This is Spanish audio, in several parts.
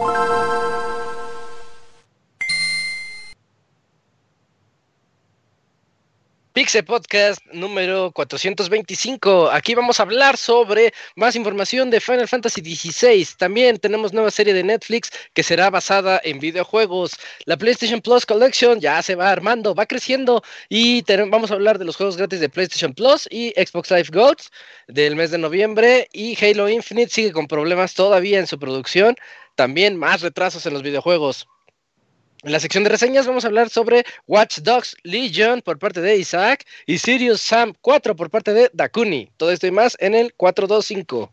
you Pixel Podcast número 425. Aquí vamos a hablar sobre más información de Final Fantasy XVI. También tenemos nueva serie de Netflix que será basada en videojuegos. La PlayStation Plus Collection ya se va armando, va creciendo y vamos a hablar de los juegos gratis de PlayStation Plus y Xbox Live Gold del mes de noviembre y Halo Infinite sigue con problemas todavía en su producción. También más retrasos en los videojuegos. En la sección de reseñas vamos a hablar sobre Watch Dogs Legion por parte de Isaac y Sirius Sam 4 por parte de Dakuni. Todo esto y más en el 425.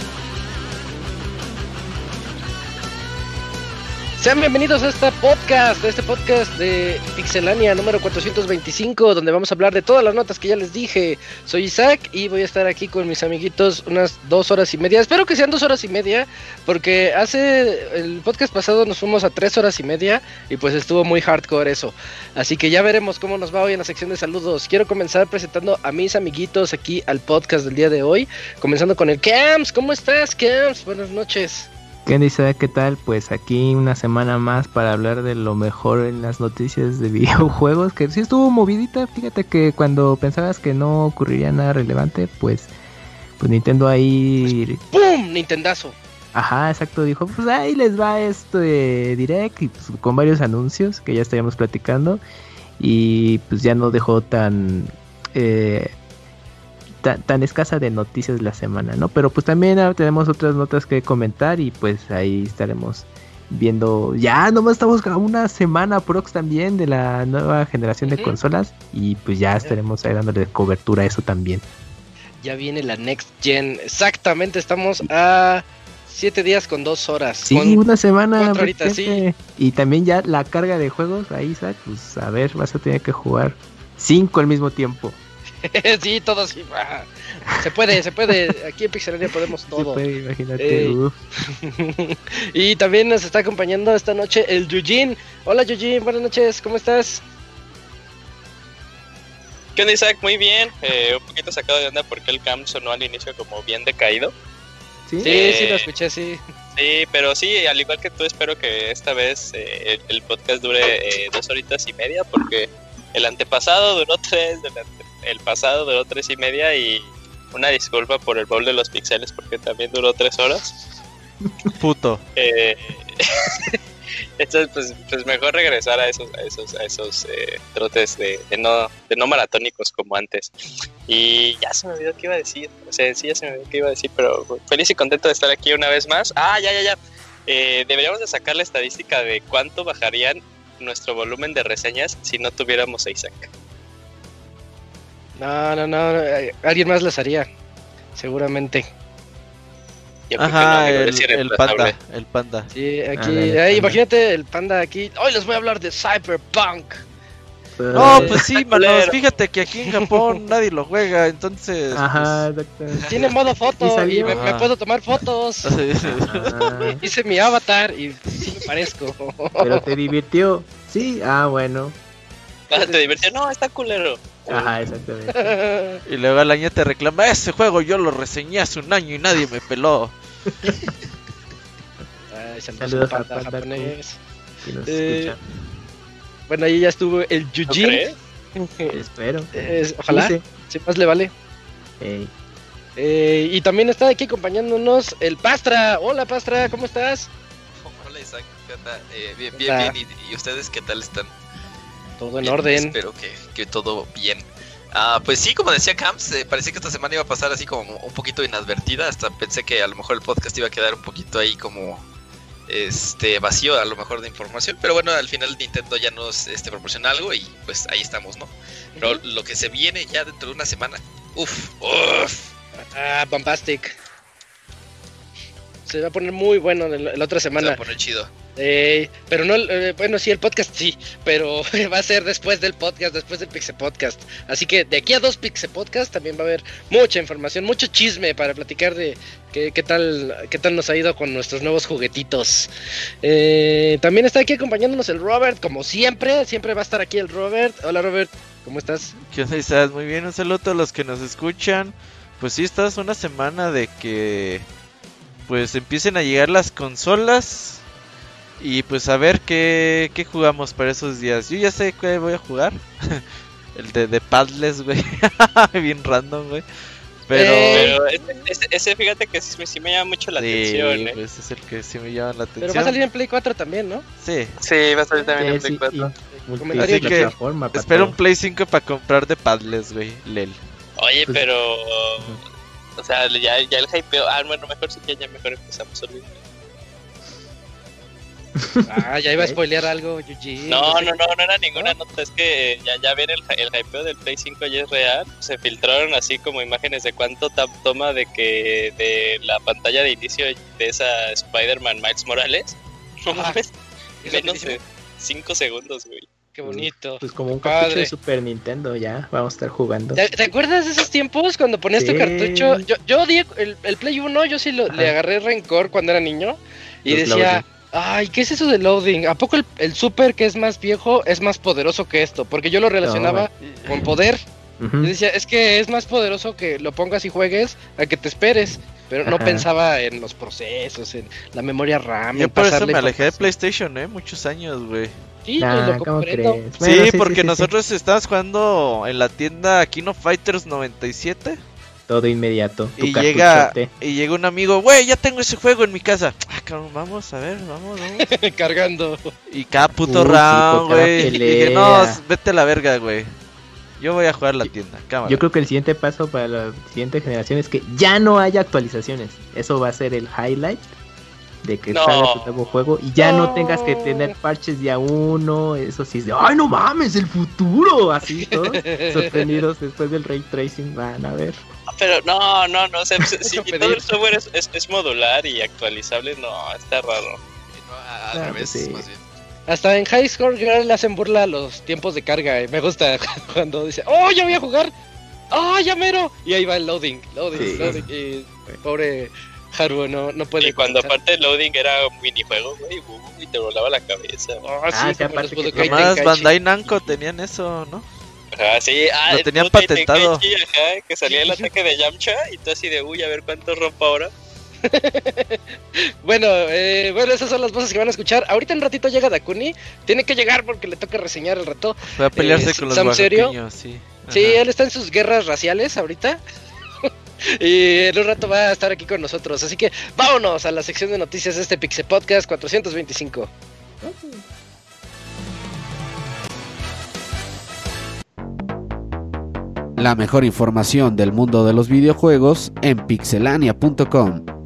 Sean bienvenidos a este podcast, a este podcast de Pixelania número 425, donde vamos a hablar de todas las notas que ya les dije. Soy Isaac y voy a estar aquí con mis amiguitos unas dos horas y media. Espero que sean dos horas y media, porque hace el podcast pasado nos fuimos a tres horas y media y pues estuvo muy hardcore eso. Así que ya veremos cómo nos va hoy en la sección de saludos. Quiero comenzar presentando a mis amiguitos aquí al podcast del día de hoy, comenzando con el Camps. ¿Cómo estás, Camps? Buenas noches. ¿Qué dice? ¿Qué tal? Pues aquí una semana más para hablar de lo mejor en las noticias de videojuegos, que sí estuvo movidita, fíjate que cuando pensabas que no ocurriría nada relevante, pues, pues Nintendo ahí... Pues, ¡Pum! Nintendazo. Ajá, exacto, dijo, pues ahí les va esto de Direct y pues, con varios anuncios que ya estaríamos platicando y pues ya no dejó tan... Eh, tan, escasa de noticias la semana, ¿no? Pero pues también tenemos otras notas que comentar y pues ahí estaremos viendo. Ya nomás estamos a una semana prox también de la nueva generación de consolas y pues ya estaremos ahí dándole cobertura a eso también. Ya viene la Next Gen. Exactamente, estamos a siete días con dos horas. Sí, una semana. sí. Y también ya la carga de juegos, ahí, Isaac, pues a ver, vas a tener que jugar cinco al mismo tiempo. sí, todo así. Se puede, se puede. Aquí en Pixelania podemos todo. Se puede, imagínate. y también nos está acompañando esta noche el Yujin. Hola Yujin, buenas noches, ¿cómo estás? ¿Qué onda Isaac? Muy bien. Eh, un poquito sacado de onda porque el cam sonó al inicio como bien decaído. Sí, sí, sí, lo escuché, sí. Sí, pero sí, al igual que tú, espero que esta vez eh, el, podcast dure eh, dos horitas y media porque el antepasado duró tres, el pasado duró tres y media y una disculpa por el bowl de los pixeles porque también duró tres horas. Puto. Eh, entonces, pues, pues, mejor regresar a esos, a esos, a esos eh, trotes de, no, de no maratónicos como antes. Y ya se me olvidó qué iba a decir. O sea, sí ya se me olvidó qué iba a decir, pero feliz y contento de estar aquí una vez más. Ah, ya, ya, ya. Eh, deberíamos de sacar la estadística de cuánto bajarían nuestro volumen de reseñas si no tuviéramos a Isaac. No, no, no, eh, alguien más las haría, seguramente. Ajá, el, panda, el panda. Sí, aquí, eh, imagínate el panda aquí. Hoy les voy a hablar de Cyberpunk. No, pues sí, manos, fíjate que aquí en Japón nadie lo juega, entonces... Ajá, pues... Tiene modo foto y, me, puedo tomar fotos. Hice mi avatar y sí me parezco. Pero te divirtió. Sí, ah, bueno. ¿Te divirtió? No, está culero. Ajá, exactamente. y luego al año te reclama, ese juego yo lo reseñé hace un año y nadie me peló. saludos, a Panda japonés. Eh, bueno, ahí ya estuvo el Yujin. Espero. ojalá. Si más le vale. Eh, y también está aquí acompañándonos el Pastra. Hola Pastra, ¿cómo estás? Hola Isaac, ¿qué onda? Eh, bien, bien, bien. ¿Y, ustedes qué tal están? Todo en orden. Espero que, que, todo bien. Ah, pues sí, como decía Camps, eh, parecía que esta semana iba a pasar así como un poquito inadvertida. Hasta pensé que a lo mejor el podcast iba a quedar un poquito ahí como este vacío a lo mejor de información. Pero bueno, al final Nintendo ya nos este, proporciona algo y pues ahí estamos, ¿no? Pero lo que se viene ya dentro de una semana, uff, uff. Ah, bombastic. Se va a poner muy bueno la, la otra Se semana. va a poner chido. Eh, pero no, eh, bueno, sí, el podcast sí, pero va a ser después del podcast, después del Pixel Podcast. Así que de aquí a dos Pixel Podcast también va a haber mucha información, mucho chisme para platicar de qué, tal, qué tal nos ha ido con nuestros nuevos juguetitos. Eh, también está aquí acompañándonos el Robert, como siempre, siempre va a estar aquí el Robert. Hola Robert, ¿cómo estás? ¿Qué onda, Isaac? Muy bien, un saludo a los que nos escuchan. Pues sí, esta es una semana de que pues empiecen a llegar las consolas y pues a ver qué, qué jugamos para esos días. Yo ya sé qué voy a jugar. El de, de Padless, güey. Bien random, güey. Pero... Eh, Pero ese, ese- ese, fíjate que sí, me- sí me llama mucho la sí, atención, ¿eh? pues es el que sí me llama la Pero atención. va a salir en Play 4 también, ¿no? Sí. Sí, va a salir también en Play sí, 4. y Comentario que Espero un. Play 5 para comprar de Padless, güey. Lel. Oye, Pues- pero... O sea, ya, ya el hypeo... Ah, bueno, mejor sí que ya mejor empezamos a olvidar. Ah, ya iba a spoilear algo, Yuji. No, no, no, no era ninguna nota, es que ya, ya ven el, el hypeo del Play 5 ya es real. Se filtraron así como imágenes de cuánto ta- toma de que de la pantalla de inicio de esa Spider-Man Miles Morales. No Ah, mames, ¿Es menos de 5 segundos, güey. Qué bonito. Pues como un cartucho de Super Nintendo, ya vamos a estar jugando. ¿Te, te acuerdas de esos tiempos cuando ponías tu Sí. cartucho? Yo, yo odié el, el Play 1, yo sí lo- le agarré rencor cuando era niño. Y Los decía. Ay, ¿qué es eso de loading? ¿A poco el, el Super que es más viejo es más poderoso que esto? Porque yo lo relacionaba con poder. Yo decía, es que es más poderoso que lo pongas y juegues a que te esperes. Pero no Ajá. pensaba en los procesos, en la memoria RAM. Yo en por eso me alejé de. PlayStation, eh. Muchos años, güey. Sí, Nah, pues lo. Bueno, sí, porque sí, sí. nosotros estábamos jugando en la tienda Kino Fighters 97 Todo inmediato. Tu y llega y llega un amigo, güey, ya tengo ese juego en mi casa. Ah, cabrón, vamos a ver, vamos, vamos. Cargando. Y cada puto sí, round, güey. Y dije, no, vete a la verga, güey. Yo voy a jugar la tienda, cámara. Yo creo que el siguiente paso para la siguiente generación es que ya no haya actualizaciones. Eso va a ser el highlight de que No. salga tu nuevo juego y ya no. No. tengas que tener parches día uno. Eso sí es de, ¡ay, no mames! ¡El futuro! Así todos sorprendidos después del ray tracing. Van a ver. Ah, Pero no, no, no, o sea, si todo el software es, es, es modular y actualizable, no, está raro. No, a- Ah, revés, sí. más bien. Hasta en High Score Girl le hacen burla a los tiempos de carga. eh. Me gusta cuando dice, ¡Oh, ya voy a jugar! ¡Oh, ya mero! Y ahí va el loading, loading, Sí. loading. Y pobre Haru no, no puede. Y cuando aparte el loading era un minijuego, güey, y te volaba la cabeza. Oh, Ah, sí, como aparte los que- Nomás. Bandai Namco tenían eso, ¿no? Ajá, sí, ah, Lo tenían patentado. Tenkaichi, ajá, que salía el ataque de Yamcha y tú así de, uy, a ver cuánto rompo ahora. Bueno, eh, bueno, esas son las voces que van a escuchar. Ahorita en ratito llega Dakuni. Tiene que llegar porque le toca reseñar el rato. Fue a pelearse Eh, con los ¿Sam serio? sí. Sí, él está en sus guerras raciales ahorita. y en un rato va a estar aquí con nosotros. Así que vámonos a la sección de noticias de este Pixel Podcast 425. La mejor información del mundo de los videojuegos en pixelania.com.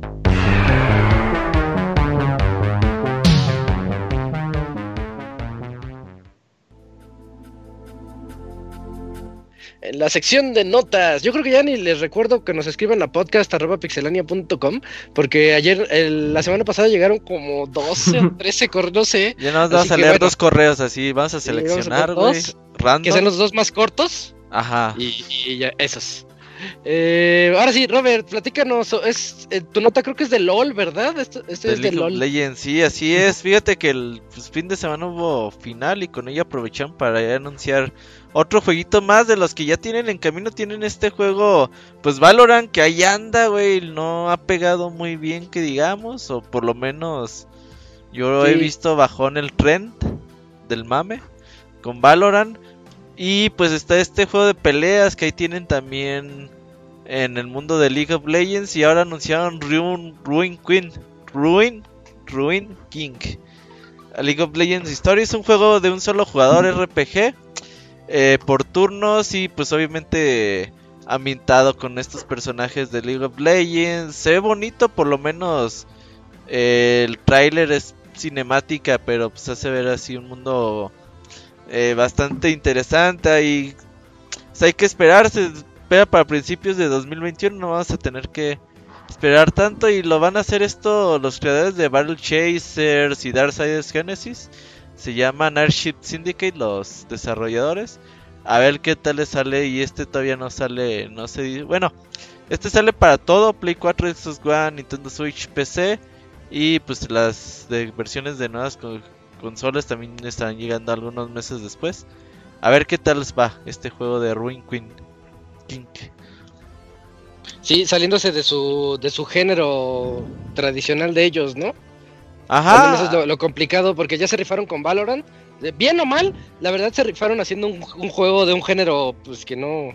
En la sección de notas, yo creo que ya ni les recuerdo que nos escriban a podcast.pixelania.com porque ayer, el- la semana pasada llegaron como 12 o 13 correos, no sé, Ya nos vamos a leer bueno. dos correos así, vamos a seleccionar, güey. que sean los dos más cortos Ajá. y, y ya, esos. Eh, ahora sí, Robert, platícanos, es, eh, tu nota creo que es de LOL, ¿verdad? Esto, este De es de LOL. Legends, sí, así es. Fíjate que el pues, fin de semana hubo final y con ella aprovecharon para anunciar otro jueguito más de los que ya tienen en camino. Tienen este juego, pues Valorant, que ahí anda, güey. No ha pegado muy bien, que digamos, o por lo menos yo he Sí. visto bajón el trend del mame con Valorant. Y pues está este juego de peleas que ahí tienen también en el mundo de League of Legends. Y ahora anunciaron Ruin, Ruin Queen. Ruin, Ruin King. League of Legends Story es un juego de un solo jugador RPG. Eh, por turnos y pues obviamente ambientado con estos personajes de League of Legends. Se ve bonito, por lo menos eh, el tráiler es cinemática, pero pues hace ver así un mundo eh, bastante interesante y pues, hay que esperar, se espera para principios de 2021, no vamos a tener que esperar tanto y lo van a hacer esto los creadores de Battle Chasers y Darksiders Genesis. Se llaman Airship Syndicate los desarrolladores. A ver qué tal le sale y este todavía no sale, no sé, bueno, este sale para todo, Play 4, Xbox One, Nintendo Switch, PC y pues las de versiones de nuevas consolas también están llegando algunos meses después. A ver qué tal les va este juego de Ruin Queen. King. Sí, saliéndose de su, de su género tradicional de ellos, ¿no? Ajá. Eso es lo, lo complicado porque ya se rifaron con Valorant. De- Bien o mal, la verdad se rifaron haciendo un, un juego de un género pues que no...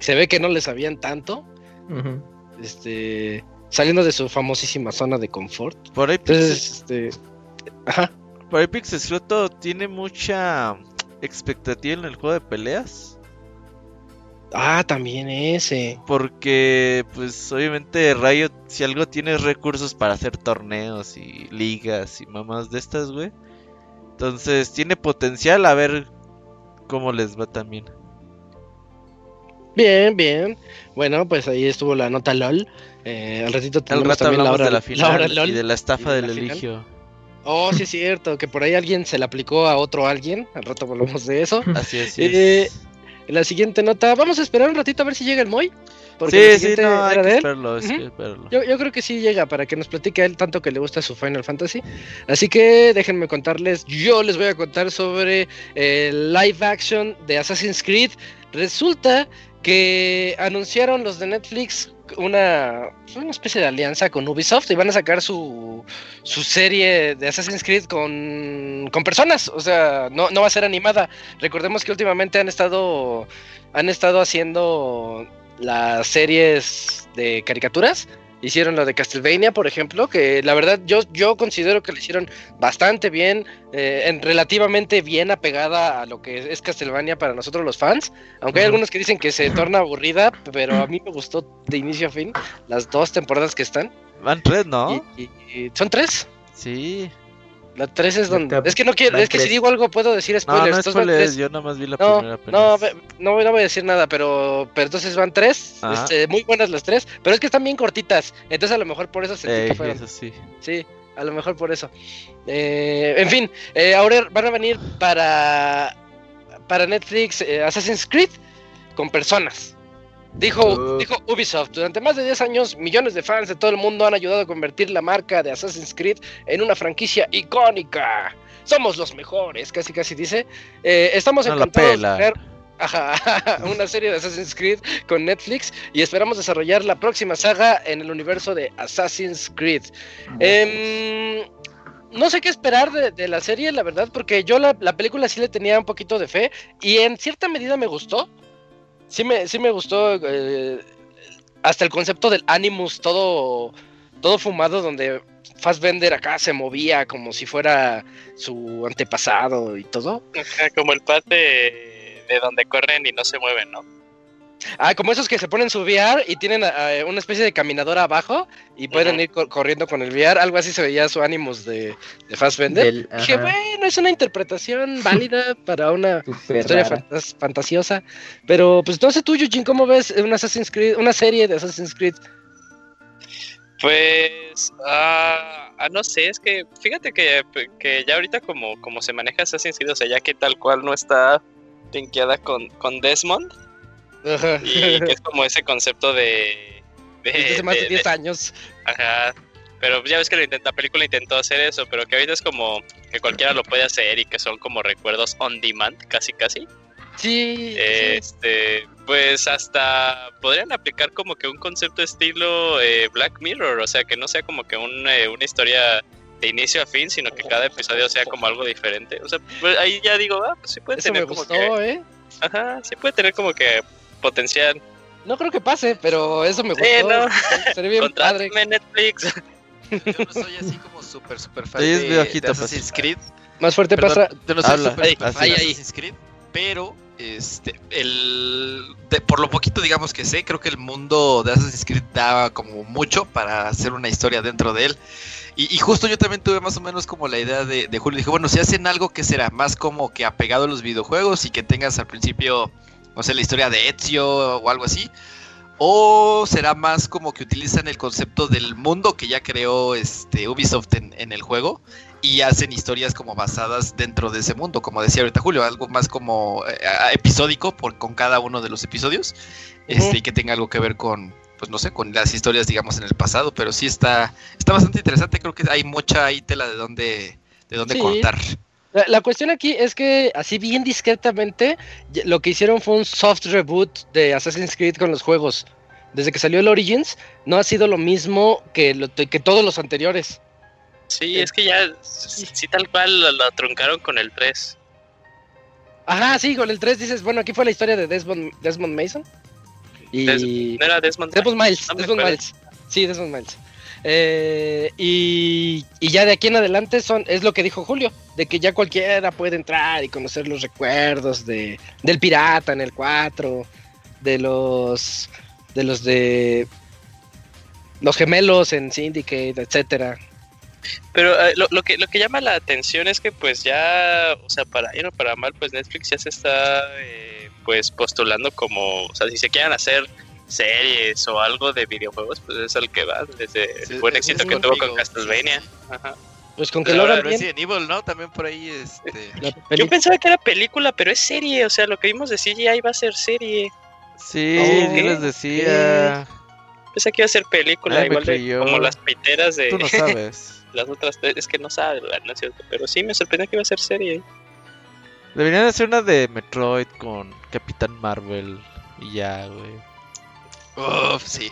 Se ve que no les sabían tanto. Ujú. Este... Saliendo de su famosísima zona de confort. Por ahí, Entonces, este... Ajá. por ahí Pixescroto tiene mucha expectativa en el juego de peleas. Ah, también ese. Porque, pues, obviamente Riot, si algo tiene es recursos para hacer torneos y ligas y mamás de estas, güey. Entonces, tiene potencial a ver cómo les va también. Bien, bien. Bueno, pues ahí estuvo la nota LOL. Eh, al ratito tenemos rato también la hablamos hora, de la la hora final LOL. y de la estafa de del la eligio. Oh, sí es cierto, que por ahí alguien se la aplicó a otro alguien. Al rato volvemos de eso. Así es. Eh, en la siguiente nota, vamos a esperar un ratito a ver si llega el Moy. Porque la Sí, sí, no, hay que esperarlo, que esperarlo. Yo, yo creo que sí llega para que nos platique a él tanto que le gusta su Final Fantasy. Así que déjenme contarles, yo les voy a contar sobre el live action de Assassin's Creed. Resulta que anunciaron los de Netflix una, una especie de alianza con Ubisoft y van a sacar su, su serie de Assassin's Creed con, con personas. O sea, no, no va a ser animada. Recordemos que últimamente han estado, han estado haciendo las series de caricaturas. Hicieron lo de Castlevania, por ejemplo, que la verdad yo, yo considero que lo hicieron bastante bien, eh, en, relativamente bien apegada a lo que es Castlevania para nosotros los fans. Aunque hay algunos que dicen que se torna aburrida, pero a mí me gustó de inicio a fin las dos temporadas que están. Van tres, ¿no? Y, y- y son tres. Sí. La tres es donde. Es que no quiero, es que si digo algo puedo decir No, spoilers. no entonces van spoilers, tres. yo nada más vi la No, primera no, no, voy- no voy a decir nada, pero, pero entonces van tres. Este, muy buenas las tres, pero es que están bien cortitas. Entonces a lo mejor por eso sentí Ey, que fueron. eso sí. Sí, a lo mejor por eso. Eh, en fin, eh, ahora van a venir para, para Netflix eh, Assassin's Creed con personas. Dijo, Uh. dijo Ubisoft, durante más de 10 años millones de fans de todo el mundo han ayudado a convertir la marca de Assassin's Creed en una franquicia icónica. Somos los mejores, casi casi dice. Eh, estamos No encantados de ajá, una serie de Assassin's Creed con Netflix y esperamos desarrollar la próxima saga en el universo de Assassin's Creed. Em, no sé qué esperar de, de la serie, la verdad, porque yo la, la película sí le tenía un poquito de fe y en cierta medida me gustó. Sí me, sí me gustó eh, hasta el concepto del Animus todo, todo fumado donde Fassbender acá se movía como si fuera su antepasado y todo. Como el pad de donde corren y no se mueven, ¿no? Ah, como esos que se ponen su VR y tienen eh, una especie de caminadora abajo y pueden ir co- corriendo con el VR. Algo así se veía su Animus de, de Fassbender. Del- Dije, bueno, es una interpretación válida para una historia fantas- fantasiosa. Pero, pues, no sé tú, Eugene, ¿cómo ves una Assassin's Creed, una serie de Assassin's Creed? Pues, ah, ah, no sé, es que fíjate que, que ya ahorita como, como se maneja Assassin's Creed, o sea, ya que tal cual no está linkeada con, con Desmond, Ajá. y que es como ese concepto de... de- Desde más de de- 10 años. Ajá. Pero ya ves que la película intentó hacer eso, pero que ahorita es como que cualquiera lo puede hacer y que son como recuerdos on demand, casi casi. Sí. sí. Este, pues hasta podrían aplicar como que un concepto estilo eh, Black Mirror, o sea, que no sea como que un, eh, una historia de inicio a fin, sino que cada episodio sea como algo diferente. O sea, pues ahí ya digo, ah, pues sí puede Eso me tener como gustó, que, ¿eh? ajá, sí puede tener como que potencial. No creo que pase, pero eso me gustó. Sí, no. Sería bien padre. Contrátame Netflix. Yo no soy así como súper, súper fan de, Assassin's pues. Creed. Más fuerte Perdón, pasa. yo no soy Habla, súper, fan de. Assassin's Creed, pero Este, el, de- por lo poquito digamos que sé, creo que el mundo de Assassin's Creed daba como mucho para hacer una historia dentro de él. Y, y justo yo también tuve más o menos como la idea de, de Julio. Dije, bueno, si hacen algo que será más como que apegado a los videojuegos y que tengas al principio, no sé, la historia de Ezio o algo así. O será más como que utilizan el concepto del mundo que ya creó este Ubisoft en, en el juego y hacen historias como basadas dentro de ese mundo, como decía ahorita Julio, algo más como eh, episódico por, con cada uno de los episodios, este, y que tenga algo que ver con, pues no sé, con las historias, digamos, en el pasado, pero sí está, está bastante interesante, creo que hay mucha ahí tela de dónde, de dónde Sí. cortar. La, la cuestión aquí es que, así bien discretamente, lo que hicieron fue un soft reboot de Assassin's Creed con los juegos. Desde que salió el Origins, no ha sido lo mismo que, lo- que todos los anteriores. Sí, es que ya, sí, tal cual lo, lo truncaron con el 3. Ajá, sí, con el 3 dices, bueno, aquí fue la historia de Desmond, Desmond Mason. Y... Des- ¿No era Desmond? Desmond Miles, No Desmond. Miles. Sí, Desmond Miles. Eh, y, y ya de aquí en adelante son, es lo que dijo Julio, de que ya cualquiera puede entrar y conocer los recuerdos de, del pirata en el 4, de los de los de los gemelos en Syndicate, etcétera. Pero eh, lo, que lo que llama la atención es que pues ya, o sea, para bien o para mal, pues Netflix ya se está eh, pues postulando como, o sea, si se quieren hacer series o algo de videojuegos, pues es al que va, desde Sí, el buen éxito es que tuvo con Castlevania. Ajá. Pues con que lo hagan. Resident Evil, ¿no? También por ahí, este... Yo pensaba que era película, pero es serie, o sea, lo que vimos de CGI va a ser serie. Sí, Oh, yo les ¿qué? decía. Pensé que iba a ser película, Ay, igual de, como las piteras de Tú no sabes. las otras tres. Es que no sabe, ¿verdad? no es cierto. Pero sí, me sorprendió que iba a ser serie. Deberían hacer una de Metroid con Capitán Marvel y ya, güey. Uf, sí.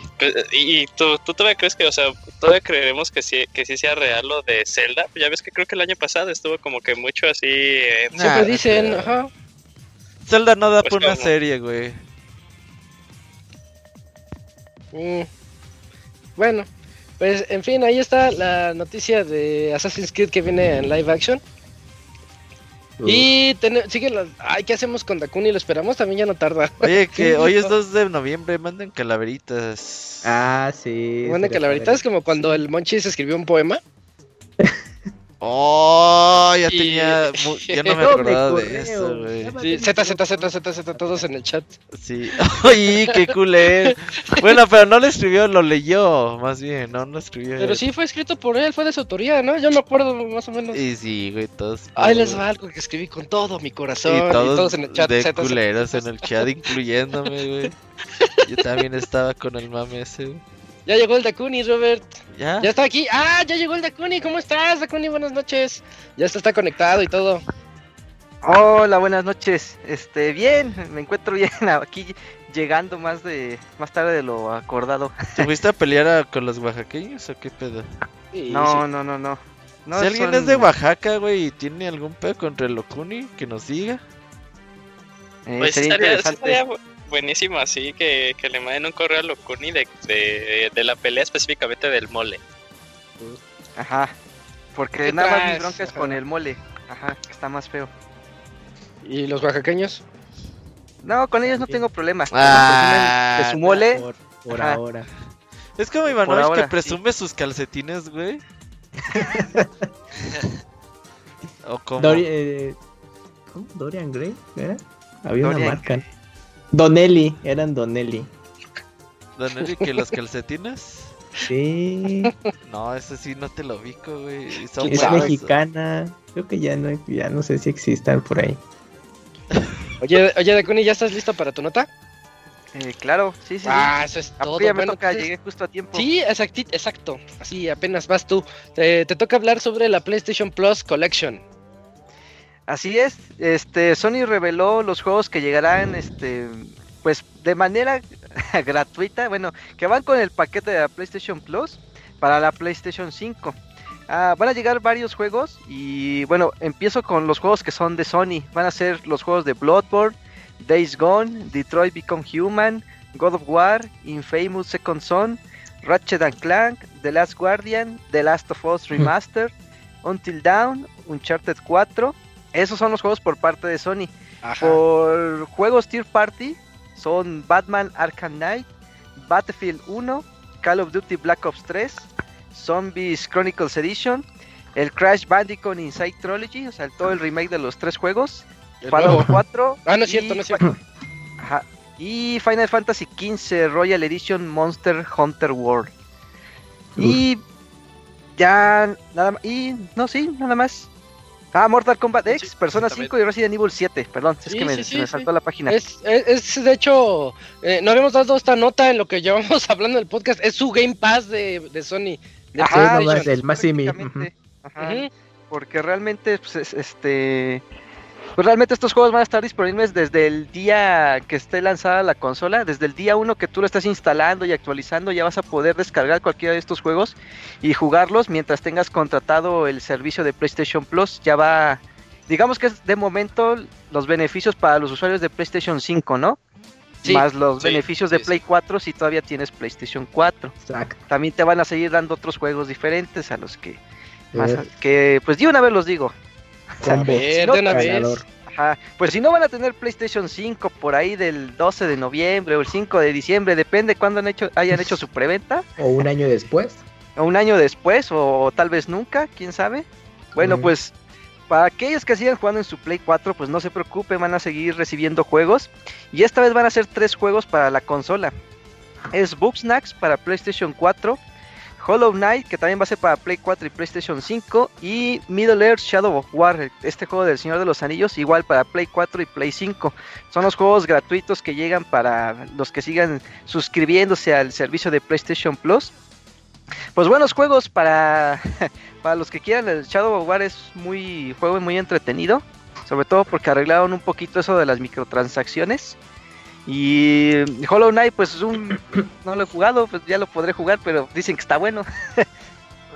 Y, tú, tú todavía crees que, o sea, todavía creeremos que sí, que sí sea real lo de Zelda. Ya ves que creo que el año pasado estuvo como que mucho así. eh, Siempre no dicen, ajá. Zelda no da Pues por una serie, güey. Mm. Bueno, pues en fin, ahí está la noticia de Assassin's Creed que viene en live action. Y ten- sigue la... Ay, ¿qué hacemos con Dakuni? ¿Lo esperamos? También ya no tarda. Oye, que Sí, hoy es no. 2 de noviembre, manden calaveritas. Ah, sí. Verdad es como cuando el Monchis escribió un poema. Oh, ya Y- tenía. Ya no me acordaba de eso, güey. Sí, Z, Z, Z, Z, Z, todos en el chat. Sí. Oye, qué culé. Bueno, pero no lo escribió, lo leyó, más bien, no, no escribió. Pero él. sí fue escrito por él, fue de su autoría, ¿no? Yo me acuerdo más o menos. Y sí, güey, todos. Ahí les va algo que escribí con todo mi corazón. Y todos, en el chat. de Z, Z, culeros Z. en el chat, incluyéndome, güey. Yo también estaba con el mame ese. güey. Ya llegó el Dakuni, Robert. ¿Ya? Ya está aquí. Ah, ya llegó el Dakuni. ¿Cómo estás, Dakuni? Buenas noches. Ya está, está conectado y todo. Hola, buenas noches. Este, bien, me encuentro bien aquí llegando más de más tarde de lo acordado. ¿Te fuiste a pelear a- con los oaxaqueños o qué pedo? Sí, No, sí. no, no, no. No, si alguien son- es de Oaxaca, güey, y tiene algún pedo contra el Locuni, que nos diga. eh, Pues sería estaría, interesante. estaría buenísimo así que, que le manden un correo a Locuni de, de, de la pelea específicamente del mole. Ajá. Porque ¿Qué nada más mi traes? bronca es Ajá. con el mole. Ajá, que está más feo. ¿Y los oaxaqueños? No, con ellos no tengo problema. Ah, de su mole. Por, ahora. Es como Ivanovich que sí. presume sus calcetines, güey. o como. Dori- eh, ¿cómo? Dorian Gray, ¿era? Había una marca. Donnelly, eran Donnelly. Don Eric, que los calcetines. Sí, No, ese sí no te lo ubico, güey. son es buenos. mexicana. Creo que ya no, ya no sé si existan por ahí. Oye, oye, Dakuni, ¿ya estás listo para tu nota? Eh, claro, sí, sí. sí. Ah, eso es todo. ya me Bueno, toca, entonces- llegué justo a tiempo. Sí, exacti- exacto. Así apenas vas tú. Te, te toca hablar sobre la PlayStation Plus Collection. Así es, este Sony reveló los juegos que llegarán este pues de manera gratuita, bueno, que van con el paquete de la PlayStation Plus para la PlayStation 5. Ah, van a llegar varios juegos y bueno, empiezo con los juegos que son de Sony. Van a ser los juegos de Bloodborne, Days Gone, Detroit Become Human, God of War, Infamous Second Son, Ratchet and Clank, The Last Guardian, The Last of Us Remastered, Until Dawn, Uncharted 4. Esos son los juegos por parte de Sony. Ajá. Por juegos Tier Party son Batman Arkham Knight, Battlefield 1, Call of Duty Black Ops 3, Zombies Chronicles Edition, el Crash Bandicoot Inside Trilogy, o sea, todo el remake de los tres juegos, El Fallout nuevo. 4. Ah, no es cierto, no es cierto. Ajá. Y Final Fantasy XV Royal Edition Monster Hunter World. Y ya nada. Y no, sí, nada más. Ah, Mortal Kombat X, Sí, Persona también. 5 y Resident Evil 7. Perdón, es Sí, que me, sí, se sí, me sí. saltó la página. Es, es, es, de hecho, eh, no habíamos dado esta nota en lo que llevamos hablando del podcast. Es su Game Pass de, de Sony. De Ajá, nomás del más simi. prácticamente. Ajá, Ujú. Porque realmente, pues, es- este. Pues realmente estos juegos van a estar disponibles desde el día que esté lanzada la consola, desde el día 1 que tú lo estás instalando y actualizando, ya vas a poder descargar cualquiera de estos juegos y jugarlos mientras tengas contratado el servicio de PlayStation Plus. Ya va, digamos que es de momento los beneficios para los usuarios de PlayStation 5, ¿no? Sí, Más los sí, beneficios de sí. Play 4 si todavía tienes PlayStation 4. Exacto. También te van a seguir dando otros juegos diferentes a los que, más Eh, a- que pues de una vez los digo. De una vez. Ajá, Pues si no van a tener PlayStation 5 por ahí del 12 de noviembre o el 5 de diciembre, depende cuándo han hecho, hayan hecho su preventa, O un año después. o un año después, o, tal vez nunca, quién sabe. Bueno, Mm. pues para aquellos que sigan jugando en su Play 4, pues no se preocupen, van a seguir recibiendo juegos. Y esta vez van a ser tres juegos para la consola. Es Snacks para PlayStation 4, Hollow Knight, que también va a ser para Play 4 y PlayStation 5, y Middle Earth Shadow of War, este juego del Señor de los Anillos, igual para Play 4 y Play 5. Son los juegos gratuitos que llegan para los que sigan suscribiéndose al servicio de PlayStation Plus. Pues buenos juegos para, para los que quieran. El Shadow of War es muy juego muy entretenido, sobre todo porque arreglaron un poquito eso de las microtransacciones. Y Hollow Knight, pues es un no lo he jugado, pues ya lo podré jugar, pero dicen que está bueno.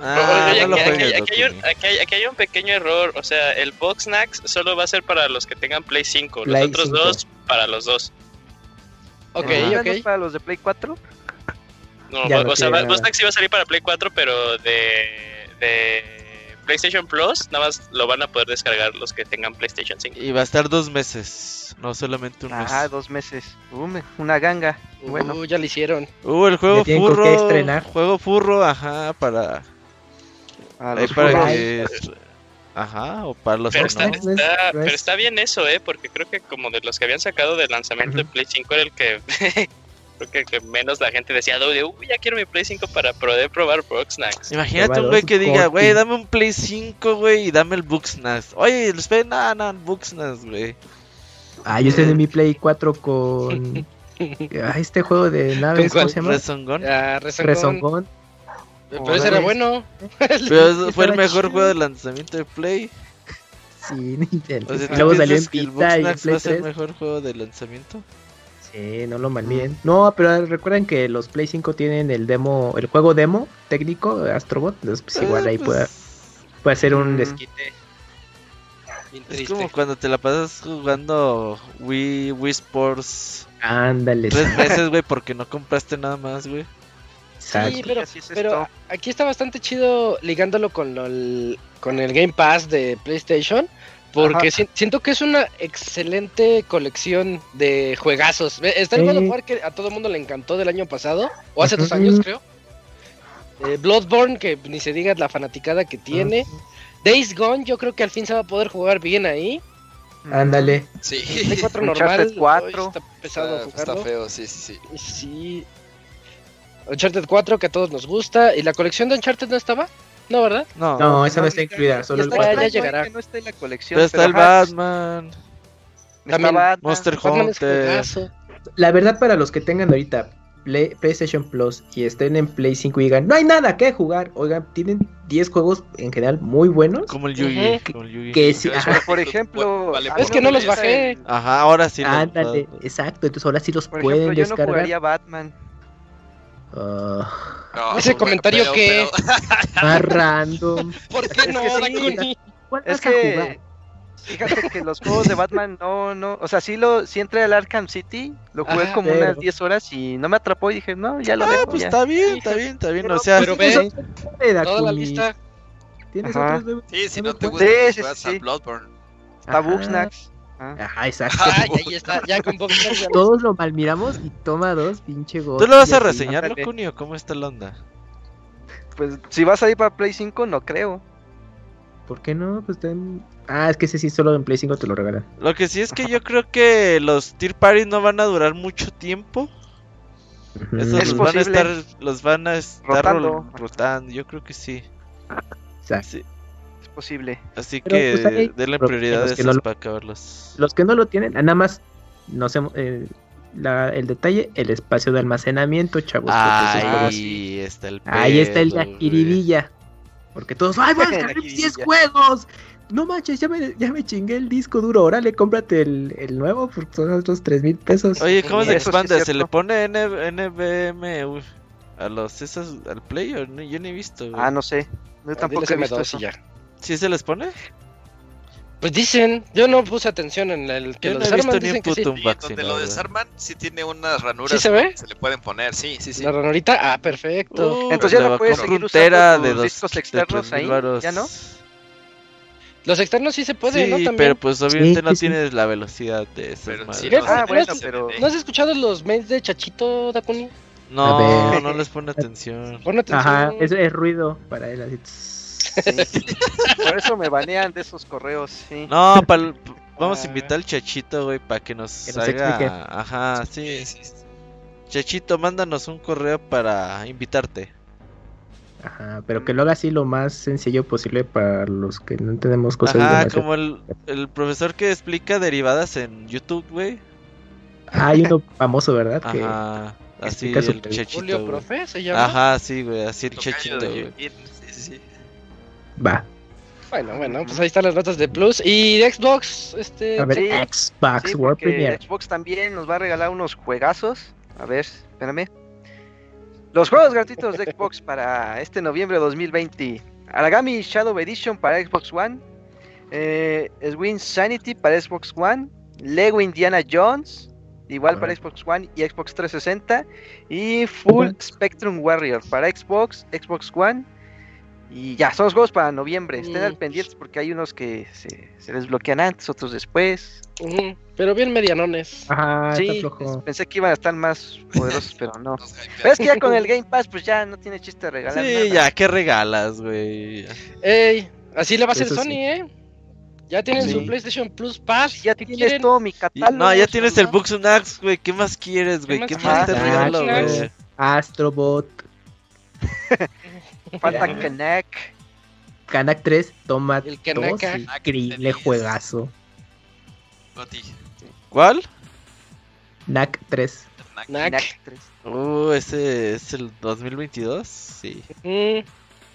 Ah, Oye, no lo aquí, aquí- juegues, aquí hay un, aquí hay- pequeño error. O sea, el Box Snacks solo va a ser para los que tengan Play 5. Los Play otros 5. dos para los dos. Ok, ¿No ok. es para los de Play 4? No, Ya o sea, va-. Box Snacks iba a salir para Play 4, pero de, de PlayStation Plus nada más lo van a poder descargar los que tengan PlayStation 5. Y va a estar dos meses, no solamente un mes. Ah, dos meses. Uh, una ganga. Bueno, Uh, ya lo hicieron. Uh, el juego furro. qué estrenar. Juego furro, ajá, para. a ahí los para que. Ajá, o para los Pero que está, no. está- No es- pero está bien eso, ¿eh? Porque creo que como de los que habían sacado del lanzamiento de Ujú. Play 5 era el que... creo que, que menos la gente decía, de, uy, ya quiero mi Play 5 para poder probar Snacks. Imagínate un güey que diga, güey, dame un Play 5, güey, y dame el Bugsnax. Oye, les pedí, nada, nada, Bugsnax, güey. Ah, yo estoy en mi Play 4 con. Ah, este juego de naves, ¿Con ¿cómo se llama? Rezongón. Ah. Rezongón. Pero ese era bueno. Pero fue el mejor chido. juego de lanzamiento de Play. Sí, Nintendo. O sea, y ¿tú luego salió en Vita y Play a ser el 3. mejor juego de lanzamiento? Sí, no lo malmiden. No, pero recuerden que los Play 5 tienen el demo, el juego demo técnico de Astrobot. Entonces, pues igual Eh, ahí pues, puede, puede ser un desquite. Es como cuando te la pasas jugando Wii, Wii Sports Ándale. tres meses, güey, porque no compraste nada más, güey. Sí, pero, es pero aquí está bastante chido ligándolo con, lo- el, con el Game Pass de PlayStation. Porque si- siento que es una excelente colección de juegazos. Está el Sí. God of War que a todo el mundo le encantó del año pasado, o hace dos años creo. Eh, Bloodborne, que ni se diga la fanaticada que tiene. Days Gone, yo creo que al fin se va a poder jugar bien ahí. Ándale. Sí. Play 4 Uncharted normal. 4. hoy Está pesado Está, feo, sí, sí, sí. Sí. Uncharted 4 que a todos nos gusta. ¿Y la colección de Uncharted no estaba? No, ¿verdad? No, No, esa no está incluida, solo el está- 4. ya llegará. Que no esté en la colección, pero está el Batman, está También Batman. Monster Batman Hunter. La verdad, para los que tengan ahorita Play- PlayStation Plus y estén en Play 5 y digan, no hay nada que jugar. Oigan, tienen 10 juegos en general muy buenos. Como el Yugi. Como el Yugi. Que sí, Pero ajá, Pero, por ejemplo, Vale, a por Es que no los bajé. Ajá, ahora sí. ándale, lo- exacto. Entonces ahora sí los Por pueden ejemplo, yo no descargar. jugaría Batman. Ah, No, Ese comentario pero- que- pero- más random. ¿Por qué Es no, que sí. Es a jugar? que, fíjate que los juegos de Batman no, no, o sea, sí lo, sí entré al Arkham City, lo jugué Ajá, como pero- unas 10 horas y no me atrapó y dije, no, ya lo Ah, dejo, pues ya. está bien, está bien, está bien. O sea, Pero Tienes ve, Toda la lista. Tienes otros nueve. Sí, si No te gusta, Sí, pues sí, vas sí, a sí. Bloodborne. Está. Bugsnax. Ah. Ajá, exacto. Ay, ahí está, ya con Bob Esponja. Todos lo malmiramos y toma dos, pinche ¿Tú Gotti, lo vas a reseñar, ándale. Locuni, o cómo está la onda? Pues si vas a ir para Play 5, no creo. ¿Por qué no? Pues ten... Ah, es que ese sí solo en Play 5 te lo regalan. Lo que sí es que yo creo que los Tier Parties no van a durar mucho tiempo. Esos Es los van a estar, los van a estar Rotando. rotando. Yo creo que sí. Exacto. Sí, posible. Así Pero, que pues, ahí- denle prioridad a los que esos no lo- para acabarlos. Los que no lo tienen, nada más, no sé, eh, la- el detalle, el espacio de almacenamiento, chavos. Ahí está el Ahí está el pedo, la güey. jiribilla. Porque todos, ¡ay, voy a descargar mis 10 jiribilla. juegos! No manches, ya me, ya me chingué el disco duro. Órale, cómprate el, el nuevo por son otros 3 mil pesos. Oye, ¿cómo se eso sí expande? ¿Se le pone N- NVMe a los esos al Play? o no? Yo ni he visto. güey. Ah, no sé. Yo tampoco he visto M2 eso. ya. ¿Sí se les pone? Pues dicen, yo no puse atención en el que Yo lo no desarman, dicen que sí. donde lo desarman, sí tiene unas ranuras. ¿Sí se ve? Se le pueden poner, sí, sí, sí. La ranurita, ah, perfecto. Uh, Entonces ya no puedes seguir usando de dos- discos externos 3,000 ahí, varos. ¿ya no? Los externos sí se puede, sí, ¿no? También. pero pues obviamente Sí, no tienes la velocidad de esas Pero Ah, no, bueno, no, pero- no, ¿No has escuchado los mails de Chachito Dakuni? No, no les pone atención. Pon atención. Ajá, es, es ruido para él. Así. Sí. Por eso me banean de esos correos, sí. No, pa'l- vamos a Ah. invitar al Chachito, güey, para que nos Que nos explique. Ajá, sí. Chachito, mándanos un correo para invitarte. Ajá, pero que lo haga así lo más sencillo posible para los que no entendemos cosas Ajá, demasiado- como el, el profesor que explica derivadas en YouTube, güey. Ah, hay uno famoso, ¿verdad? Que Ajá, así explica el Chachito. Julio. Profe se llama. Ajá, sí, güey, así el Tocayo Chachito, güey. Va. Bueno, bueno, pues ahí están las notas de Plus. Y de Xbox, este. A ver, Sí. Xbox Sí, World Premiere. Xbox también nos va a regalar unos juegazos. A ver, espérame. Los juegos gratuitos de Xbox para este noviembre de 2020. Aragami Shadow Edition para Xbox One. Eh, Swing Sanity para Xbox One. Lego Indiana Jones. Igual para. Xbox One y Xbox 360. Y Full. Spectrum Warrior para Xbox, Xbox One. Y ya, son los juegos para noviembre. Estén al Mm. pendientes porque hay unos que se, se desbloquean antes, otros después. Pero bien medianones. Ajá, sí, está flojo. pensé que iban a estar más poderosos, pero no. Pero es que ya con el Game Pass, pues ya no tiene chiste regalar Sí, nada. ya, ¿qué regalas, güey? Ey, así le va a hacer Sony, sí. ¿eh? Ya tienen Sí. su PlayStation Plus Pass. Ya ¿qué tienes quieren? todo mi Y- catálogo. no, ya tienes el ¿no? Buxunax, güey. ¿Qué más quieres, güey? ¿Qué ¿Qué más te regalo, güey? Astrobot, Falta. Kinect. Kanak 3, toma El dos, increíble juegazo. Goti. ¿Cuál? NAC 3. Knack. Kinect 3. Uh, ese es el 2022. Sí. Mm,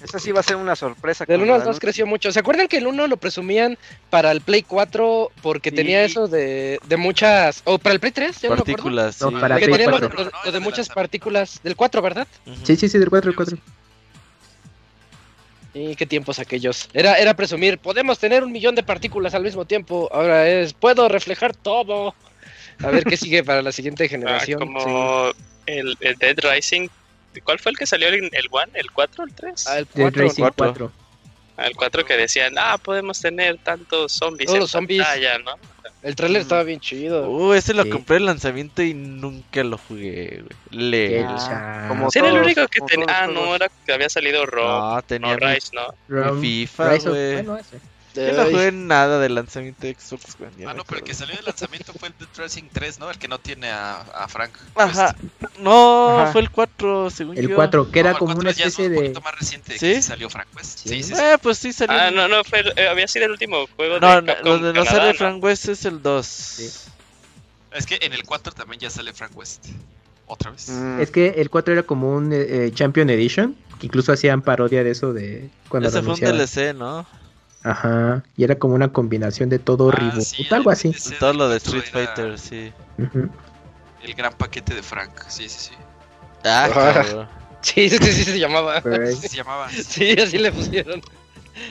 Esa sí va a ser una sorpresa. del con 1 al la 2 luz. creció mucho. ¿Se acuerdan que el 1 lo presumían para el Play 4 porque Sí. tenía eso de, de muchas... O para el Play 3, ya no me acuerdo. Partículas, sí. No, para Que Play tenía lo, 4. lo- lo de muchas partículas del 4, ¿verdad? Ujú. Sí, sí, sí, del 4, del 4. Y qué tiempos aquellos. Era, era presumir, podemos tener un millón de partículas al mismo tiempo. Ahora es, puedo reflejar todo. A ver qué sigue para la siguiente Ah, generación. Sí. como el, el Dead Rising. ¿Cuál fue el que salió? ¿El, el One? ¿El 4? ¿El 3? Ah, el Dead 4, Racing cuatro. 4. el 4 que decían, ah, podemos tener tantos zombies Todos en los zombies. pantalla, ¿no? El trailer estaba bien chido. Uh, ese lo Sí. compré en lanzamiento y nunca lo jugué, güey. Le. como Sí, era el todos- único que tenía. Ah, no, era que había salido Rob. No, No, tenía mi, Rise, ¿no? Rom- FIFA, güey. bueno, ese. Yo no jugué nada de lanzamiento de Xbox, güey. Ah, no, pero el que salió de lanzamiento fue el Dead Rising 3, ¿no? El que no tiene a, a Frank. Ajá. No, Ajá. fue el 4, según El yo. 4, que No, era el como 4 una ya es especie un de. poquito más reciente ¿Sí? que sí salió Frank West. Sí, sí, sí. Eh, pues sí salió. Ah, no, no, fue, el- eh, había sido el último juego no, de no, Capcom donde no Canadá, sale ¿no? Frank West es el 2. Sí. Es que en el 4 también ya sale Frank West. Otra vez. Mm, Es que el 4 era como un eh, eh, Champion Edition. Que incluso hacían parodia de eso de cuando Ese fue un. DLC, ¿no? Ajá. Y era como una combinación de todo Ah, reboot. sí, algo así. Todo lo de del 4 Street era Fighter, sí. El gran paquete de Frank. Sí, sí, sí. Ah, cabrón. Sí, sí, sí, sí, se llamaba. Pues, Se llamaba. Sí, así le pusieron.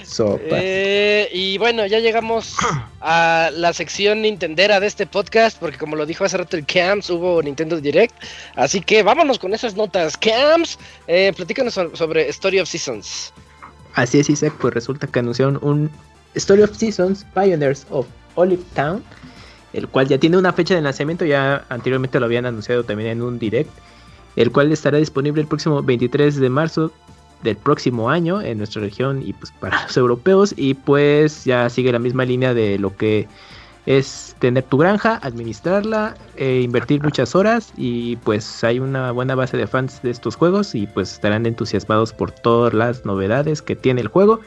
sopa. Eh, y bueno, ya llegamos a la sección Nintendera de este podcast, porque como lo dijo hace rato el Camps, hubo Nintendo Direct. Así que vámonos con esas notas. Camps, eh, platícanos so- sobre Story of Seasons. Así es, Isaac, pues resulta que anunciaron un Story of Seasons Pioneers of Olive Town. el cual ya tiene una fecha de lanzamiento, ya anteriormente lo habían anunciado también en un direct, el cual estará disponible el próximo 23 de marzo del próximo año en nuestra región y pues para los europeos y pues ya sigue la misma línea de lo que es tener tu granja, administrarla, eh, invertir muchas horas y pues hay una buena base de fans de estos juegos y pues estarán entusiasmados por todas las novedades que tiene el juego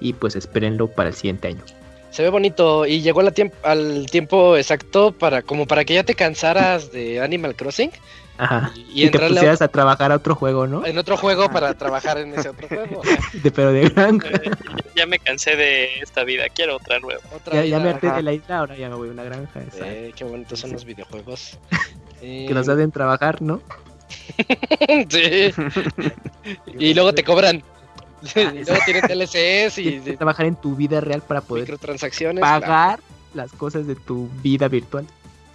y pues espérenlo para el siguiente año. Se ve bonito y llegó al tiempo exacto para como para que ya te cansaras de Animal Crossing Ajá. y, y Y, te a- pusieras a trabajar a otro juego, ¿no? en otro juego para trabajar en ese otro juego. De, pero de granja. Eh, ya me cansé de esta vida, quiero otra nueva. Otra Ya, ya me vida. harté de la isla, ahora ya me voy a una granja. Eh, qué bonitos son los videojuegos. Que nos Eh, hacen trabajar, ¿no? sí. y luego te cobran. y luego tienen DLCs y Tienes que trabajar en tu vida real para poder microtransacciones. pagar las cosas de tu vida virtual.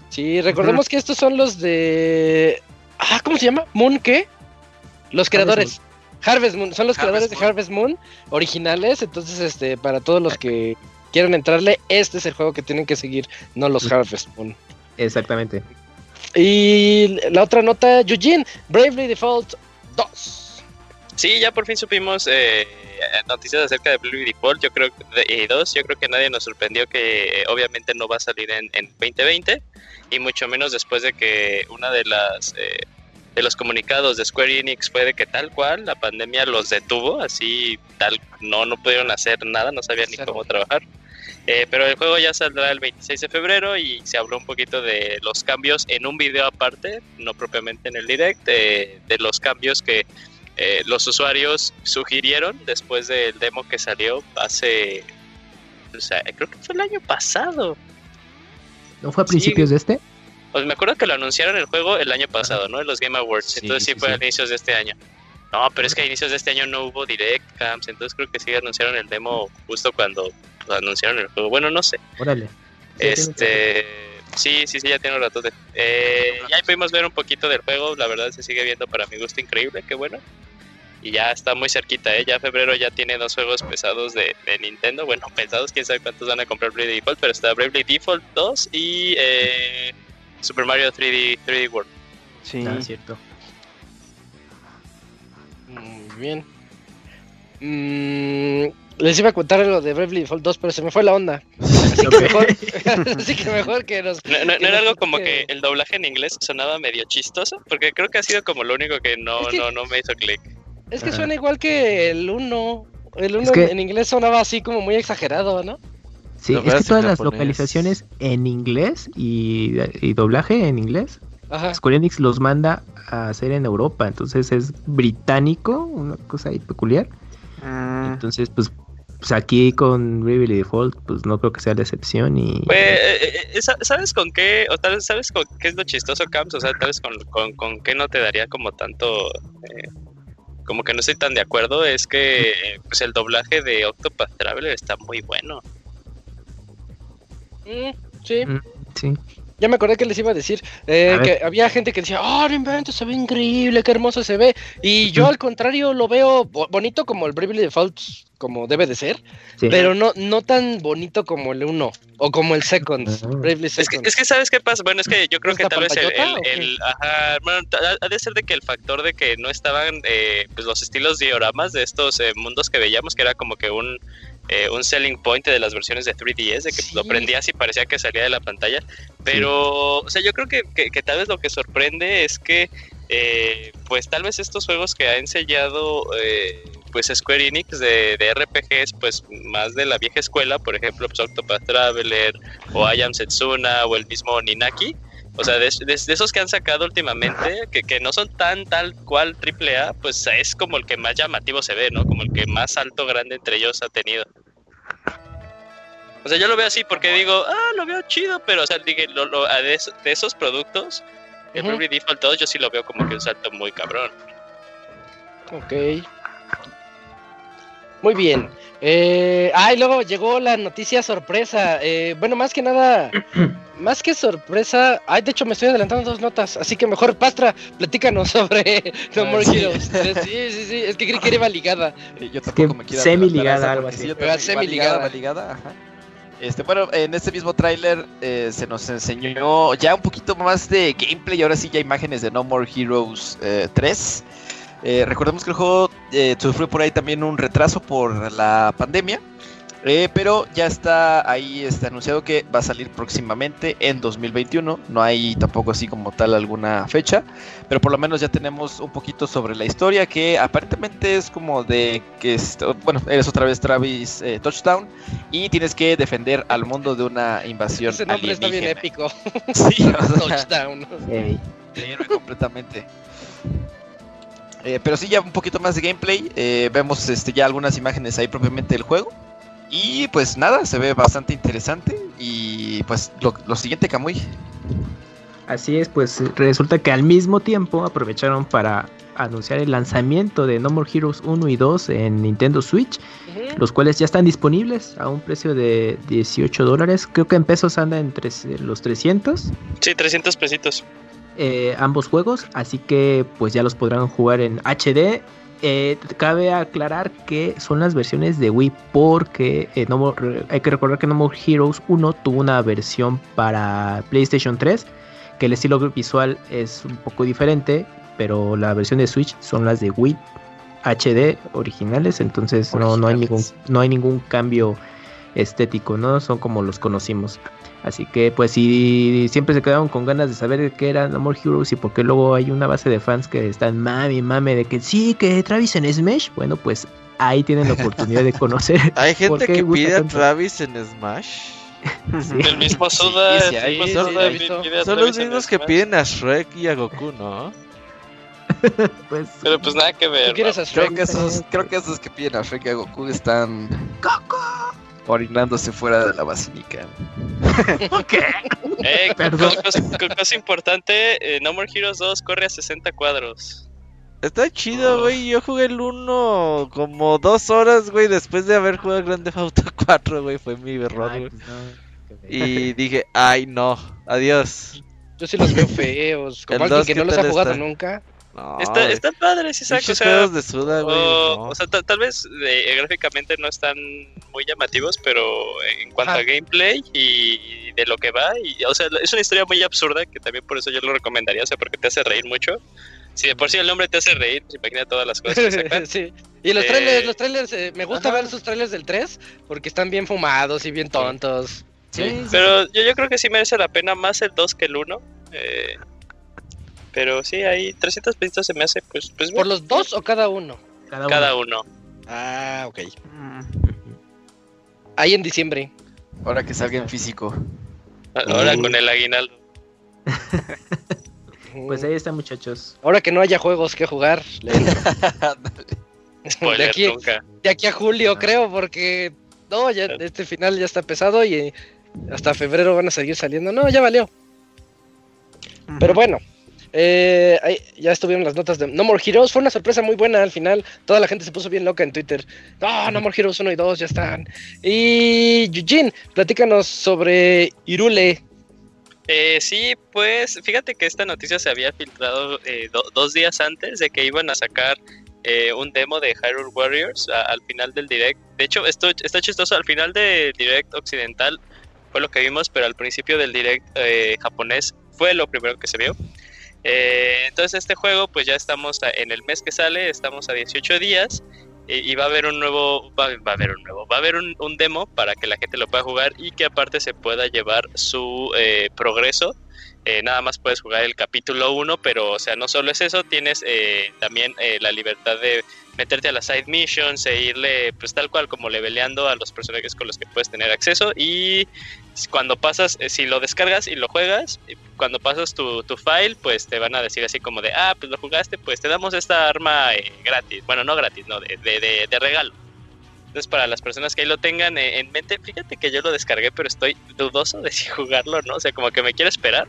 Sí, recordemos que estos son los de. Ah, ¿cómo se llama? ¿Moon qué? Los creadores. Harvest Moon, son los Harvest creadores de. Harvest Moon originales. Entonces, este, para todos los que quieran entrarle, este es el juego que tienen que seguir, no los Harvest Moon. Exactamente. Y la otra nota, Eugene, Bravely Default 2. Sí, ya por fin supimos eh, noticias acerca de Blue Default. Yo creo y dos, yo creo que nadie nos sorprendió que eh, obviamente no va a salir en, en 2020 y mucho menos después de que una de las eh, de los comunicados de Square Enix fue de que tal cual la pandemia los detuvo, así tal no no pudieron hacer nada, no sabían ni cómo trabajar. Eh, pero el juego ya saldrá el 26 de febrero y se habló un poquito de los cambios en un video aparte, no propiamente en el direct, eh, de los cambios que eh, los usuarios sugirieron después del demo que salió hace, o sea, creo que fue el año pasado. ¿No fue a Sí. principios de este? Pues me acuerdo que lo anunciaron el juego el año pasado, ¿no? En los Game Awards. Sí, entonces sí, sí, fue a inicios de este año. No, pero es que a inicios de este año no hubo direct cams, entonces creo que sí anunciaron el demo justo cuando lo anunciaron el juego. Bueno, no sé. Órale. Este, sí, sí, sí, ya tiene un ratote. Eh, ya pudimos ver un poquito del juego, la verdad se sigue viendo para mi gusto increíble, qué bueno. Y ya está muy cerquita, ¿eh? Ya febrero ya tiene dos juegos pesados de, de Nintendo. Bueno, pesados, quién sabe cuántos van a comprar Bravely Default, pero está Bravely Default 2 y eh, Super Mario 3D, 3D World. Sí. Ah, cierto. Muy bien. Mm, les iba a contar lo de Bravely Default 2, pero se me fue la onda. Así que mejor, así que, mejor que nos. ¿No, no- era nos algo como que el doblaje en inglés sonaba medio chistoso? Porque creo que ha sido como lo único que no, Es que- no, no me hizo clic. Es que suena igual que el 1. El 1 Es que- en inglés sonaba así como muy exagerado, ¿no? Sí, Lo es que todas las localizaciones en inglés y, y doblaje en inglés, Ajá. Square Enix los manda a hacer en Europa, entonces es británico, una cosa ahí peculiar. Ah, Entonces, pues, pues aquí con Bravely Default, pues no creo que sea la excepción y... Pues, eh, eh, sa- ¿sabes con qué? O tal vez, ¿sabes con qué es lo chistoso, Camps? O sea, tal vez con, con, con qué no te daría como tanto. eh, como que no estoy tan de acuerdo. Es que eh, pues el doblaje de Octopath Traveler está muy bueno. Mm, sí, Mm, Sí, ya me acordé que les iba a decir eh, A ver. que había gente que decía, oh, no inventes, se ve increíble, qué hermoso se ve. Y yo al contrario lo veo bo- bonito como el Bravely Default, como debe de ser, sí. pero no, no tan bonito como el 1 o como el Second. Ah. Bravely Es que, Second. es que, ¿sabes qué pasa? Bueno, es que yo creo que ¿Es la tal vez el. ajá, bueno, ha de ser de que el factor de que no estaban eh, pues los estilos dioramas de estos eh, mundos que veíamos, que era como que un. eh, un selling point de las versiones de 3DS, de que Sí. lo prendías y parecía que salía de la pantalla. Pero, o sea, yo creo que, que- que tal vez lo que sorprende es que, eh, pues tal vez estos juegos que ha enseñado, eh, pues Square Enix de, de RPGs, pues más de la vieja escuela, por ejemplo, pues Octopath Traveler o I Am Setsuna o el mismo Ninaki. O sea, de, de- de esos que han sacado últimamente, que, que no son tan tal cual triple A, pues es como el que más llamativo se ve, ¿no? Como el que más alto, grande entre ellos ha tenido. O sea, yo lo veo así porque digo, ah, lo veo chido, pero, o sea, dije, lo- lo- de, esos, de esos productos, el Ujú. Bravely Default 2, yo sí lo veo como que un salto muy cabrón. Ok. Muy bien. Eh, ah, y luego llegó la noticia sorpresa. Eh, bueno, más que nada, más que sorpresa. Ay, de hecho, me estoy adelantando dos notas. Así que mejor, Pastra, platícanos sobre No Ah, More sí. Heroes. Sí, sí, sí. Es que creí que iba ligada. Eh, Yo tampoco que me quiero semi ligada, algo así. sí, yo también, semi ligada, ligada, ajá. Este, bueno, en este mismo tráiler eh, se nos enseñó ya un poquito más de gameplay, ahora sí ya imágenes de No More Heroes eh, 3. Eh, recordemos que el juego eh, sufrió por ahí también un retraso por la pandemia. Eh, pero ya está ahí está anunciado que va a salir próximamente en 2021. No hay tampoco así como tal alguna fecha. Pero por lo menos ya tenemos un poquito sobre la historia. Que aparentemente es como de que es- bueno, eres otra vez Travis eh, Touchdown. Y tienes que defender al mundo de una invasión. Ese nombre está bien alienígena. épico. Sí, o sea, Touchdown. Héroe completamente. Eh, pero sí, ya un poquito más de gameplay. eh, vemos este, ya algunas imágenes ahí propiamente del juego. Y pues nada, se ve bastante interesante. Y pues lo, lo siguiente, Kamui. Así es, pues resulta que al mismo tiempo aprovecharon para anunciar el lanzamiento de No More Heroes 1 y 2 en Nintendo Switch, los cuales ya están disponibles a un precio de 18 dólares. Creo que en pesos anda entre los 300 Sí, 300 pesitos. Eh, ambos juegos, así que pues ya los podrán jugar en HD. Eh, cabe aclarar que son las versiones de Wii porque eh, no More- hay que recordar que No More Heroes 1 tuvo una versión para PlayStation 3 que el estilo visual es un poco diferente, pero la versión de Switch son las de Wii HD originales, entonces no, no hay ningún no hay ningún cambio estético, ¿no? Son como los conocimos. Así que pues si siempre se quedaron con ganas de saber qué era No More Heroes y por qué luego hay una base de fans que están mami mame de que sí, que Travis en Smash, bueno pues ahí tienen la oportunidad de conocer. Hay ¿Por gente qué que pide a tanto? Travis en Smash. El mismo Suda, sí, el mismo sí, Suda he visto. pide a Son los mismos que Smash. piden a Shrek y a Goku, ¿no? Pues Pero pues nada que ver. ¿Tú a Creo Shrek? que esos, creo que esos que piden a Shrek y a Goku están orinándose fuera de la basílica. Eh, Perdón. co- cosa, co- cosa importante, eh, No More Heroes 2 corre a 60 cuadros. Está chido, güey. Yo jugué el 1 como dos horas, güey, después de haber jugado Grand Theft Auto 4, güey. Fue mi error, güey. pues, no. Y dije, ay, no. Adiós. Yo sí los veo feos. Como El alguien que ¿qué no los ha jugado está? nunca. No, está, güey. está padre, sí, saco. O sea, de suda, güey. o, no. o sea ta- tal vez eh, gráficamente no están muy llamativos, pero en cuanto Ajá. a gameplay y de lo que va, y, o sea, es una historia muy absurda que también por eso yo lo recomendaría, o sea, porque te hace reír mucho. Si de por sí el nombre te hace reír, pues imagina todas las cosas que sí. Y los Eh, trailers, los trailers, eh, me gusta ajá. ver sus trailers del 3 porque están bien fumados y bien tontos. Sí. Pero yo, yo creo que sí merece la pena más el 2 que el 1. Eh, pero sí, ahí 300 pesitos se me hace, pues, pues ¿Por bien, los dos o cada uno? Cada uno. cada uno. Ah, ok. Mm. Ahí en diciembre. Ahora que salga en físico. Ahora Mm. con el aguinaldo. Pues ahí está, muchachos. Ahora que no haya juegos que jugar. de, aquí, nunca. de aquí a julio, creo, porque. No, ya este final ya está pesado y hasta febrero van a seguir saliendo. No, ya valió. Pero bueno, eh, ahí ya estuvieron las notas de No More Heroes. Fue una sorpresa muy buena al final. Toda la gente se puso bien loca en Twitter. No, No More Heroes 1 y 2 ya están. Y Eugene, platícanos sobre Irule. Eh, sí, pues fíjate que esta noticia se había filtrado eh, do- dos días antes de que iban a sacar eh, un demo de Hyrule Warriors a- al final del direct. De hecho, esto está chistoso. Al final del direct occidental fue lo que vimos, pero al principio del direct eh, japonés fue lo primero que se vio. Eh, entonces este juego, pues ya estamos en el mes que sale, estamos a 18 días y, y va a haber un nuevo, va, a haber un nuevo, va a haber un, un demo para que la gente lo pueda jugar y que aparte se pueda llevar su eh, progreso. Eh, nada más puedes jugar el capítulo 1, pero o sea, no solo es eso, tienes eh, también eh, la libertad de meterte a las side missions e irle pues tal cual como leveleando a los personajes con los que puedes tener acceso y cuando pasas, eh, si lo descargas y lo juegas, cuando pasas tu, tu file, pues te van a decir así como de, ah, pues lo jugaste, pues te damos esta arma eh, gratis. Bueno, no gratis, no, de, de, de- de regalo. Entonces, para las personas que ahí lo tengan eh, en mente, fíjate que yo lo descargué, pero estoy dudoso de si jugarlo, ¿no? O sea, como que me quiero esperar.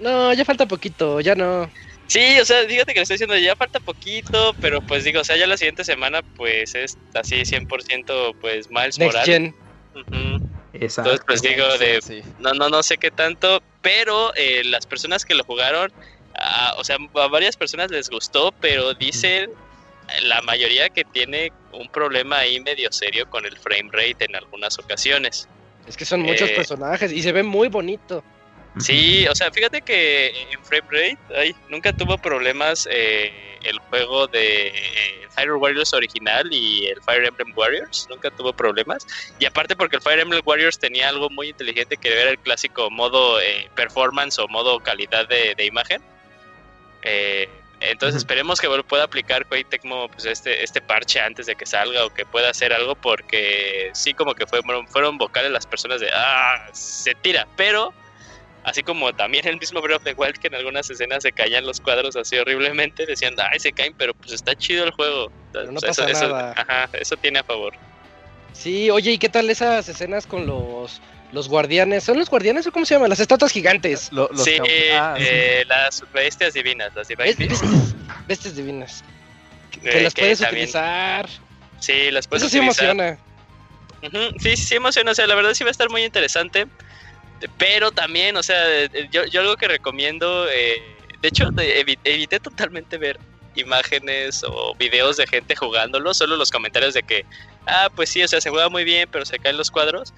No, ya falta poquito, ya no. Sí, o sea, fíjate que le estoy diciendo, ya falta poquito, pero pues digo, o sea, ya la siguiente semana, pues es así 100%, pues Miles Next Morales. Gen. Ujú. Exacto. Entonces, pues digo, de Sí. no, no, no sé qué tanto, pero eh, las personas que lo jugaron, ah, o sea, a varias personas les gustó, pero dicen la mayoría que tiene un problema ahí medio serio con el frame rate en algunas ocasiones. Es que son muchos Eh, personajes y se ve muy bonito. Sí, o sea, fíjate que en frame rate ay, nunca tuvo problemas eh, el juego de eh, Fire Warriors original y el Fire Emblem Warriors, nunca tuvo problemas. Y aparte porque el Fire Emblem Warriors tenía algo muy inteligente que era el clásico modo eh, performance o modo calidad de, de imagen. Eh, entonces esperemos que pueda aplicar Koei Tecmo pues, este, este parche antes de que salga o que pueda hacer algo porque sí como que fueron, fueron vocales las personas de, ah, se tira, pero así como también el mismo Breath of the Wild que en algunas escenas se caían los cuadros así horriblemente, decían, ay, se caen, pero pues está chido el juego. Pero no O sea, eso, pasa eso- nada. ajá, eso tiene a favor. Sí, oye, ¿y qué tal esas escenas con los, los guardianes? ¿Son los guardianes o cómo se llaman? Las estatuas gigantes. Lo- los sí, ah, sí. eh, las bestias divinas, las Divine Bes- Beasts, Bestias, bestias divinas. Que eh, las puedes también- utilizar. Sí, las puedes Eso sí utilizar. emociona. Sí, sí, sí emociona, o sea, la verdad sí va a estar muy interesante, pero también, o sea, eh, yo, yo algo que recomiendo, eh, de hecho, evi- evité totalmente ver imágenes o videos de gente jugándolo, solo los comentarios de que, ah, pues sí, o sea, se juega muy bien, pero se caen los cuadros.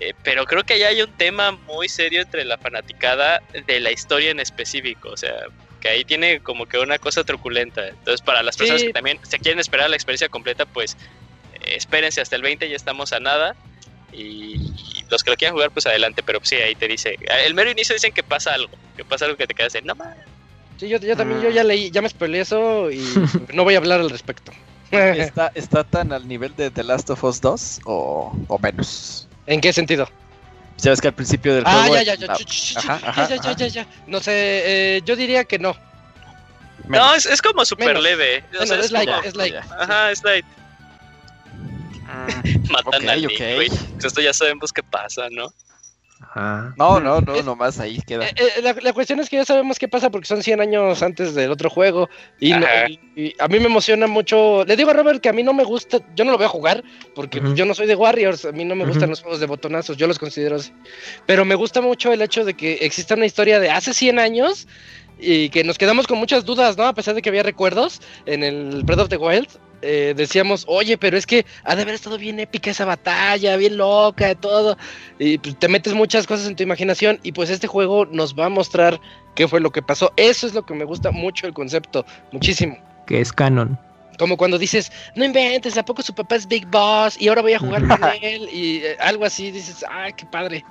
Eh, pero creo que ya hay un tema muy serio entre la fanaticada de la historia en específico, o sea, que ahí tiene como que una cosa truculenta. Entonces, para las personas Sí. que también se quieren esperar la experiencia completa, pues eh, espérense hasta el 20, ya estamos a nada. Y, y los que lo quieran jugar, pues adelante, pero sí, ahí te dice. El mero inicio dicen que pasa algo, que pasa algo que te quedas de, no mames. Sí, yo, yo también, yo ya leí, ya me spoileé eso y no voy a hablar al respecto. ¿Está, ¿Está tan al nivel de The Last of Us 2 o, o menos? ¿En qué sentido? Sabes que al principio del Ah, juego... ya, ya, ya, ah, ya, ajá, ya, ya, ajá. ya, ya. No sé, eh, yo diría que no. menos. No, es, es como súper Menos. leve. o sea, es like, como- es. Ya. Ajá, es light. Matan Ok, a Nick, ok. güey. Pues esto ya sabemos qué pasa, ¿no? Ajá. No, no, no, Es- nomás ahí queda. Eh, eh, la, la cuestión es que ya sabemos qué pasa porque son 100 años antes del otro juego. Y, no- Ajá. y- y a mí me emociona mucho. Le digo a Robert que a mí no me gusta, yo no lo voy a jugar porque yo no soy de Warriors. A mí no me gustan los juegos de botonazos, yo los considero así. Pero me gusta mucho el hecho de que exista una historia de hace 100 años y que nos quedamos con muchas dudas, ¿no? A pesar de que había recuerdos en el Breath of the Wild. Eh, decíamos, oye, pero es que ha de haber estado bien épica esa batalla, bien loca, todo. Y pues, te metes muchas cosas en tu imaginación y pues este juego nos va a mostrar qué fue lo que pasó. Eso es lo que me gusta mucho el concepto, muchísimo. Que es canon. Como cuando dices, no inventes, ¿a poco su papá es Big Boss? Y ahora voy a jugar con él y eh, algo así, dices, ay, qué padre.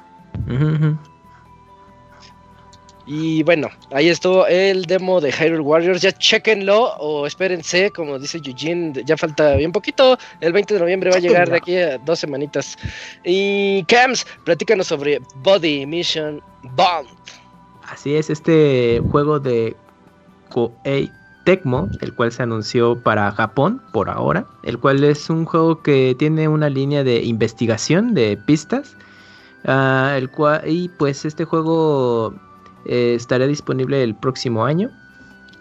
Y bueno, ahí estuvo el demo de Hyrule Warriors. Ya chequenlo o espérense, como dice Eugene, ya falta bien poquito. El 20 de noviembre va a llegar de aquí a dos semanitas. Y Cams, platícanos sobre Body Mission Bond. Así es, este juego de Koei Tecmo, el cual se anunció para Japón por ahora, el cual es un juego que tiene una línea de investigación de pistas, ah, el cual y pues este juego eh, estará disponible el próximo año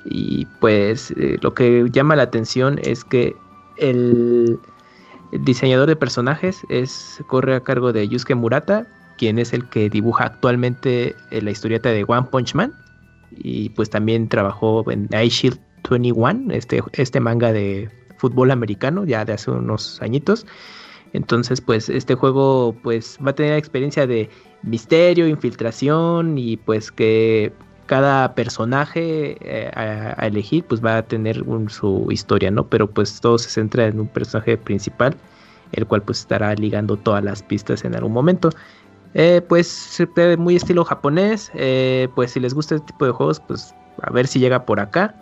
y pues eh, lo que llama la atención es que el, diseñador de personajes es corre a cargo de Yusuke Murata, quien es el que dibuja actualmente eh, la historieta de One Punch Man. Y pues también trabajó en Ice Shield 21, este, este manga de fútbol americano, ya de hace unos añitos. Entonces, pues este juego pues va a tener experiencia de misterio, infiltración y pues que cada personaje eh, a, elegir pues va a tener su historia, ¿no? Pero pues todo se centra en un personaje principal, el cual pues estará ligando todas las pistas en algún momento. Eh, pues muy estilo japonés. eh, pues si les gusta este tipo de juegos, pues a ver si llega por acá.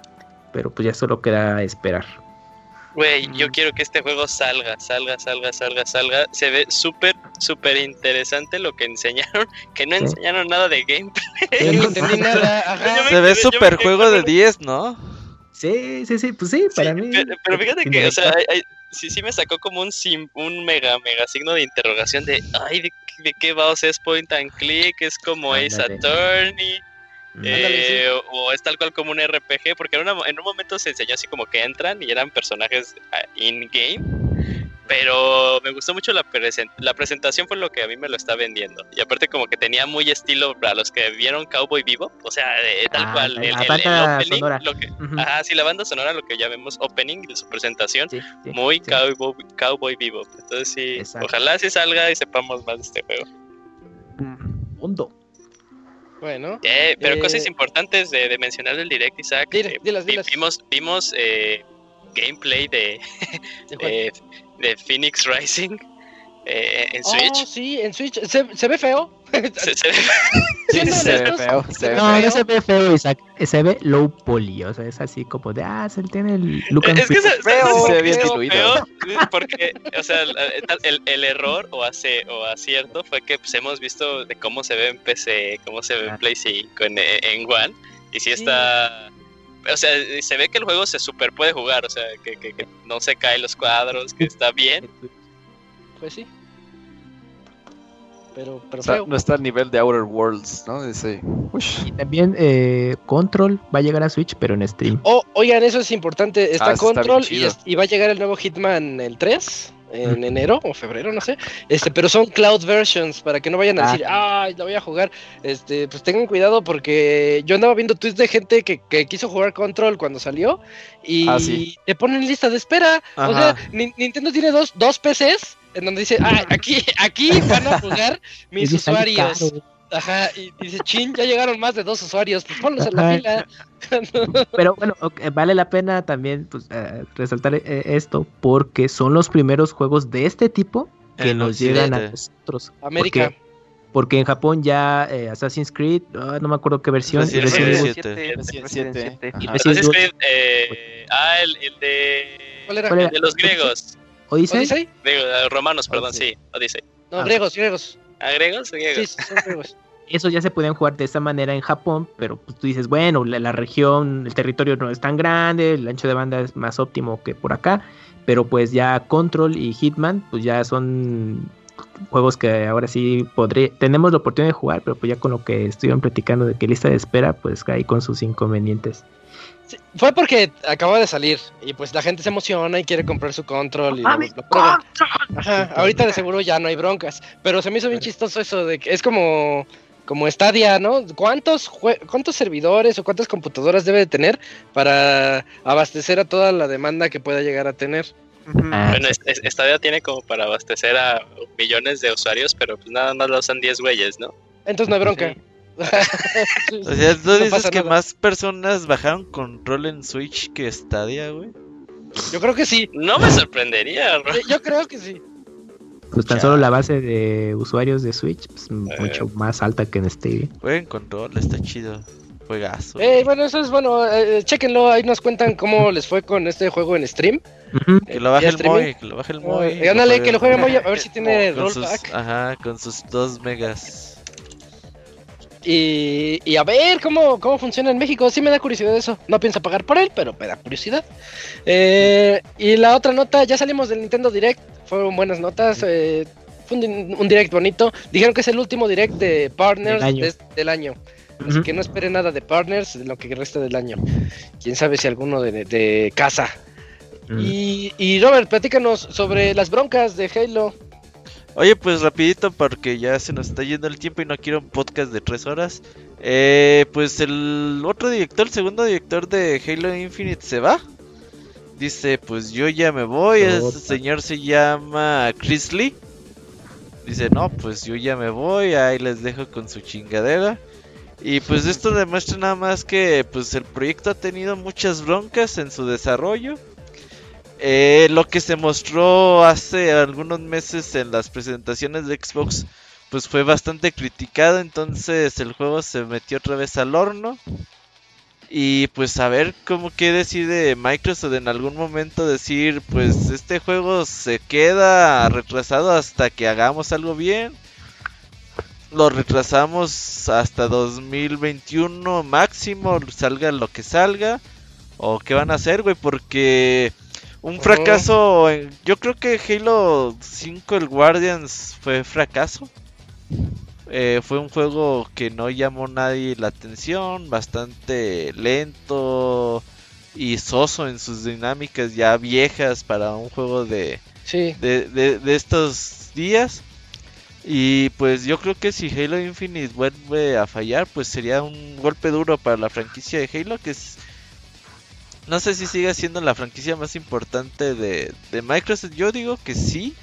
Pero pues ya solo queda esperar. Güey, yo quiero que este juego salga, salga, salga, salga, salga. Se ve súper, súper interesante lo que enseñaron, que no enseñaron nada de gameplay. Yo no entendí nada. ajá. Yo me Se ve quedé juego de un- 10, ¿no? Sí, sí, sí, pues sí, para Sí, mí. Pero, pero fíjate que, o sea, hay- hay- sí, sí me sacó como un sim- un mega, mega signo de interrogación de, ay, ¿de, qué- de qué va? O sea, es point and click, es como Ace. Attorney, eh, o, o es tal cual como un RPG, porque en, una- en un momento se enseñó así como que entran y eran personajes ah, in-game, pero me gustó mucho la, presen- la presentación, fue lo que a mí me lo está vendiendo. Y aparte como que tenía muy estilo para los que vieron Cowboy Vivo, o sea, eh, tal Ah, cual, la el, el- el banda opening, sonora. lo que, Ujú. ajá, sí, la banda sonora, lo que llamemos opening de su presentación, Sí, sí, muy sí. cowboy, cowboy vivo. Entonces sí, Exacto. ojalá sí salga y sepamos más de este juego. mundo. Bueno, Eh, pero Eh, cosas importantes de, de mencionar del direct, Isaac. Dile, eh. Vimos, vimos eh, gameplay de, ¿de Phoenix Rising en Oh, Switch. sí, en Switch. Se, se ve feo. Se- se- Siendo se ve honestos, feo, se ve No, feo. no se ve feo, Isaac. Se ve low poly. O sea, es así como de, ah, se tiene el look and es que se, ¿sabes Feo, por se ve bien feo? diluido. Feo, Porque, o sea, el, el- el error o, hace, o acierto fue que pues, hemos visto de cómo se ve en PC, cómo se ve en. Play 5, en, en One, y Sí. está... O sea, se ve que el juego se super puede jugar, o sea, que, que- que no se caen los cuadros, que está bien. Pues sí. Pero, pero O sea, feo. no está a nivel de Outer Worlds, ¿no? Ese. Y también eh, Control va a llegar a Switch, pero en stream. Oh, oigan, eso es importante. Está Ah, está Control y, chido. es- y va a llegar el nuevo Hitman el 3 en enero o febrero, no sé. Este, pero son cloud versions para que no vayan a Ah. decir, ay, lo voy a jugar. Este, pues tengan cuidado porque yo andaba viendo tweets de gente que, que quiso jugar Control cuando salió y Ah, sí. te ponen lista de espera. O sea, Nintendo tiene dos, dos PCs en donde dice, ah, aquí, aquí van a jugar mis usuarios. Ajá, y dice, chin, ya llegaron más de dos usuarios, pues ponlos en la fila. Pero bueno, ok, vale la pena también pues, eh, resaltar eh, esto porque son los primeros juegos de este tipo que En nos llegan a nosotros. América. Porque, porque en Japón ya eh, Assassin's Creed, ah, no me acuerdo qué versión, y Resident Assassin's Creed, eh, ah, el, el de... ¿Cuál era? ¿Cuál el de los griegos. Odyssey, ¿Odyssey? Digo, eh, romanos, perdón, Odyssey. sí, Odyssey. No, Ah. griegos, griegos. ¿Ah, griegos o Sí, griegos? son griegos. esos ya se podían jugar de esa manera en Japón, pero pues, tú dices, bueno, la, la región, el territorio no es tan grande, el ancho de banda es más óptimo que por acá, pero pues ya Control y Hitman, pues ya son juegos que ahora sí podré, tenemos la oportunidad de jugar, pero pues ya con lo que estuvieron platicando de que lista de espera, pues ahí con sus inconvenientes. Sí, fue porque acaba de salir y pues la gente se emociona y quiere comprar su control y ¡Ah, lo-. Ajá, ahorita de seguro ya no hay broncas, pero se me hizo bien chistoso eso de que es como como Stadia, ¿no? ¿Cuántos jue- cuántos servidores o cuántas computadoras debe de tener para abastecer a toda la demanda que pueda llegar a tener? Ah, Bueno, es- es- Stadia tiene como para abastecer a millones de usuarios, pero pues nada más la usan 10 güeyes, ¿no? Entonces no hay bronca. O sea, tú No dices que nada. más personas bajaron control en Switch que Stadia, güey. Yo creo que sí. No me sorprendería, Ro- Yo- creo que sí. pues tan ya. solo la base de usuarios de Switch, pues mucho más alta que en Stadia. Jueguen control, está chido. Juegazo. Eh, bueno, eso es bueno. Eh, chéquenlo, ahí nos cuentan cómo les fue con este juego en stream. Que lo baje ¿y el streaming? Moy, que lo baje el Eh, Moy. ándale, que lo juegue Moy, a ver si tiene sus, rollback. ajá, con sus 2 megas. Y, y a ver cómo, cómo funciona en México. Sí me da curiosidad eso. No pienso pagar por él, pero me da curiosidad. Eh, y la otra nota, ya salimos del Nintendo Direct. Fueron buenas notas. eh, fue un, un Direct bonito. Dijeron que es el último Direct de Partners Del año. del año. Así que no esperen nada de Partners en lo que resta del año. Quién sabe si alguno de, de casa. Y, y Robert, platícanos sobre las broncas de Halo. Oye, pues rapidito porque ya se nos está yendo el tiempo y no quiero un podcast de 3 horas. Eh, pues el otro director, el segundo director de Halo Infinite se va. Dice, pues yo ya me voy. Ese Ota. señor se llama Chris Lee. Dice, no, pues yo ya me voy. Ahí les dejo con su chingadera. Y pues esto demuestra nada más que pues el proyecto ha tenido muchas broncas en su desarrollo. Eh, lo que se mostró hace algunos meses en las presentaciones de Xbox pues fue bastante criticado, entonces el juego se metió otra vez al horno. Y pues a ver cómo que decide Microsoft en algún momento decir, pues este juego se queda retrasado hasta que hagamos algo bien. Lo retrasamos hasta 2021 máximo, salga lo que salga. O qué van a hacer, güey, porque un Oh. fracaso, en- yo creo que Halo 5 el Guardians fue fracaso. Eh, fue un juego que no llamó nadie la atención, bastante lento y soso en sus dinámicas ya viejas para un juego de, Sí. de, de- de estos días. Y pues yo creo que si Halo Infinite vuelve a fallar, pues sería un golpe duro para la franquicia de Halo, que es... No sé si sigue siendo la franquicia más importante de, de Microsoft. Yo digo que sí,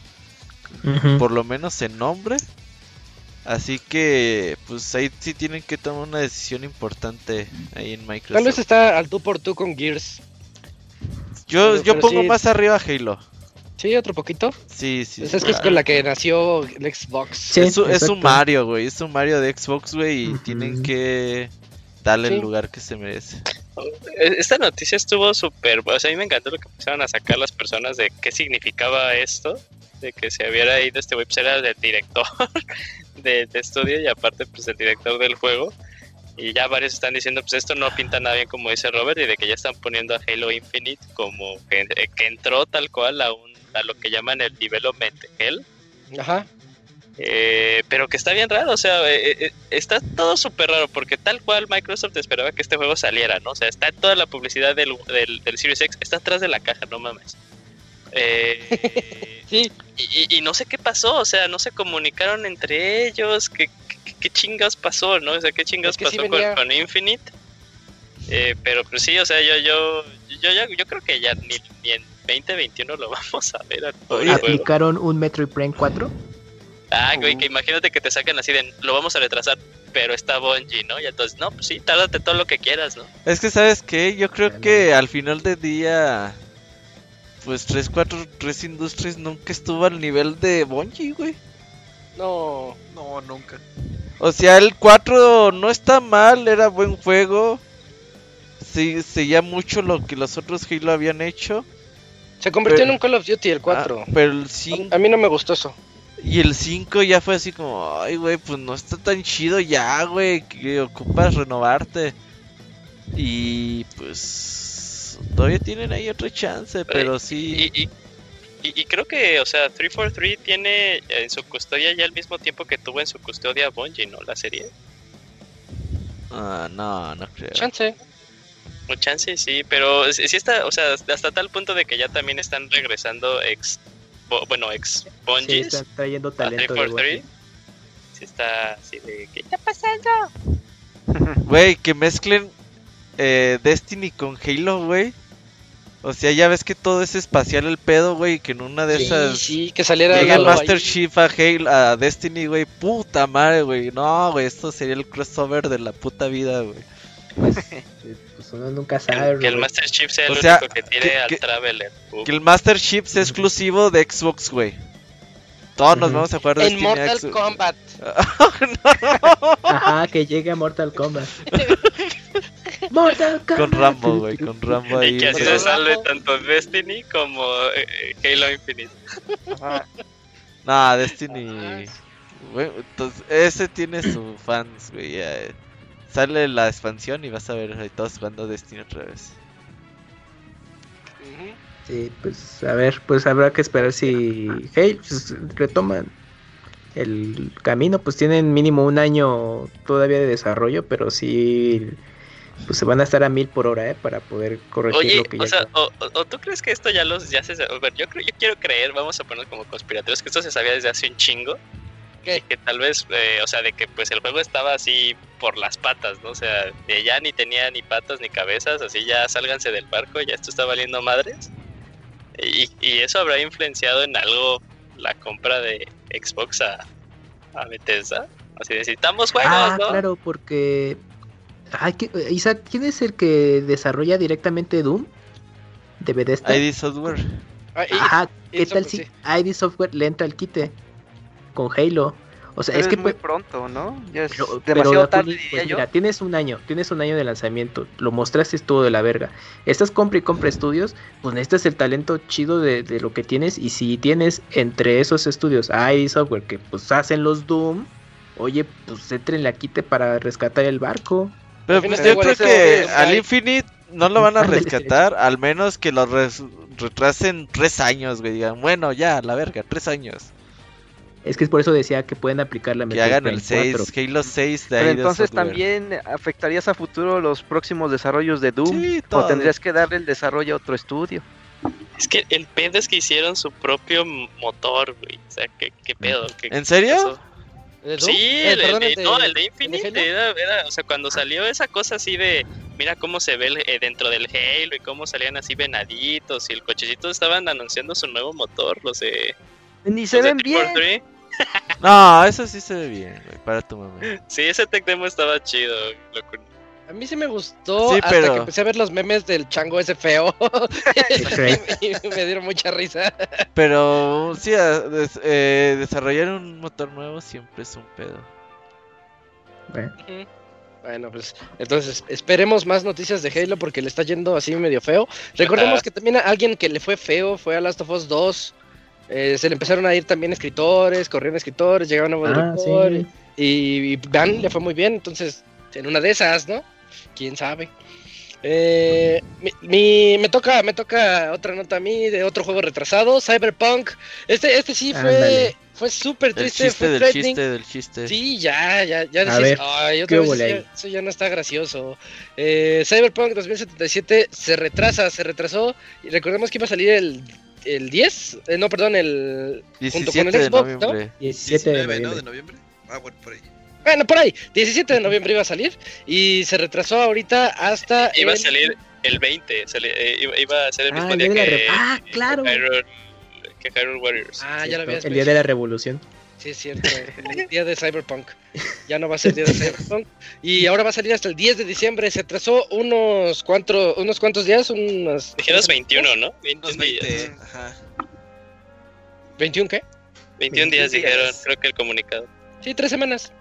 por lo menos en nombre. Así que, pues ahí sí tienen que tomar una decisión importante ahí en Tal vez Microsoft. está al tú por tú con Gears. Yo, pero- yo pero pongo sí- más arriba a Halo. Sí, otro poquito. Sí, sí. Pues es que es claro. con la que nació el Xbox. Sí, es, un- es un exacto. Mario, güey. Es un Mario de Xbox, güey. Y tienen que darle el lugar que se merece. E- Esta noticia estuvo súper. O sea, a mí me encantó lo que empezaron a sacar las personas de qué significaba esto. De que se hubiera ido este web, era del director de, de estudio y aparte, pues, el director del juego. Y ya varios están diciendo, pues esto no pinta nada bien, como dice Robert, y de que ya están poniendo a Halo Infinite como que, eh, que entró tal cual a, un, a lo que llaman el development hell. Ajá. Eh, pero que está bien raro, o sea, eh, eh, está todo súper raro porque tal cual Microsoft esperaba que este juego saliera, ¿no? O sea, está toda la publicidad del, del, del Series X, está atrás de la caja, no mames. Eh, Sí. y, y- y no sé qué pasó, o sea, no se comunicaron entre ellos, qué, qué, qué chingas pasó, ¿no? O sea, qué chingas Es que sí pasó venía- con, con Infinite. Eh, pero pues sí, o sea, yo yo yo, yo creo que ya ni, ni en 2021 lo vamos a ver al pobre juego. ¿Aplicaron un Metroid Prime 4? Ah, güey, que imagínate que te sacan así de, lo vamos a retrasar, pero está Bungie, ¿no? Y entonces, no, pues sí, tárdate todo lo que quieras, ¿no? Es que, ¿sabes qué? Yo creo que al final del día. Pues 343 Industries nunca estuvo al nivel de Bungie, güey. No. No, nunca. O sea, el 4 no está mal, era buen juego. Sí, seguía mucho lo que los otros Halo habían hecho. Se convirtió Pero- en un Call of Duty el 4. Ah, pero el 5 A mí no me gustó eso. Y el 5 ya fue así como, ay, güey, pues no está tan chido ya, güey, que ocupas renovarte. Y pues todavía tienen ahí otra chance, pero sí. Y, y, y, y creo que, o sea, 343 tiene en su custodia ya el mismo tiempo que tuvo en su custodia Bungie, ¿no? La serie. Ah, no, no creo. Chance. Un chance, sí, pero sí sí está, o sea, hasta tal punto de que ya también están regresando ex, bo- bueno, ex Sí, Bungies. están trayendo a talento de 343. Bungie. Sí está así de, ¿qué está pasando? Güey, que mezclen eh, Destiny con Halo, güey. O sea, ya ves que todo es espacial el pedo, güey, y que en una de Sí, esas sí, que saliera llega el ahí. Master Chief a Halo, a Destiny, güey. Puta madre, güey. No, güey, esto sería el crossover de la puta vida, güey. Pues, pues uno nunca sabe. Que el. Master Chief sea O el sea, único que tire que- al que- Traveler. Uf. Que el Master Chief sea exclusivo de Xbox, güey. Todos nos vamos a jugar En Destiny a Mortal Xbox. Kombat. Ajá, que llegue a Mortal Kombat. Mortal Kombat. Con Rambo, güey, con Rambo ahí. Y que así se salve tanto Destiny como eh, eh, Halo Infinite. Ajá. Nah, Destiny. Güey, entonces, ese tiene sus fans, güey. Sale la expansión y vas a ver todos jugando Destiny otra vez. Sí, pues a ver, pues habrá que esperar si hey, pues, retoman el camino, pues tienen mínimo un año todavía de desarrollo, pero sí, pues se van a estar a mil por hora, ¿eh? Para poder corregir Oye, lo que o ya sea, o, o- o tú crees que esto ya los ya se a ver, yo creo yo quiero creer, vamos a poner como conspiratorios que esto se sabía desde hace un chingo. ¿Qué? Y que tal vez, eh, o sea, de que pues el juego estaba así por las patas, ¿no? O sea, ya ni tenía ni patas ni cabezas, así ya sálganse del barco, ya esto está valiendo madres. Y, y eso habrá influenciado en algo la compra de Xbox a, a Bethesda. Así necesitamos juegos, Ah, ¿no? claro, porque Ay, ¿qué- Isaac, ¿quién es el que desarrolla directamente Doom? De Bethesda. ID Software. Ah, Ajá, ¿qué tal si ID Software le entra al quite con Halo? O sea, Pero es es, que muy pues, pronto, ¿no? Ya es pero- demasiado pero, tarde, pues, diría yo. mira, tienes un año, tienes un año de lanzamiento, lo mostraste todo de la verga. Estás compra y compra estudios, pues necesitas el talento chido de, de lo que tienes y si tienes entre esos estudios ID Software que pues hacen los Doom, oye, pues entren la quite para rescatar el barco. Pero Al pues yo creo que al. Infinite no lo van a rescatar, al menos que lo res- retrasen tres años, güey. Digan, bueno, ya, la verga, tres años. Es que es por eso decía que pueden aplicar la Que hagan el Prime 6, 4. Halo 6 de Pero ahí entonces también afectarías a futuro los próximos desarrollos de Doom. Sí, o tendrías que darle el desarrollo a otro estudio. Es que el pedo es que hicieron su propio motor, güey. O sea, ¿qué, qué pedo? ¿Qué, ¿En serio? Sí, Eh, el, de, no, el de ¿el de Infinite era, era- o sea, cuando salió esa cosa así de, mira cómo se ve el- eh, dentro del Halo y cómo salían así venaditos y el cochecito estaban anunciando su nuevo motor, los de... Ni se los ven bien. 343. No, eso sí se ve bien, güey, para tu mamá. Sí, ese tech demo estaba chido. loco. A mí sí me gustó Sí, hasta pero- que empecé a ver los memes del chango ese feo. y, y me dieron mucha risa. Pero sí, a- des- eh, desarrollar un motor nuevo siempre es un pedo. Bueno, Bueno, pues entonces esperemos más noticias de Halo porque le está yendo así medio feo. Recordemos Ajá. que también a alguien que le fue feo fue a Last of Us 2. Eh, se le empezaron a ir también escritores, corrieron escritores, llegaron nuevos ah, directores. sí. Y, y Van le fue muy bien, entonces en una de esas, ¿no? Quién sabe. Eh, mi, mi- me toca me toca otra nota a mí de otro juego retrasado, Cyberpunk. Este este sí fue fue súper El triste, chiste fue del chiste del chiste. Sí, ya, ya, ya A decís, ver, ay, ¿qué otra vez hubo eso ahí? ya, eso ya no está gracioso. Eh, Cyberpunk 2077 se retrasa, se retrasó y recordemos que iba a salir el, el 10, eh, no, perdón, el junto con 17 el de Xbox, ¿no? noviembre. 17 de 19, ¿no? noviembre. De noviembre. Ah, bueno, por ahí. Bueno, por ahí, 17 de noviembre iba a salir y se retrasó ahorita hasta Iba a el- salir el 20. sali- eh, iba, iba a ser el Ah, mismo el día de la que, re- Ah, claro. que Hyrule, que Hyrule Warriors. Ah, ya lo habías El día de la revolución. Sí, es cierto, el día de Cyberpunk. Ya no va a ser día de Cyberpunk. Y ahora va a salir hasta el 10 de diciembre. Se atrasó unos, cuantos unos cuantos días, unos... Dijeras 21, ¿no? 21 Unos días. 20. Ajá. ¿21 qué? 21 días 21 dijeron, días. creo que el comunicado. Sí, tres semanas.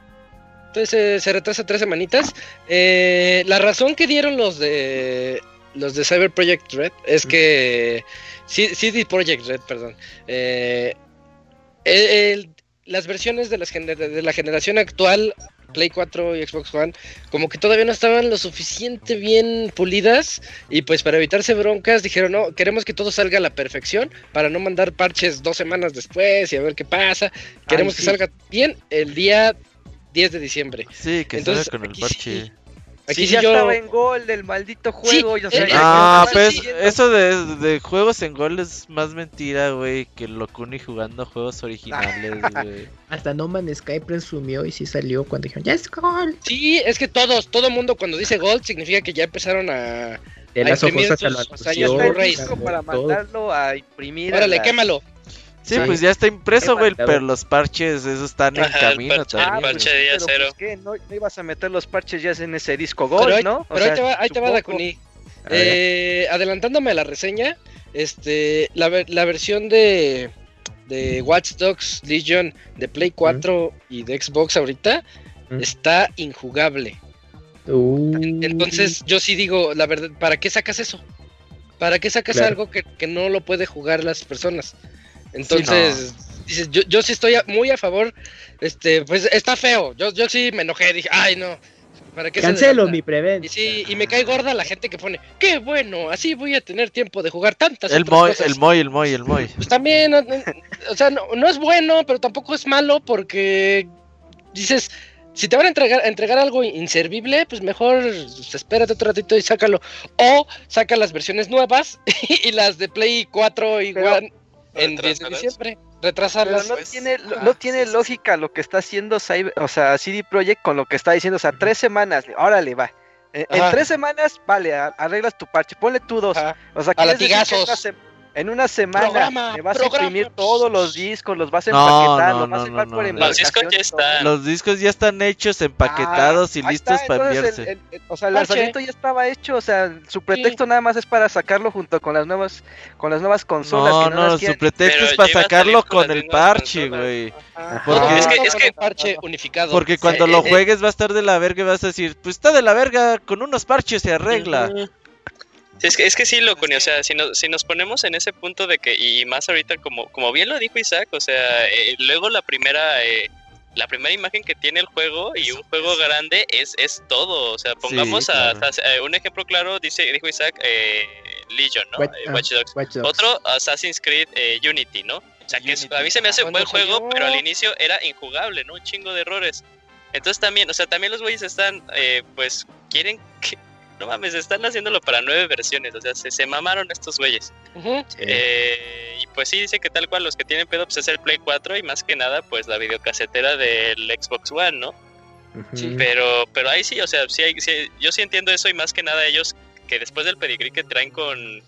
Entonces eh, se retrasa tres semanitas. Eh, la razón que dieron los de los de Cyber Project Red es que C- CD Project Red, perdón. eh, el- el- las versiones de, las gener- de la generación actual, Play 4 y Xbox One, como que todavía no estaban lo suficiente bien pulidas y pues para evitarse broncas dijeron, no, queremos que todo salga a la perfección para no mandar parches dos semanas después y a ver qué pasa. Queremos Ay, que salga bien el día 10 de diciembre. Sí, que Entonces, salga con el parche. sí- Aquí Sí, sí ya yo... estaba en gol del maldito juego. o sea, eh, Ah, pues eso de, de juegos en gol es más mentira, güey, que lo Kuni jugando juegos originales, güey. Hasta No Man's Sky presumió y sí salió cuando dijeron, ¡Ya es gol! Sí, es que todos, todo mundo cuando dice Gold significa que ya emperon a... De A las imprimir ojos hasta la hazañas ya está Blu-rays. el anunció, disco para todo. mandarlo a imprimir. a Órale, la- quémalo. Sí, Sí. pues ya está impreso, güey, pero los parches, esos están en Ajá, el camino parche- Ah, también. parche sí, día cero. pues, ¿qué? ¿No, no ibas a meter los parches ya en ese disco Pero Gold, ahí, ¿no? O pero ahí sea, te va, ahí te va. Dakuni. Eh, adelantándome a la reseña, este, la, ver- la versión de, de Watch Dogs Legion de Play 4 y de Xbox ahorita Mm. está injugable. Uh, Entonces yo sí digo, la verdad, ¿para qué sacas eso? ¿Para qué sacas Claro. algo que, que no lo puede jugar las personas? Entonces, dices, yo, yo sí estoy muy a favor, este, pues está feo, yo, yo sí me enojé, dije, ay no, ¿para qué Cancelo adelanta?" mi preventa. Y sí, y me cae gorda la gente que pone, qué bueno, así voy a tener tiempo de jugar tantas El otras Moy, cosas". el Moy, el Moy, el Moy. Pues también, no- no- o sea, no, no es bueno, pero tampoco es malo porque dices, si te van a entregar, a entregar algo inservible, pues mejor pues, espérate otro ratito y sácalo. O saca las versiones nuevas y las de Play 4 y Pero- One en 10 de diciembre. Pero Retrasarlas. no pues, tiene, ajá, no tiene sí, sí, sí. lógica lo que está haciendo Cyber, o sea, CD Projekt con lo que está diciendo, o sea, tres semanas, órale, va. En, en tres semanas, vale, arreglas tu parche, ponle tú dos. Ajá. O sea, A ¿quieres decir que latigazos. En una, semana Programa, me vas programa. a imprimir todos los discos, los vas a empaquetar, no, los vas a llevar no, por. Los discos ya y están. Los discos ya están hechos, empaquetados y Ah, ahí listos está, para enviarse. el- el- el- o sea, el lanzamiento ya estaba hecho, o sea, su pretexto nada más es para sacarlo junto con las nuevas con las nuevas consolas No, que no, no, las quieren. su pretexto Pero es para sacarlo con el parche, güey. Porque- Es que- es que- parche unificado. Porque cuando Eh, lo eh, juegues va a estar de la verga y vas a decir, pues está de la verga, con unos parches se arregla. Sí, es que, es que sí, loco, o sea, si nos, si nos ponemos en ese punto de que, y más ahorita, como, como bien lo dijo Isaac, o sea, eh, luego la primera, eh, la primera imagen que tiene el juego y un juego grande es, es todo, o sea, pongamos a, claro. a- un ejemplo claro, dice, dijo Isaac, eh, Legion, ¿no? Watch- Eh, ah, Watch Dogs. Watch Dogs. Otro, Assassin's Creed eh, Unity, ¿no? O sea, que Unity. a mí se me hace un buen Cuando juego, salió- pero al inicio era injugable, ¿no? Un chingo de errores. Entonces también, o sea, también los güeyes están, eh, pues, quieren que... No mames, están haciéndolo para nueve versiones, o sea, se, se mamaron estos güeyes. Eh, y pues sí, dice que tal cual los que tienen pedo pues es el Play 4 y más que nada pues la videocasetera del Xbox One, ¿no? Pero pero ahí sí, o sea, sí, hay- sí- yo sí entiendo eso y más que nada ellos que después del pedigrí que traen con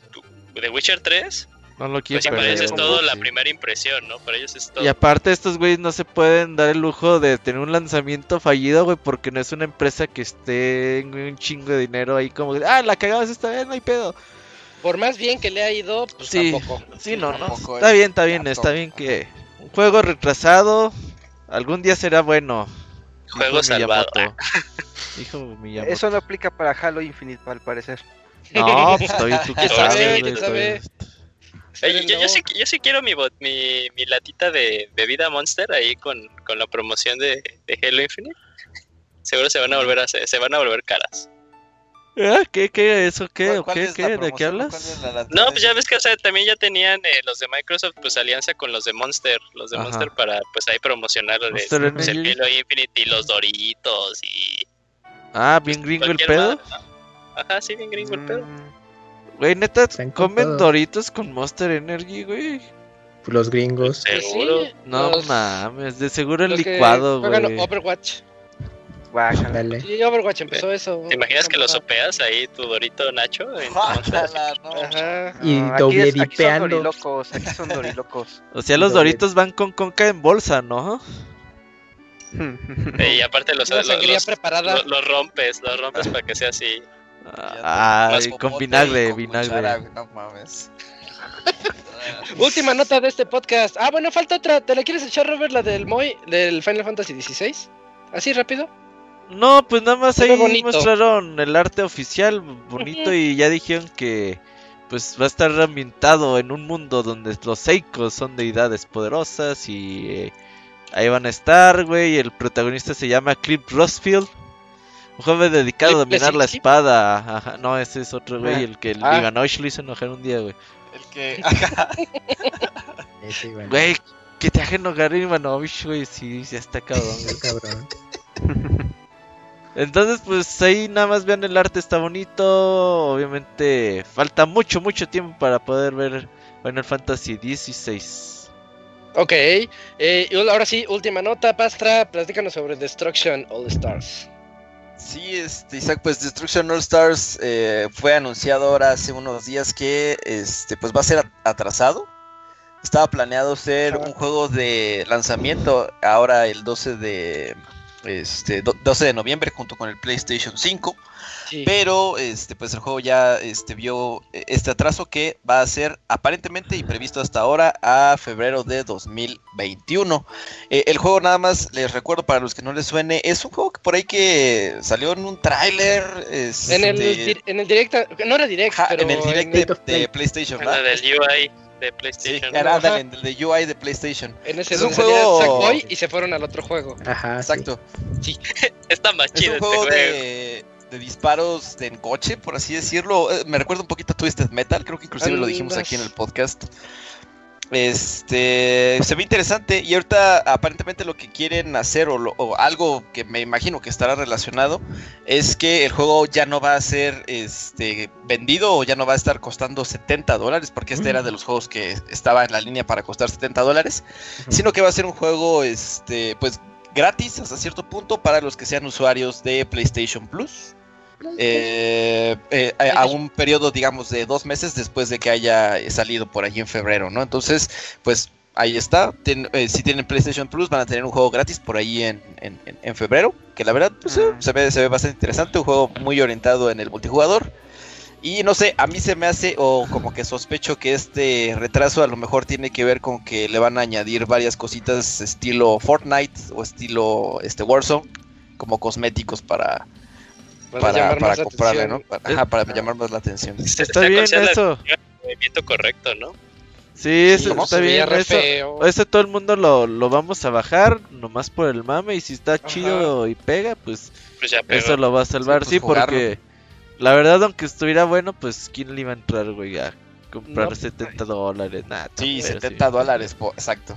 The Witcher 3, No lo Pues quiero sí, para ellos es todo la primera impresión, ¿no? Para ellos es todo. Y aparte estos güeyes no se pueden dar el lujo de tener un lanzamiento fallido, güey, porque no es una empresa que esté en un chingo de dinero ahí como, ah, la cagamos esta vez, no hay pedo. Por más bien que le ha ido, pues Sí. tampoco. Sí, no, no. tampoco Está es bien, está bien, está bien que un juego retrasado algún día será bueno. Juego salvado. Dijo Miyamoto. Eso no aplica para Halo Infinite, al parecer. No, pues todavía tú sabes, güey, todavía- sabes. Oye, yo, yo sí, yo sí quiero mi, bot- mi, mi latita de bebida Monster ahí con, con la promoción de, de Halo Infinite. Seguro se van a volver a hacer- se van a volver caras. Ah, ¿Qué, qué, eso qué, ¿Cuál- o cuál qué, es qué, la de qué hablas? ¿Cuál es la lata No, pues ya ves que o sea, también ya tenían eh, los de Microsoft pues alianza con los de Monster, los de Ajá. Monster para pues ahí promocionar el, Monster pues, el. Halo Infinite y los Doritos y Ah, bien gringo el pedo. madre, ¿no? Ajá, sí, bien gringo el pedo. Güey, neta, comen todo. doritos con Monster Energy, güey. Los gringos. Sí, Seguro. No los- mames, de seguro el licuado, juegan güey. Overwatch. guácala. Dale. Sí, Overwatch empezó eso. ¿Te imaginas que lo sopeas ahí tu Dorito Nacho? No. Ajá. Y No, aquí doble es- aquí son dorilocos, aquí son dorilocos. O sea, los doritos van con conca en bolsa, ¿no? Y aparte los, los, los- los rompes, los rompes para que sea así. Ah, con vinagre, vinagre. no mames. Última nota de este podcast. Ah, bueno, falta otra. ¿Te la quieres echar, Robert, la del Moy, del Final Fantasy XVI? Así rápido. No, pues nada más ahí bonito. mostraron el arte oficial bonito y ya dijeron que pues va a estar ambientado en un mundo donde los Seikos son deidades poderosas y eh, ahí van a estar, güey. El protagonista se llama Cliff Rossfield. Un joven dedicado a ¿Cliff dominar la espada. Ajá, no, ese es otro güey, Ah. el que el Ah. Ivanovich lo hizo enojar un día, güey. El que. Ajá. Ese, bueno, Güey, que te hagan enojar Ivanovich, güey, sí, ya está cabrón, güey. está cabrón. Entonces, pues ahí nada más vean el arte, está bonito. Obviamente, falta mucho, mucho tiempo para poder ver Final Fantasy XVI. Ok. eh, y ahora sí, última nota. Pastra, platícanos sobre Destruction All Stars. Sí, este, Isaac, pues Destruction All Stars eh, fue anunciado ahora hace unos días que este, pues va a ser at- atrasado. Estaba planeado ser Ajá. un juego de lanzamiento ahora el 12 de este do- 12 de noviembre junto con el PlayStation 5, Sí. pero este pues el juego ya este vio eh, este atraso que va a ser aparentemente y previsto hasta ahora a febrero de 2021. Eh, el juego nada más les recuerdo para los que no les suene, es un juego que por ahí que salió en un tráiler en, el, este, en el directo, no era direct, ajá, pero en el direct en, de, Play. de PlayStation, La ¿verdad? del UI de Sí, PlayStation. era- en de UI de PlayStation. en ese es un juego- Sackboy y se fueron al otro juego. Ajá. sí. Exacto. Está más Es chido un este juego juego. de, de disparos en coche, por así decirlo. Eh, Me recuerda un poquito a Twisted Metal, creo que inclusive lo dijimos aquí en el podcast. Este se ve interesante y ahorita aparentemente lo que quieren hacer o, lo- o algo que me imagino que estará relacionado es que el juego ya no va a ser este vendido o ya no va a estar costando 70 dólares porque este era de los juegos que estaba en la línea para costar 70 dólares, sino que va a ser un juego este pues gratis hasta cierto punto para los que sean usuarios de PlayStation Plus. eh, eh, a un periodo, digamos, de dos meses después de que haya salido por allí en febrero, ¿no? Entonces, pues ahí está. Eh, si tienen PlayStation Plus, van a tener un juego gratis por ahí en, en- en- febrero. Que la verdad, pues, Ah. se, ve, se ve bastante interesante. Un juego muy orientado en el multijugador. Y no sé, a mí se me hace, o como que sospecho que este retraso a lo mejor tiene que ver con que le van a añadir varias cositas estilo Fortnite o estilo este Warzone, como cosméticos para, Para, para, comprarle, atención. ¿no? Para, ajá, para llamar más la atención. Se- Está se bien eso. el movimiento correcto, ¿no? Sí, eso ¿Cómo? está bien. Eso, feo. eso todo el mundo lo, lo vamos a bajar, nomás por el mame. Y si está Ajá. chido y pega, pues Pues ya eso lo va a salvar. pues Sí, jugarlo. porque la verdad, aunque estuviera bueno, pues ¿quién le iba a entrar, güey? A comprar No. 70 dólares. Nah, Sí, pero 70 dólares, po- exacto.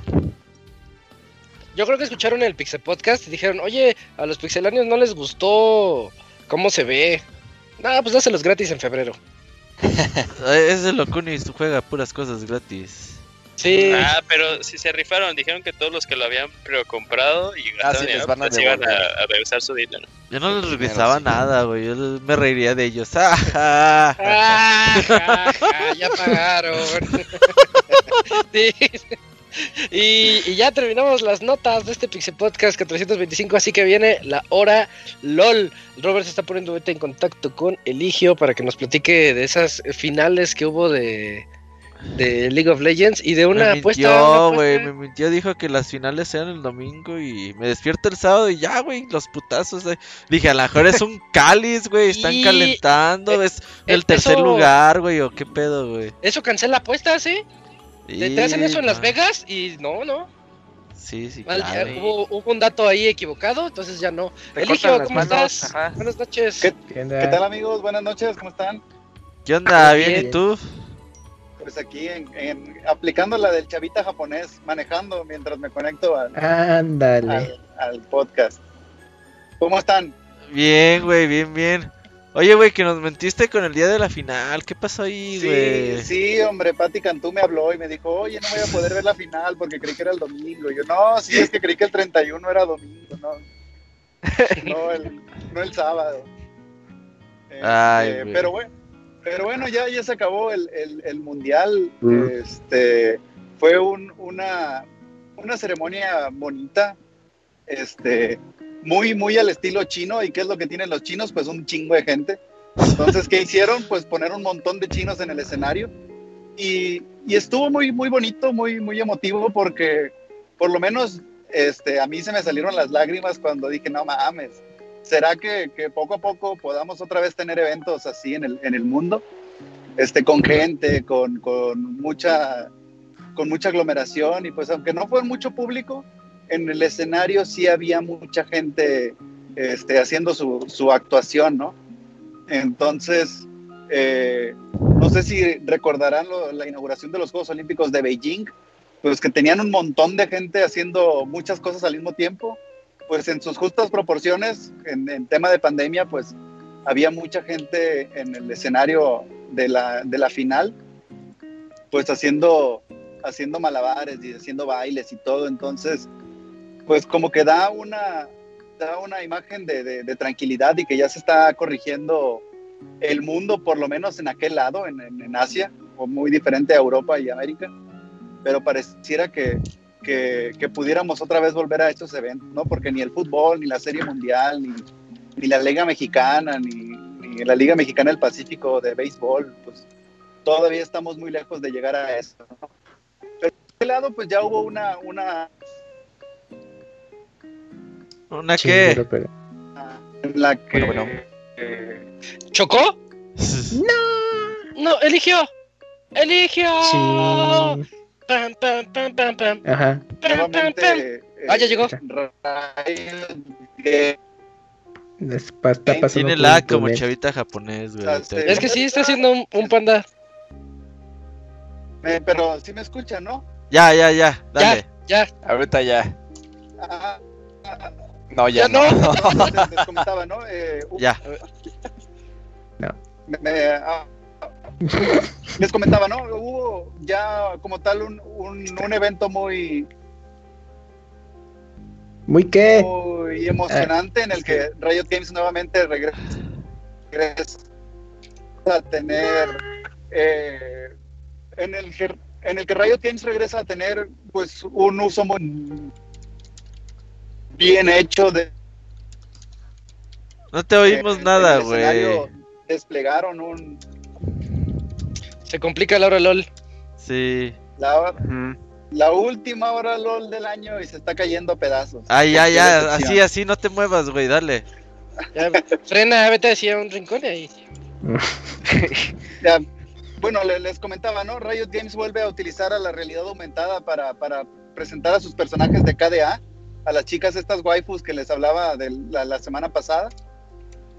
Yo creo que escucharon el Pixel Podcast y dijeron, oye, a los pixelanios no les gustó cómo se ve. No, pues dáselos gratis en febrero. Eh, Ese Locuni juega puras cosas gratis. Sí. Ah, pero si se rifaron, dijeron que todos los que lo habían precomprado y Ah, sí, les dinero, van a pues, iban a, a regresar su dinero. Yo no les regresaba sí. nada, güey. Yo me reiría de ellos. Ah, ja. Ah, ja, ja, ya pagaron. Sí. Y, y ya terminamos las notas de este Pixel Podcast 425, así que viene la hora LOL. Robert se está poniendo ahorita en contacto con Eligio para que nos platique de esas finales que hubo de, de League of Legends y de una me apuesta. mintió, apuesta. güey. Me mintió, dijo que las finales eran el domingo y me despierto el sábado y ya, güey, los putazos. eh. Dije, a lo mejor es un cáliz, güey. Están Y- calentando. Es el eh, tercer eso- lugar, güey, o qué pedo, güey. Eso cancela apuestas, ¿eh? Te, te hacen eso en Las. Vegas y no, no. Sí, sí, Mal- claro. eh, hubo, hubo un dato ahí equivocado, entonces ya no. Te Eligio, ¿cómo manos, estás? ajá. Buenas noches. ¿Qué- ¿Qué onda? ¿Qué tal amigos? Buenas noches, ¿cómo están? ¿Qué onda? ¿Bien Bien. y tú? Pues aquí en, en- aplicando la del chavita japonés, manejando mientras me conecto al, Ándale. al, al podcast. ¿Cómo están? Bien, güey, bien, bien. Oye, güey, que nos mentiste con el día de la final. ¿Qué pasó ahí, Sí, güey? sí, hombre, Pati Cantú me habló y me dijo, oye, no voy a poder ver la final porque creí que era el domingo. Y yo, no, sí, es que creí que el 31 era domingo, no. No el, no el sábado. Este, Ay, güey. pero bueno, pero bueno, ya, ya se acabó el, el- el mundial. Mm. Este fue un- una, una ceremonia bonita. Este, muy, muy al estilo chino. ¿Y qué es lo que tienen los chinos? Pues un chingo de gente. Entonces, ¿qué hicieron? Pues poner un montón de chinos en el escenario. Y, y estuvo muy, muy bonito, muy, muy emotivo, porque por lo menos este, a mí se me salieron las lágrimas cuando dije, no mames, ¿será que, poco a poco podamos otra vez tener eventos así en el, en el mundo? Este, con gente, con, con mucha, con mucha aglomeración, y pues aunque no fue mucho público, en el escenario sí había mucha gente este, haciendo su, su actuación, ¿no? Entonces, eh, no sé si recordarán la inauguración de los Juegos Olímpicos de Beijing, pues que tenían un montón de gente haciendo muchas cosas al mismo tiempo, pues en sus justas proporciones, en, tema de pandemia, pues había mucha gente en el escenario de la, de la final, pues haciendo, haciendo malabares y haciendo bailes y todo, entonces, pues como que da una, da una imagen de, de- de tranquilidad y que ya se está corrigiendo el mundo, por lo menos en aquel lado, en, en- en Asia, o muy diferente a Europa y América, pero pareciera que, que, que pudiéramos otra vez volver a estos eventos, ¿no? Porque ni el fútbol, ni la Serie Mundial, ni, ni la Liga Mexicana, ni, ni la Liga Mexicana del Pacífico de béisbol, pues todavía estamos muy lejos de llegar a eso, ¿no? Pero de este lado, pues ya hubo una, una ¿Una qué? en la que... Bueno, bueno. eh, ¿Chocó? No, eligió. Eligió. Sí. Pam, pam, pam, pam, pam. Ajá. Pam, pam, pam. Ah, ya llegó. Está pasando Tiene lag como internet. chavita japonés, güey. Ah, sí. Es que sí, está haciendo un, un panda. Eh, pero sí me escuchan, ¿no? Ya, ya, ya. Dale. Ya, Ahorita ya. Ah, ah, No, ya, Ya no. les, les comentaba, ¿no? Eh, Ya. me- me- ah, les comentaba, ¿no? Hubo ya como tal un, un, un evento muy, ¿Muy qué? muy emocionante en el que Riot Games nuevamente regresa, regresa a tener eh, en el que en el que Riot Games regresa a tener pues un uso muy bien hecho de No te oímos en- nada, güey. desplegaron un se complica la hora LOL. Sí. la, última hora LOL del año y se está cayendo a pedazos. Ay, ya, ya. Así, así, no te muevas, güey. Dale. Ya, frena, vete hacia un rincón y ahí. Ya, bueno, le- les comentaba, ¿no? Riot Games vuelve a utilizar a la realidad aumentada para, para presentar a sus personajes de KDA, a las chicas estas waifus que les hablaba de la, la semana pasada,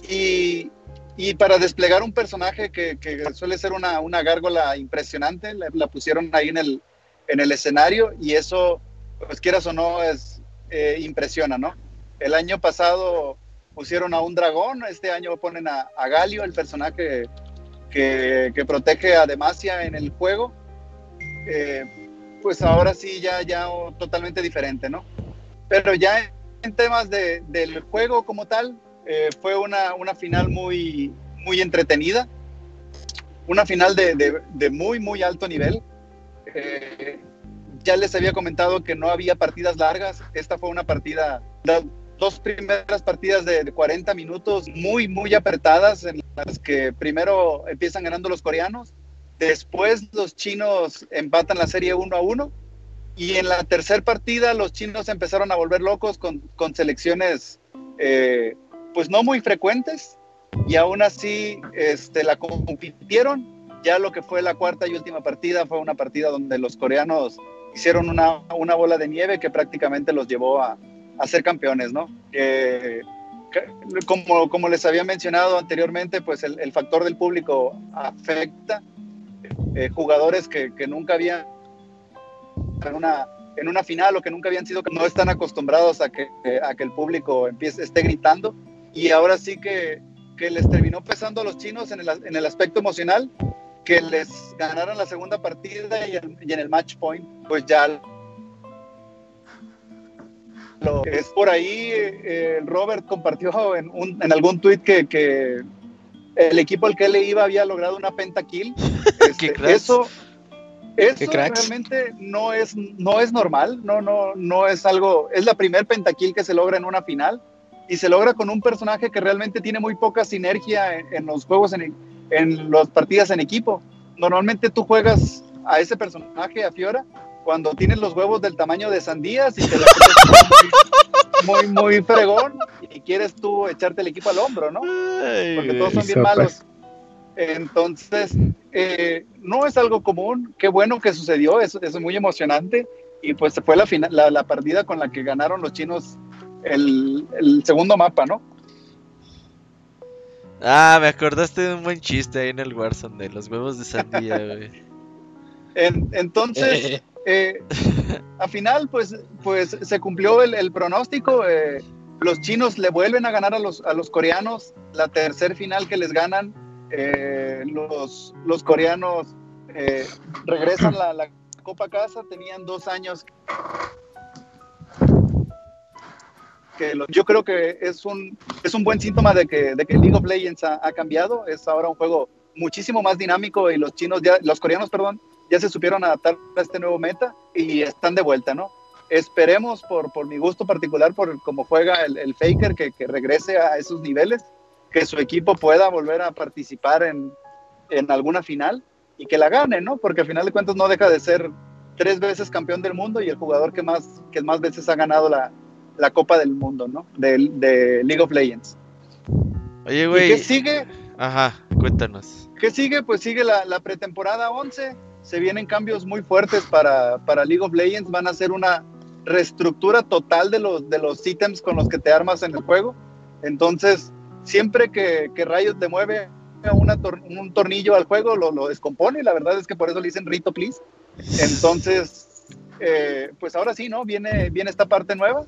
y, y para desplegar un personaje que, que suele ser una, una gárgola impresionante, la, la pusieron ahí en el, en el escenario y eso, pues quieras o no, es, eh, impresiona, ¿no? El año pasado pusieron a un dragón, este año ponen a, a Galio, el personaje que, que protege a Demacia en el juego. Eh, pues ahora sí ya, ya totalmente diferente, ¿no? Pero ya en temas de, del juego como tal, eh, fue una, una final muy, muy entretenida, una final de, de, de muy, muy alto nivel. Eh, ya les había comentado que no había partidas largas, esta fue una partida, las dos primeras partidas de, de 40 minutos muy, muy apretadas, en las que primero empiezan ganando los coreanos, después los chinos empatan la serie 1 a 1 y en la tercera partida los chinos empezaron a volver locos con, con selecciones eh, pues no muy frecuentes y aún así este, la compitieron. Ya lo que fue la cuarta y última partida fue una partida donde los coreanos hicieron una, una bola de nieve que prácticamente los llevó a, a ser campeones, ¿no? Eh, como, como les había mencionado anteriormente, pues el, factor del público afecta. Eh, jugadores que, que, nunca habían en una, en una final o que nunca habían sido, no están acostumbrados a que, a que el público empiece, esté gritando. Y ahora sí que, que les terminó pesando a los chinos en el, en el aspecto emocional, que les ganaron la segunda partida y, en el match point, pues ya lo es por ahí, eh, Robert compartió en, un, en algún tweet que, que, el equipo al que le iba había logrado una pentakill. Este, eso eso realmente no es, no es normal, no, no, no es algo, es la primer pentakill que se logra en una final y se logra con un personaje que realmente tiene muy poca sinergia en, en los juegos, en, en las partidas en equipo. Normalmente tú juegas a ese personaje, a Fiora, cuando tienes los huevos del tamaño de sandías y te la muy, muy, muy fregón y quieres tú echarte el equipo al hombro, ¿no? Porque todos son bien malos. Entonces, eh, no es algo común, qué bueno que sucedió, es, es muy emocionante y pues fue la, final, la, la, partida con la que ganaron los chinos el, el, segundo mapa, ¿no? Ah, me acordaste de un buen chiste ahí en el Warzone de los huevos de sandía, güey. En, entonces, eh, al final, pues, pues se cumplió el, el pronóstico. Eh, los chinos le vuelven a ganar a los, a los coreanos la tercer final que les ganan. Eh, los, los, coreanos eh, regresan la, la, Copa casa, tenían dos años. Que lo, yo creo que es un, es un buen síntoma de que, de que League of Legends ha, ha, cambiado, es ahora un juego muchísimo más dinámico y los chinos, ya, los coreanos, perdón, ya se supieron adaptar a este nuevo meta y están de vuelta, ¿no? Esperemos por, por mi gusto particular, por cómo juega el, el Faker, que, que regrese a esos niveles que su equipo pueda volver a participar en, en, alguna final y que la gane, ¿no? Porque al final de cuentas no deja de ser tres veces campeón del mundo y el jugador que más, que más veces ha ganado la, la Copa del Mundo, ¿no? De, de League of Legends. Oye, güey. ¿Qué sigue? Ajá, cuéntanos. ¿Qué sigue? Pues sigue la, la, pretemporada 11. Se vienen cambios muy fuertes para, para League of Legends. Van a hacer una reestructura total de los, de los ítems con los que te armas en el juego. Entonces, siempre que, que Riot te mueve una tor un tornillo al juego, lo, lo, descompone. La verdad es que por eso le dicen Rito Please. Entonces, eh, pues ahora sí, ¿no? Viene, viene esta parte nueva.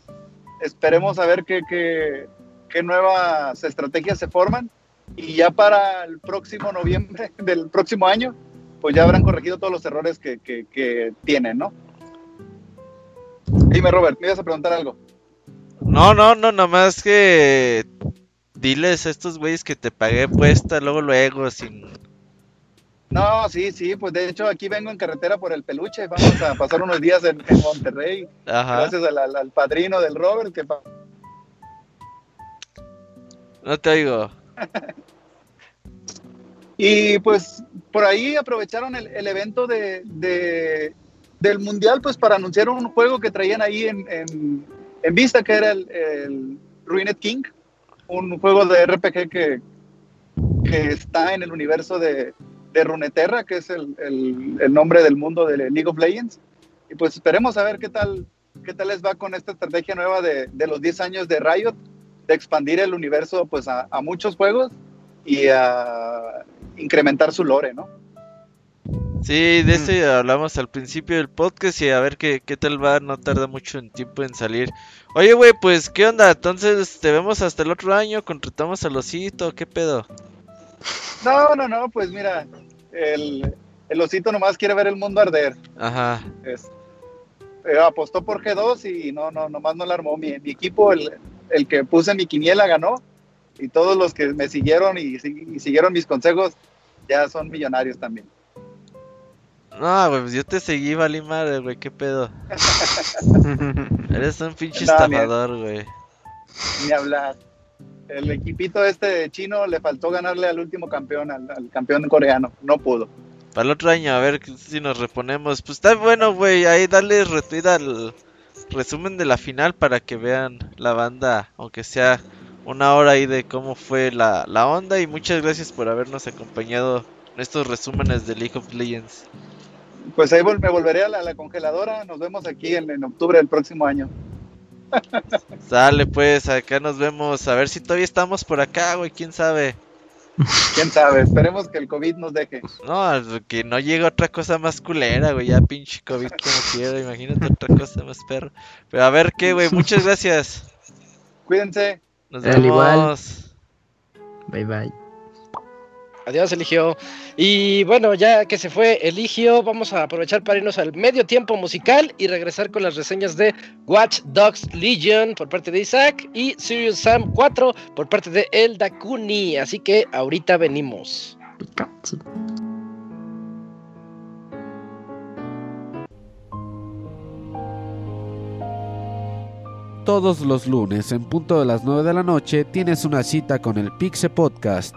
Esperemos a ver qué, qué, qué nuevas estrategias se forman. Y ya para el próximo noviembre del próximo año, pues ya habrán corregido todos los errores que, que, tienen, ¿no? Dime, Robert, ¿me ibas a preguntar algo? No, no, no, nomás que diles a estos güeyes que te pagué puesta luego luego sin no, sí, sí, pues de hecho aquí vengo en carretera por el peluche, vamos a pasar unos días en, en Monterrey, Ajá. gracias al, al, al, padrino del Robert que... No te oigo. y pues por ahí aprovecharon el, el evento de, de, del Mundial pues para anunciar un juego que traían ahí en, en, en vista que era el, el Ruined King un juego de RPG que, que está en el universo de, de Runeterra, que es el, el, el, nombre del mundo de League of Legends. Y pues esperemos a ver qué tal, qué tal les va con esta estrategia nueva de, de los 10 años de Riot, de expandir el universo pues a, a muchos juegos y a incrementar su lore, ¿no? Sí, de eso ya hablamos al principio del podcast y a ver qué, qué tal va, no tarda mucho en tiempo en salir. Oye, güey, pues, ¿qué onda? Entonces, ¿te vemos hasta el otro año? ¿Contratamos al osito? ¿Qué pedo? No, no, no, pues mira, el, el osito nomás quiere ver el mundo arder. Ajá. Es, eh, apostó por G2 y no, no, nomás no la armó. Mi, mi equipo, el, el que puse mi quiniela ganó y todos los que me siguieron y, y siguieron mis consejos ya son millonarios también. No, güey, pues yo te seguí, valí madre, güey, qué pedo. Eres un pinche No, estafador, güey. Ni hablar. El equipito este chino le faltó ganarle al último campeón, al, al campeón coreano. No pudo. Para el otro año, a ver si nos reponemos. Pues está bueno, güey, ahí dale retweet al resumen de la final para que vean la banda, aunque sea una hora ahí de cómo fue la, la onda. Y muchas gracias por habernos acompañado en estos resúmenes de League of Legends. Pues ahí vol- me volveré a la, a la congeladora. Nos vemos aquí en, en octubre del próximo año. Sale pues, acá nos vemos. A ver si todavía estamos por acá, güey, quién sabe. Quién sabe. Esperemos que el COVID nos deje. No, que no llegue otra cosa más culera, güey. Ya pinche COVID como quiera. Imagínate otra cosa más perro. Pero a ver qué, güey. Muchas gracias. Cuídense. Nos Al igual. vemos. Bye bye. Adiós, Eligio. Y bueno, ya que se fue Eligio, vamos a aprovechar para irnos al medio tiempo musical y regresar con las reseñas de Watch Dogs Legion por parte de Isaac y Serious Sam 4 por parte de El Dakuni. Así que ahorita venimos. Todos los lunes en punto de las 9 de la noche tienes una cita con el Pixe Podcast.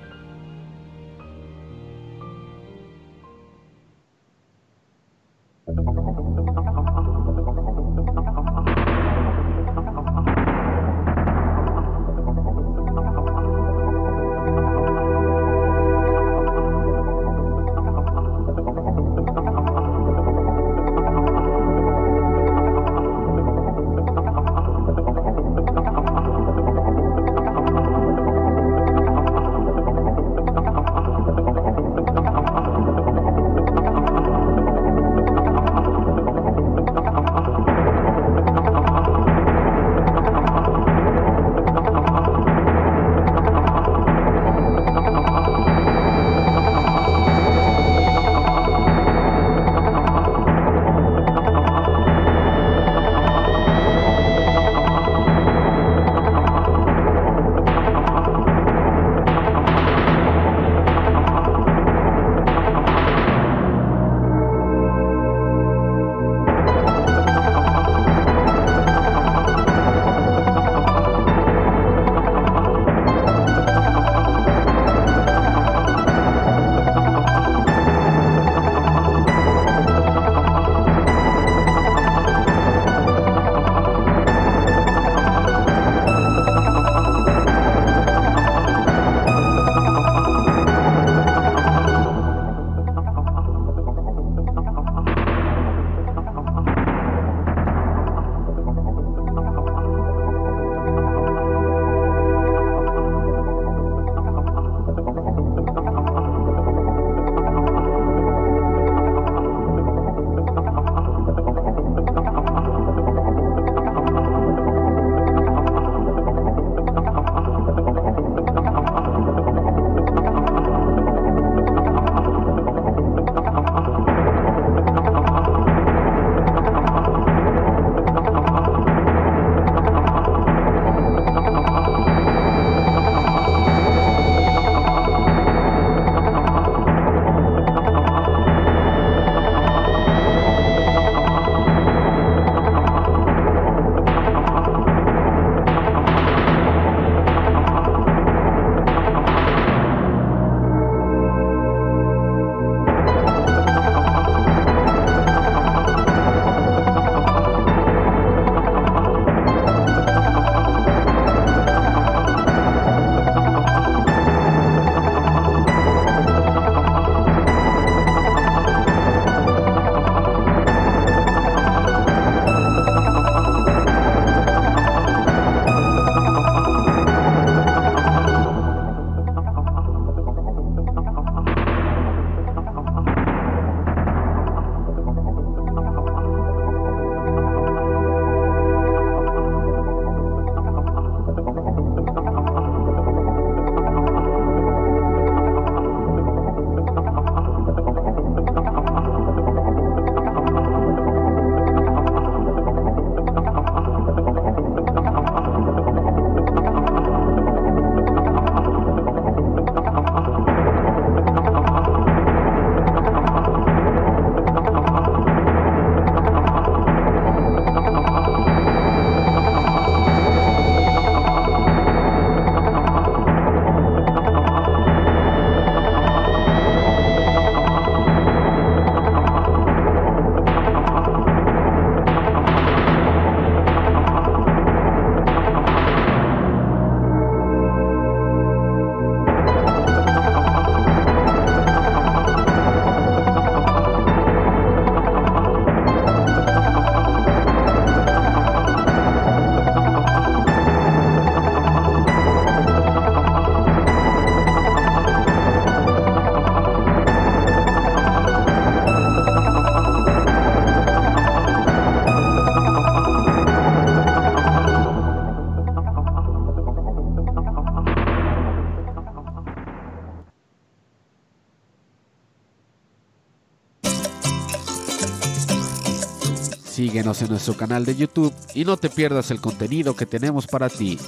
Síguenos en nuestro canal de YouTube y no te pierdas el contenido que tenemos para ti.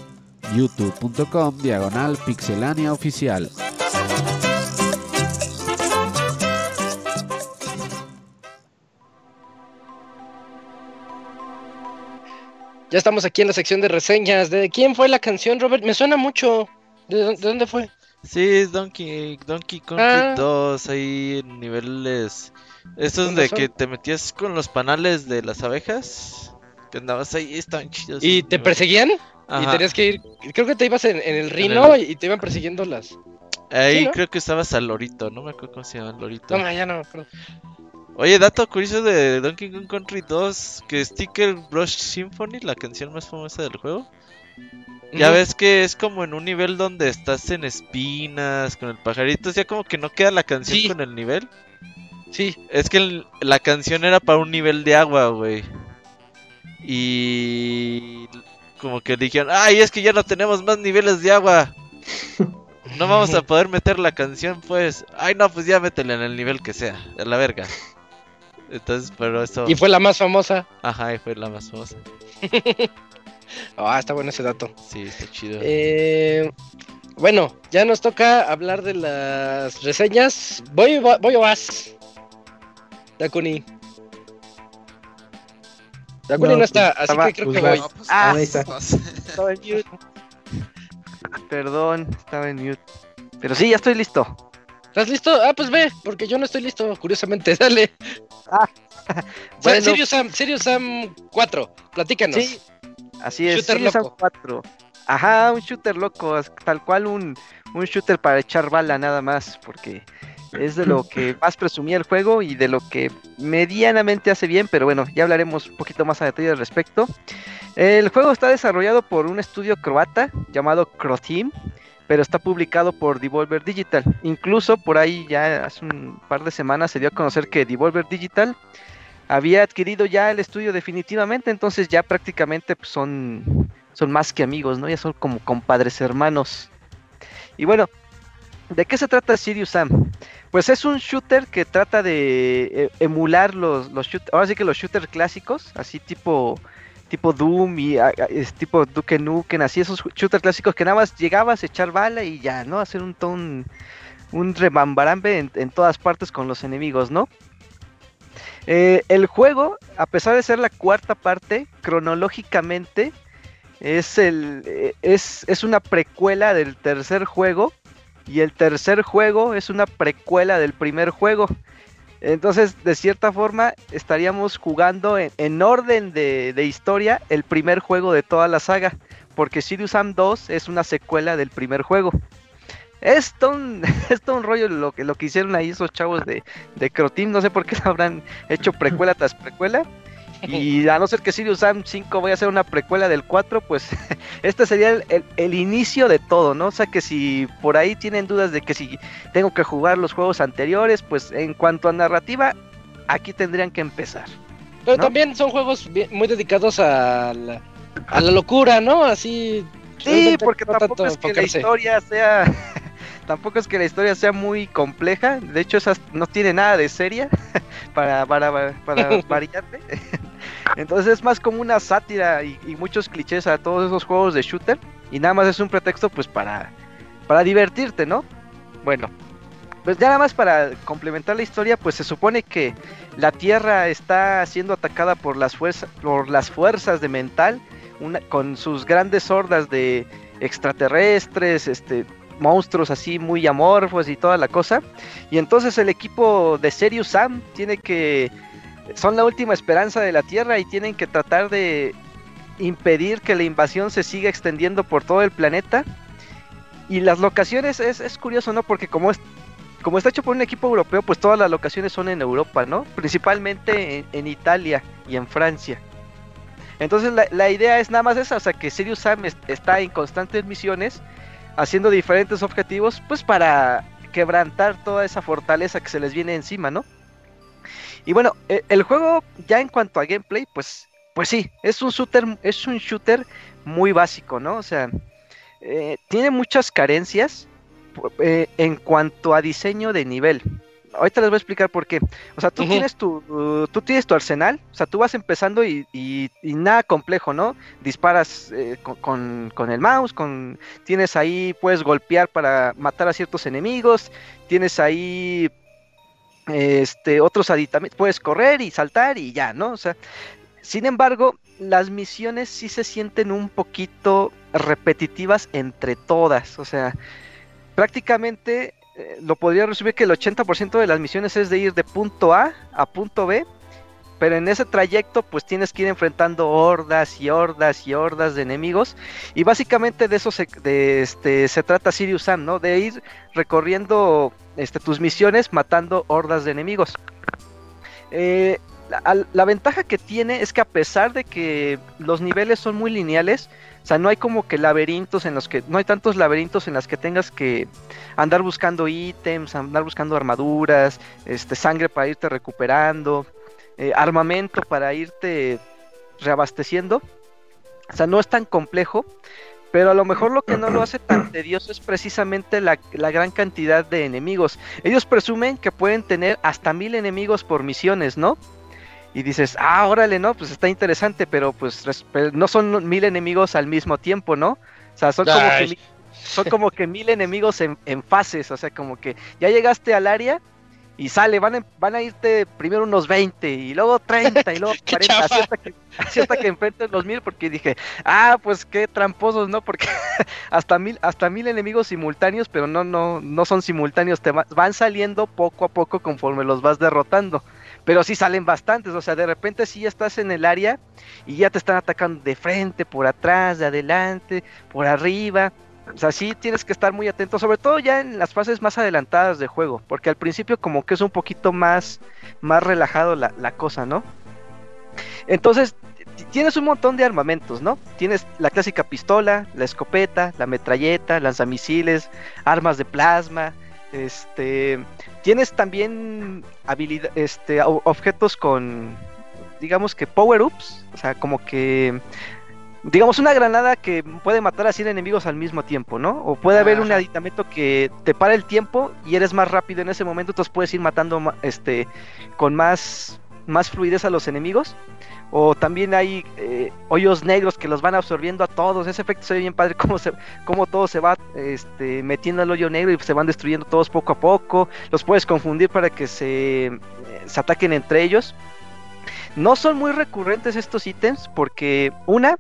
youtube.com diagonal pixelania oficial. Ya estamos aquí en la sección de reseñas. ¿De quién fue la canción, Robert? Me suena mucho. ¿De, dó- de dónde fue? Sí, es Donkey, Donkey Kong Ah. 2, ahí en niveles... Estos ¿Dónde de son? que te metías con los panales de las abejas. Que andabas ahí, estaban chidos. ¿Y te perseguían? Y tenías que ir. Creo que te ibas en, en el rino y te iban persiguiendo las. Ahí Sí, ¿no? creo que estabas al lorito, no me acuerdo cómo se llama el lorito. No, ya no me acuerdo. Oye, dato curioso de Donkey Kong Country 2, que Sticker Brush Symphony, la canción más famosa del juego, ya ves que es como en un nivel donde estás en espinas, con el pajarito, o sea, como que no queda la canción Sí. con el nivel. Sí. Es que el- la canción era para un nivel de agua, güey. Y como que dijeron, ay, es que ya no tenemos más niveles de agua. No vamos a poder meter la canción, pues. Ay, no, pues ya métela en el nivel que sea, a la verga. Entonces, pero eso... Y fue la más famosa. Ajá, y fue la más famosa. Ah, está bueno ese dato. Sí, está chido. Eh, bueno, ya nos toca hablar de las reseñas. Voy, voy o vas. Dakuni. Dakuni no, No, está, pues, así estaba- que creo pues, que vas. voy. No, pues, Ah, ahí está. sé. Estaba en mute. Perdón, estaba en mute. Pero sí, ya estoy listo. ¿Estás listo? Ah, pues ve, porque yo no estoy listo, curiosamente. Dale. Bueno. Serious Sam, Serious Sam 4, platícanos. Sí, así es. Shooter Serious Sam loco. 4. Ajá, un shooter loco, tal cual un, un shooter para echar bala nada más, porque es de lo que más presumía el juego y de lo que medianamente hace bien, pero bueno, ya hablaremos un poquito más a detalle al respecto. El juego está desarrollado por un estudio croata llamado Croteam, pero está publicado por Devolver Digital. Incluso por ahí ya hace un par de semanas se dio a conocer que Devolver Digital había adquirido ya el estudio definitivamente, entonces ya prácticamente pues, son, son más que amigos, ¿no? Ya son como compadres hermanos. Y bueno, ¿de qué se trata Sirius Sam? Pues es un shooter que trata de eh, emular los, los ahora sí que los shooters clásicos, así tipo tipo Doom y es tipo Duke Nukem, así esos shooters clásicos que nada más llegabas a echar bala y ya, ¿no? Hacer un ton un rebambarambe en, en todas partes con los enemigos, ¿no? Eh, el juego, a pesar de ser la cuarta parte, cronológicamente es, el, es, es una precuela del tercer juego y el tercer juego es una precuela del primer juego. Entonces, de cierta forma, estaríamos jugando en, en orden de, de historia el primer juego de toda la saga, porque Sirius Sam 2 es una secuela del primer juego. Es todo un, es un rollo lo que, lo que hicieron ahí esos chavos de, de Croteam, no sé por qué habrán hecho precuela tras precuela. Y a no ser que Sirius Sam 5 vaya a ser una precuela del 4, pues este sería el, el- el inicio de todo, ¿no? O sea que si por ahí tienen dudas de que si tengo que jugar los juegos anteriores, pues en cuanto a narrativa, aquí tendrían que empezar. Pero también son juegos muy dedicados a la, a la locura, ¿no? Así. Sí, porque no tampoco es que la historia sea tampoco es que la historia sea muy compleja, de hecho esas no tiene nada de seria para para, para variarte. Entonces es más como una sátira y, muchos clichés a todos esos juegos de shooter y nada más es un pretexto pues para para divertirte, ¿no? Bueno, pues ya nada más para complementar la historia, pues se supone que la Tierra está siendo atacada por las fuerzas por las fuerzas de mental con sus grandes hordas de extraterrestres, este, monstruos así muy amorfos y toda la cosa. Y entonces el equipo de Serious Sam tiene que... Son la última esperanza de la Tierra y tienen que tratar de impedir que la invasión se siga extendiendo por todo el planeta. Y las locaciones es, es curioso, ¿no? Porque como es, como está hecho por un equipo europeo, pues todas las locaciones son en Europa, ¿no? Principalmente en, Italia y en Francia. Entonces la, la idea es nada más esa, o sea que Sirius Sam es- está en constantes misiones, haciendo diferentes objetivos, pues para quebrantar toda esa fortaleza que se les viene encima, ¿no? Y bueno, e- el juego ya en cuanto a gameplay, pues, pues sí, es un shooter, es un shooter muy básico, ¿no? O sea, eh, tiene muchas carencias eh, en cuanto a diseño de nivel. ahorita les voy a explicar por qué. O sea, tú tienes tu, uh, tú tienes tu arsenal, o sea, tú vas empezando y, y- y nada complejo, ¿no? Disparas eh, con, con- con el mouse, con, tienes ahí, puedes golpear para matar a ciertos enemigos, tienes ahí este otros aditamentos, puedes correr y saltar y ya, ¿no? O sea, sin embargo, las misiones sí se sienten un poquito repetitivas entre todas, o sea, prácticamente eh, lo podría resumir que el 80% de las misiones es de ir de punto A a punto B, pero en ese trayecto pues tienes que ir enfrentando hordas y hordas y hordas de enemigos y básicamente de eso se, este, se trata Sirius Sam, ¿no? De ir recorriendo este, tus misiones matando hordas de enemigos. Eh, la, la ventaja que tiene es que a pesar de que los niveles son muy lineales, o sea, no hay como que laberintos en los que, no hay tantos laberintos en los que tengas que andar buscando ítems, andar buscando armaduras, este, sangre para irte recuperando, eh, armamento para irte reabasteciendo. O sea, no es tan complejo, pero a lo mejor lo que no lo hace tan tedioso es precisamente la, la gran cantidad de enemigos. Ellos presumen que pueden tener hasta mil enemigos por misiones, ¿no? Y dices, ah, órale, no, pues está interesante, pero pues no son mil enemigos al mismo tiempo, ¿no? O sea, son como que son como que mil enemigos en, en fases, o sea, como que ya llegaste al área y sale, van a, van a irte primero unos 20 y luego 30 y luego Qué 40, chafa. hasta que, hasta que enfrentes los mil, porque dije, ah, pues qué tramposos, ¿no? Porque hasta mil, hasta mil enemigos simultáneos, pero no, no, no son simultáneos, te va- van saliendo poco a poco conforme los vas derrotando. Pero sí salen bastantes, o sea, de repente sí ya estás en el área y ya te están atacando de frente, por atrás, de adelante, por arriba. O sea, sí tienes que estar muy atento, sobre todo ya en las fases más adelantadas de juego, porque al principio como que es un poquito más, más relajado la, la cosa, ¿no? Entonces, tienes un montón de armamentos, ¿no? Tienes la clásica pistola, la escopeta, la metralleta, lanzamisiles, armas de plasma, este, tienes también habilidad, este, objetos con, digamos que power ups, o sea, como que, digamos una granada que puede matar a 100 enemigos al mismo tiempo, ¿no? O puede haber un aditamento que te para el tiempo y eres más rápido en ese momento, entonces puedes ir matando, ma- este, con más, más fluidez a los enemigos. O también hay eh, hoyos negros que los van absorbiendo a todos. Ese efecto se ve bien padre, cómo, se, cómo todo se va este, metiendo al hoyo negro y se van destruyendo todos poco a poco. Los puedes confundir para que se, eh, se ataquen entre ellos. No son muy recurrentes estos ítems porque una,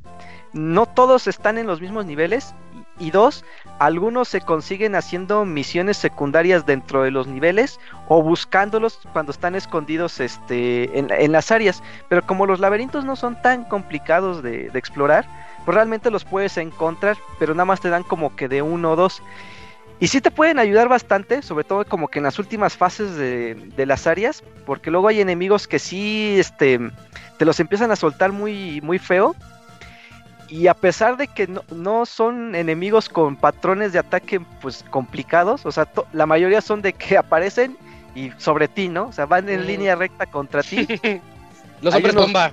no todos están en los mismos niveles y dos, algunos se consiguen haciendo misiones secundarias dentro de los niveles o buscándolos cuando están escondidos este, en, las áreas. Pero como los laberintos no son tan complicados de, de explorar, pues realmente los puedes encontrar, pero nada más te dan como que de uno o dos. Y sí te pueden ayudar bastante, sobre todo como que en las últimas fases de, de las áreas, porque luego hay enemigos que sí este, te los empiezan a soltar muy, muy feo. Y a pesar de que no, no son enemigos con patrones de ataque pues complicados, o sea, la mayoría son de que aparecen y sobre ti, ¿no? O sea, van en Mm. línea recta contra ti. Los hombres bomba.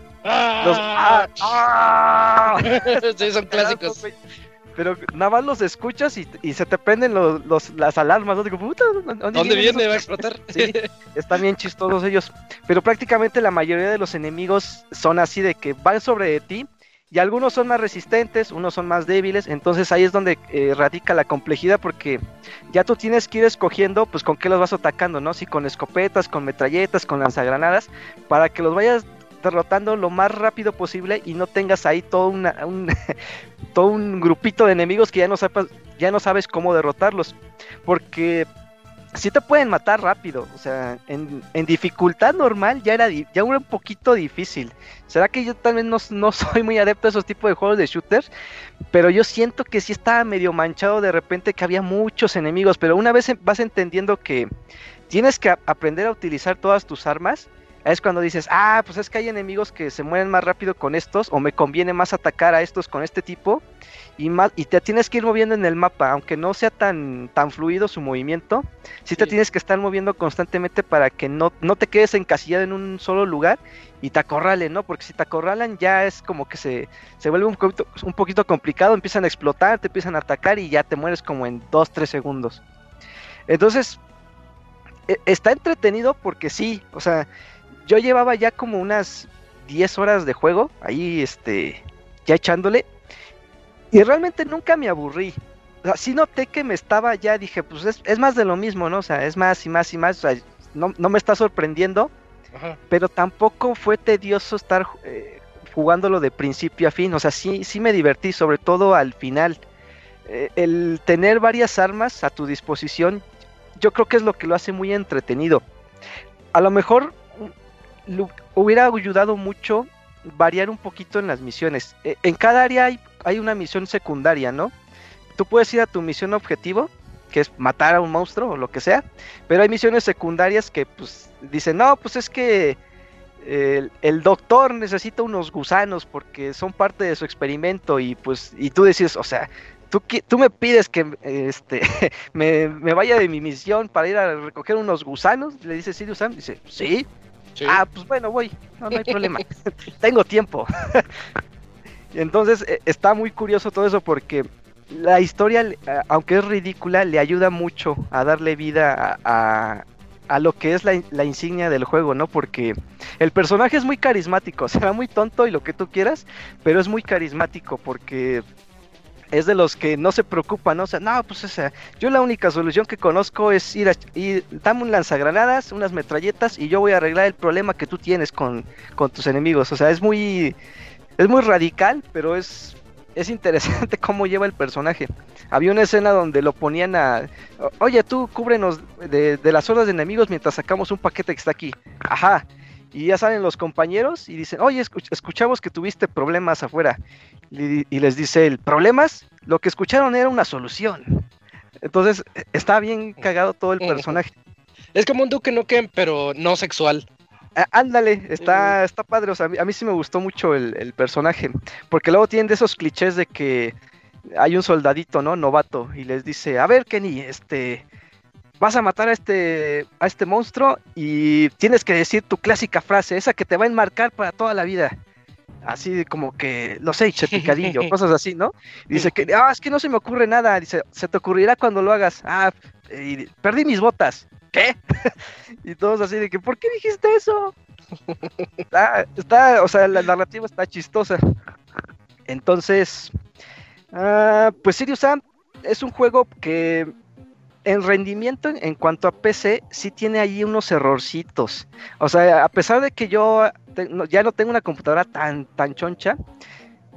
Los- ¡Ah! ¡Ah! sí, son clásicos. Pero nada más los escuchas y, y se te prenden los, los- las alarmas, ¿no? Digo, puta, ¿dónde, ¿Dónde viene? ¿Va a explotar? Sí, están bien chistosos ellos. Pero prácticamente la mayoría de los enemigos son así de que van sobre ti. Y algunos son más resistentes, unos son más débiles. Entonces ahí es donde eh, radica la complejidad. Porque ya tú tienes que ir escogiendo, pues con qué los vas atacando, ¿no? Si con escopetas, con metralletas, con lanzagranadas. Para que los vayas derrotando lo más rápido posible y no tengas ahí todo, un, todo un grupito de enemigos que ya no, sepas, ya no sabes cómo derrotarlos. Porque sí te pueden matar rápido. O sea, en, en dificultad normal ya era, ya era un poquito difícil. ¿Será que yo también no, no soy muy adepto a esos tipos de juegos de shooters? Pero yo siento que sí estaba medio manchado de repente que había muchos enemigos. Pero una vez vas entendiendo que tienes que aprender a utilizar todas tus armas. Es cuando dices, ah, pues es que hay enemigos que se mueren más rápido con estos, o me conviene más atacar a estos con este tipo, y más, y te tienes que ir moviendo en el mapa, aunque no sea tan, tan fluido su movimiento, sí, te tienes que estar moviendo constantemente para que no, no te quedes encasillado en un solo lugar y te acorralen, ¿no? Porque si te acorralan ya es como que se, se vuelve un poquito, un poquito complicado, empiezan a explotar, te empiezan a atacar y ya te mueres como en 2-3 segundos. Entonces, e- está entretenido porque sí, o sea, yo llevaba ya como unas 10 horas de juego ahí, este, ya echándole, y realmente nunca me aburrí. O sea, sí noté que me estaba ya, dije, pues es, es más de lo mismo, ¿no? O sea, es más y más y más, o sea, no, no me está sorprendiendo, Ajá. pero tampoco fue tedioso estar eh, jugándolo de principio a fin. O sea, sí, sí me divertí, sobre todo al final. Eh, el tener varias armas a tu disposición, yo creo que es lo que lo hace muy entretenido. A lo mejor hubiera ayudado mucho variar un poquito en las misiones. Eh, en cada área hay, hay una misión secundaria, ¿no? Tú puedes ir a tu misión objetivo, que es matar a un monstruo o lo que sea, pero hay misiones secundarias que pues dicen, no, pues es que el, doctor necesita unos gusanos porque son parte de su experimento y pues, y tú decís, o sea, tú, tú me pides que este, me, me vaya de mi misión para ir a recoger unos gusanos, le dice Sirius Sam, dice, sí, Ah, pues bueno, voy, no, hay problema, tengo tiempo. Entonces eh, está muy curioso todo eso porque la historia, eh, aunque es ridícula, le ayuda mucho a darle vida a, a- a lo que es la, la insignia del juego, ¿no? Porque el personaje es muy carismático, será muy tonto y lo que tú quieras, pero es muy carismático porque es de los que no se preocupan, ¿no? O sea, no, pues o sea, yo la única solución que conozco es ir a ir, dame un lanzagranadas, unas metralletas y yo voy a arreglar el problema que tú tienes con, con tus enemigos. O sea, es muy es muy radical, pero es es interesante cómo lleva el personaje. Había una escena donde lo ponían a, "O- oye, tú cúbrenos de, de las hordas de enemigos mientras sacamos un paquete que está aquí. Ajá. Y ya salen los compañeros y dicen, oye, escuch- escuchamos que tuviste problemas afuera. Y, y les dice él, ¿problemas? Lo que escucharon era una solución. Entonces, e- está bien cagado todo el Ujú. personaje. Es como un Duke Nukem, pero no sexual. Ah, ándale, está, está padre. O sea, a mí, a mí sí me gustó mucho el, el personaje. Porque luego tienen de esos clichés de que hay un soldadito, ¿no? Novato. Y les dice, a ver, Kenny, este. Vas a matar a este, a este monstruo y tienes que decir tu clásica frase, esa que te va a enmarcar para toda la vida. Así como que, no sé, che picadillo, cosas así, ¿no? Dice que, ah, es que no se me ocurre nada. Dice, se te ocurrirá cuando lo hagas. Ah, y perdí mis botas. ¿Qué? y todos así de que, ¿por qué dijiste eso? está, está, o sea, la narrativa está chistosa. Entonces, ah, pues Sirius Sam es un juego que en rendimiento en, cuanto a PC sí tiene ahí unos errorcitos. O sea, a pesar de que yo te- no- ya no tengo una computadora tan, tan choncha,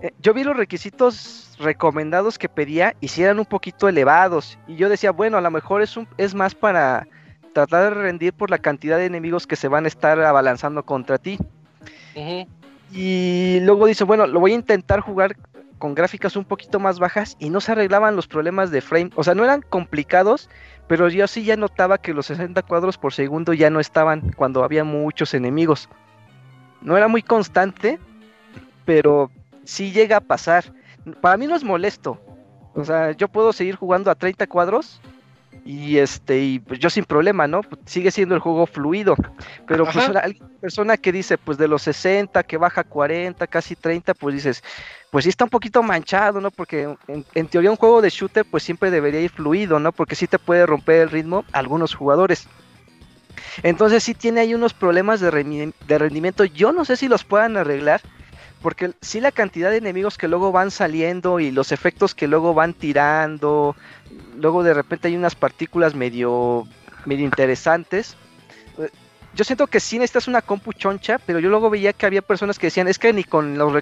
eh, yo vi los requisitos recomendados que pedía y sí eran un poquito elevados. Y yo decía, bueno, a lo mejor es, un, es más para tratar de rendir por la cantidad de enemigos que se van a estar abalanzando contra ti. Y luego dice, bueno, lo voy a intentar jugar con gráficas un poquito más bajas y no se arreglaban los problemas de frame. O sea, no eran complicados, pero yo sí ya notaba que los 60 cuadros por segundo ya no estaban cuando había muchos enemigos. No era muy constante, pero sí llega a pasar. Para mí no es molesto. O sea, yo puedo seguir jugando a 30 cuadros y este y pues yo sin problema, ¿no? Pues sigue siendo el juego fluido. Pero pues una persona que dice pues de los 60 que baja a 40, casi 30, pues dices, pues sí está un poquito manchado, ¿no? Porque en, en teoría un juego de shooter pues siempre debería ir fluido, ¿no? Porque sí te puede romper el ritmo algunos jugadores. Entonces sí tiene ahí unos problemas de, de rendimiento. Yo no sé si los puedan arreglar. Porque sí la cantidad de enemigos que luego van saliendo y los efectos que luego van tirando. Luego de repente hay unas partículas medio, medio interesantes. Eh, Yo siento que sí necesitas una compu choncha, pero yo luego veía que había personas que decían, es que ni con los,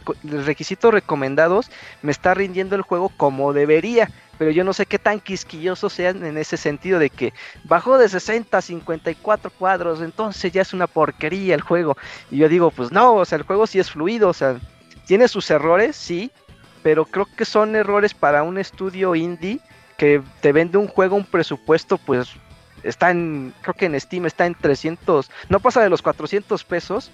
requisitos recomendados me está rindiendo el juego como debería. Pero yo no sé qué tan quisquillosos sean en ese sentido de que bajó de 60 a 54 cuadros, entonces ya es una porquería el juego. Y yo digo, pues no, o sea, el juego sí es fluido, o sea, tiene sus errores, sí, pero creo que son errores para un estudio indie que te vende un juego, un presupuesto, pues está en, creo que en Steam está en 300, no pasa de los 400 pesos.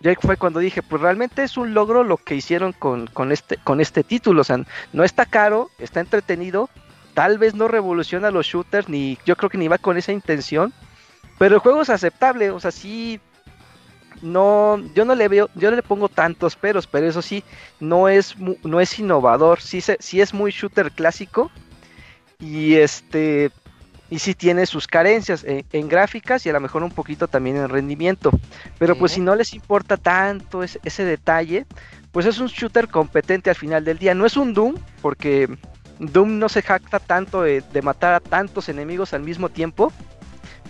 Ya fue cuando dije, pues realmente es un logro lo que hicieron con, con este, con este título, o sea, no está caro, está entretenido, tal vez no revoluciona los shooters, ni yo creo que ni va con esa intención, pero el juego es aceptable, o sea, sí, no, yo no le veo, yo no le pongo tantos peros, pero eso sí, no es, no es innovador, sí, sí es muy shooter clásico y este, y sí tiene sus carencias en, en gráficas y a lo mejor un poquito también en rendimiento. Pero pues si no les importa tanto ese, ese detalle, pues es un shooter competente al final del día. No es un Doom, porque Doom no se jacta tanto de, de matar a tantos enemigos al mismo tiempo.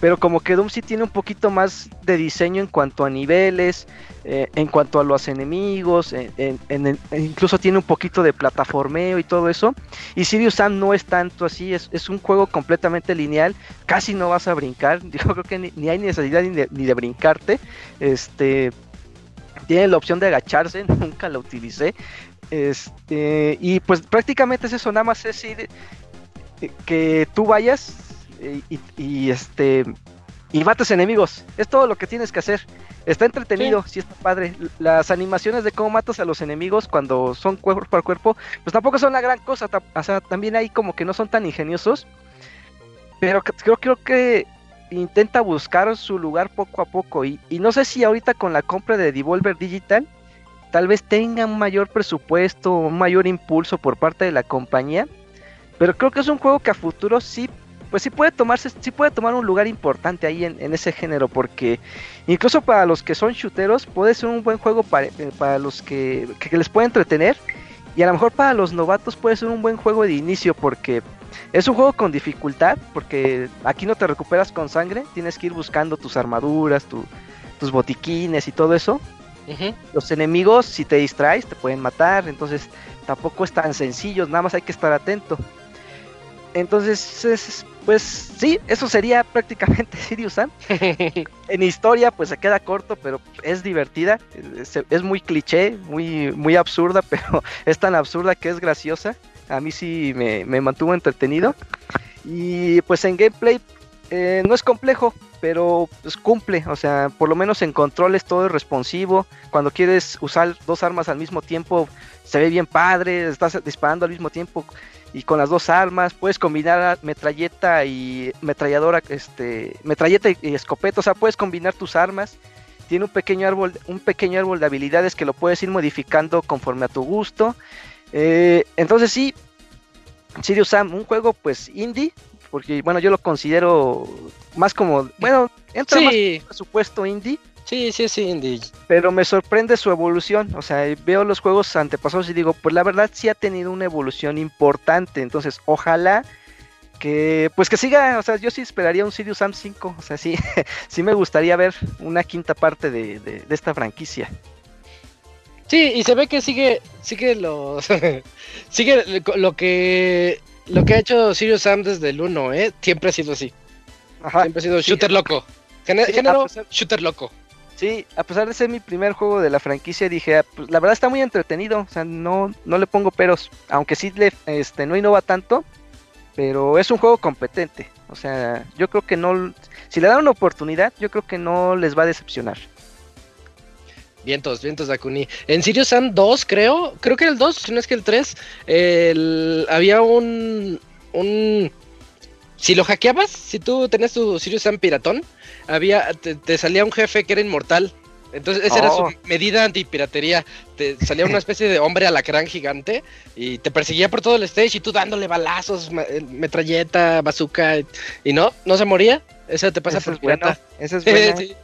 Pero como que Doom sí tiene un poquito más de diseño en cuanto a niveles, eh, en cuanto a los enemigos, en- incluso tiene un poquito de plataformeo y todo eso. Y Sirius Sam no es tanto así, es, es un juego completamente lineal, casi no vas a brincar, yo creo que ni, hay necesidad ni de, brincarte. Este tiene la opción de agacharse, nunca la utilicé. Este, y pues prácticamente es eso, nada más es eh, que tú vayas y, y, este y mates enemigos. Es todo lo que tienes que hacer. Está entretenido, sí. está padre. Las animaciones de cómo matas a los enemigos cuando son cuerpo a cuerpo, pues tampoco son la gran cosa. O sea, también hay como que no son tan ingeniosos. Pero creo, creo que intenta buscar su lugar poco a poco. Y, y no sé si ahorita con la compra de Devolver Digital, tal vez tenga un mayor presupuesto, un mayor impulso por parte de la compañía. Pero creo que es un juego que a futuro sí, pues sí puede tomarse, sí puede tomar un lugar importante ahí en, en ese género, porque incluso para los que son shooteros puede ser un buen juego para, eh, para los que, que les puede entretener. Y a lo mejor para los novatos puede ser un buen juego de inicio porque es un juego con dificultad, porque aquí no te recuperas con sangre, tienes que ir buscando tus armaduras, tu- tus botiquines y todo eso. Los enemigos, si te distraes, te pueden matar, entonces tampoco es tan sencillo, nada más hay que estar atento. Entonces, es- pues sí, eso sería prácticamente Sirius Sam. En historia, pues se queda corto, pero es divertida. Es, es muy cliché, muy, muy absurda, pero es tan absurda que es graciosa. A mí sí me, me mantuvo entretenido. Y pues en gameplay eh, no es complejo, pero pues cumple. O sea, por lo menos en controles todo es responsivo. Cuando quieres usar dos armas al mismo tiempo, se ve bien padre. Estás disparando al mismo tiempo y con las dos armas. Puedes combinar metralleta y metralladora, este, metralleta y, escopeta. O sea, puedes combinar tus armas. Tiene un pequeño árbol, un pequeño árbol de habilidades que lo puedes ir modificando conforme a tu gusto. Eh, entonces sí, Sirius Sam, un juego pues indie, porque bueno, yo lo considero más como, bueno, entra más Sí, presupuesto indie, sí, sí, sí, Indy. pero me sorprende su evolución, o sea, veo los juegos antepasados y digo, pues la verdad sí ha tenido una evolución importante, entonces ojalá que pues que siga, o sea, yo sí esperaría un Sirius Sam 5, o sea, sí, sí me gustaría ver una quinta parte de, de- de esta franquicia. Sí, y se ve que sigue, sigue los, sigue lo- que, lo que ha hecho Sirius Sam desde el 1, ¿eh? Siempre ha sido así. Ajá. Siempre ha sido Sí. shooter loco. Sí, pesar- shooter loco. Sí, a pesar de ser mi primer juego de la franquicia, dije, ah, pues la verdad está muy entretenido, o sea, no, no le pongo peros, aunque sí le, este, no innova tanto, pero es un juego competente, o sea, yo creo que no, si le dan una oportunidad, yo creo que no les va a decepcionar. Vientos, vientos Dakuni. En Sirius Sam 2, creo, creo que el 2, si no es que el 3, el- había un, un... Si lo hackeabas, si tú tenías tu Sirius Sam piratón, había, te, te salía un jefe que era inmortal. Entonces esa era Oh. su medida antipiratería. Te salía una especie de hombre alacrán gigante y te perseguía por todo el stage y tú dándole balazos, ma- eh, metralleta, bazooka y, y no, no se moría. Eso te pasa por es bueno, cuenta. ese es bueno. Sí.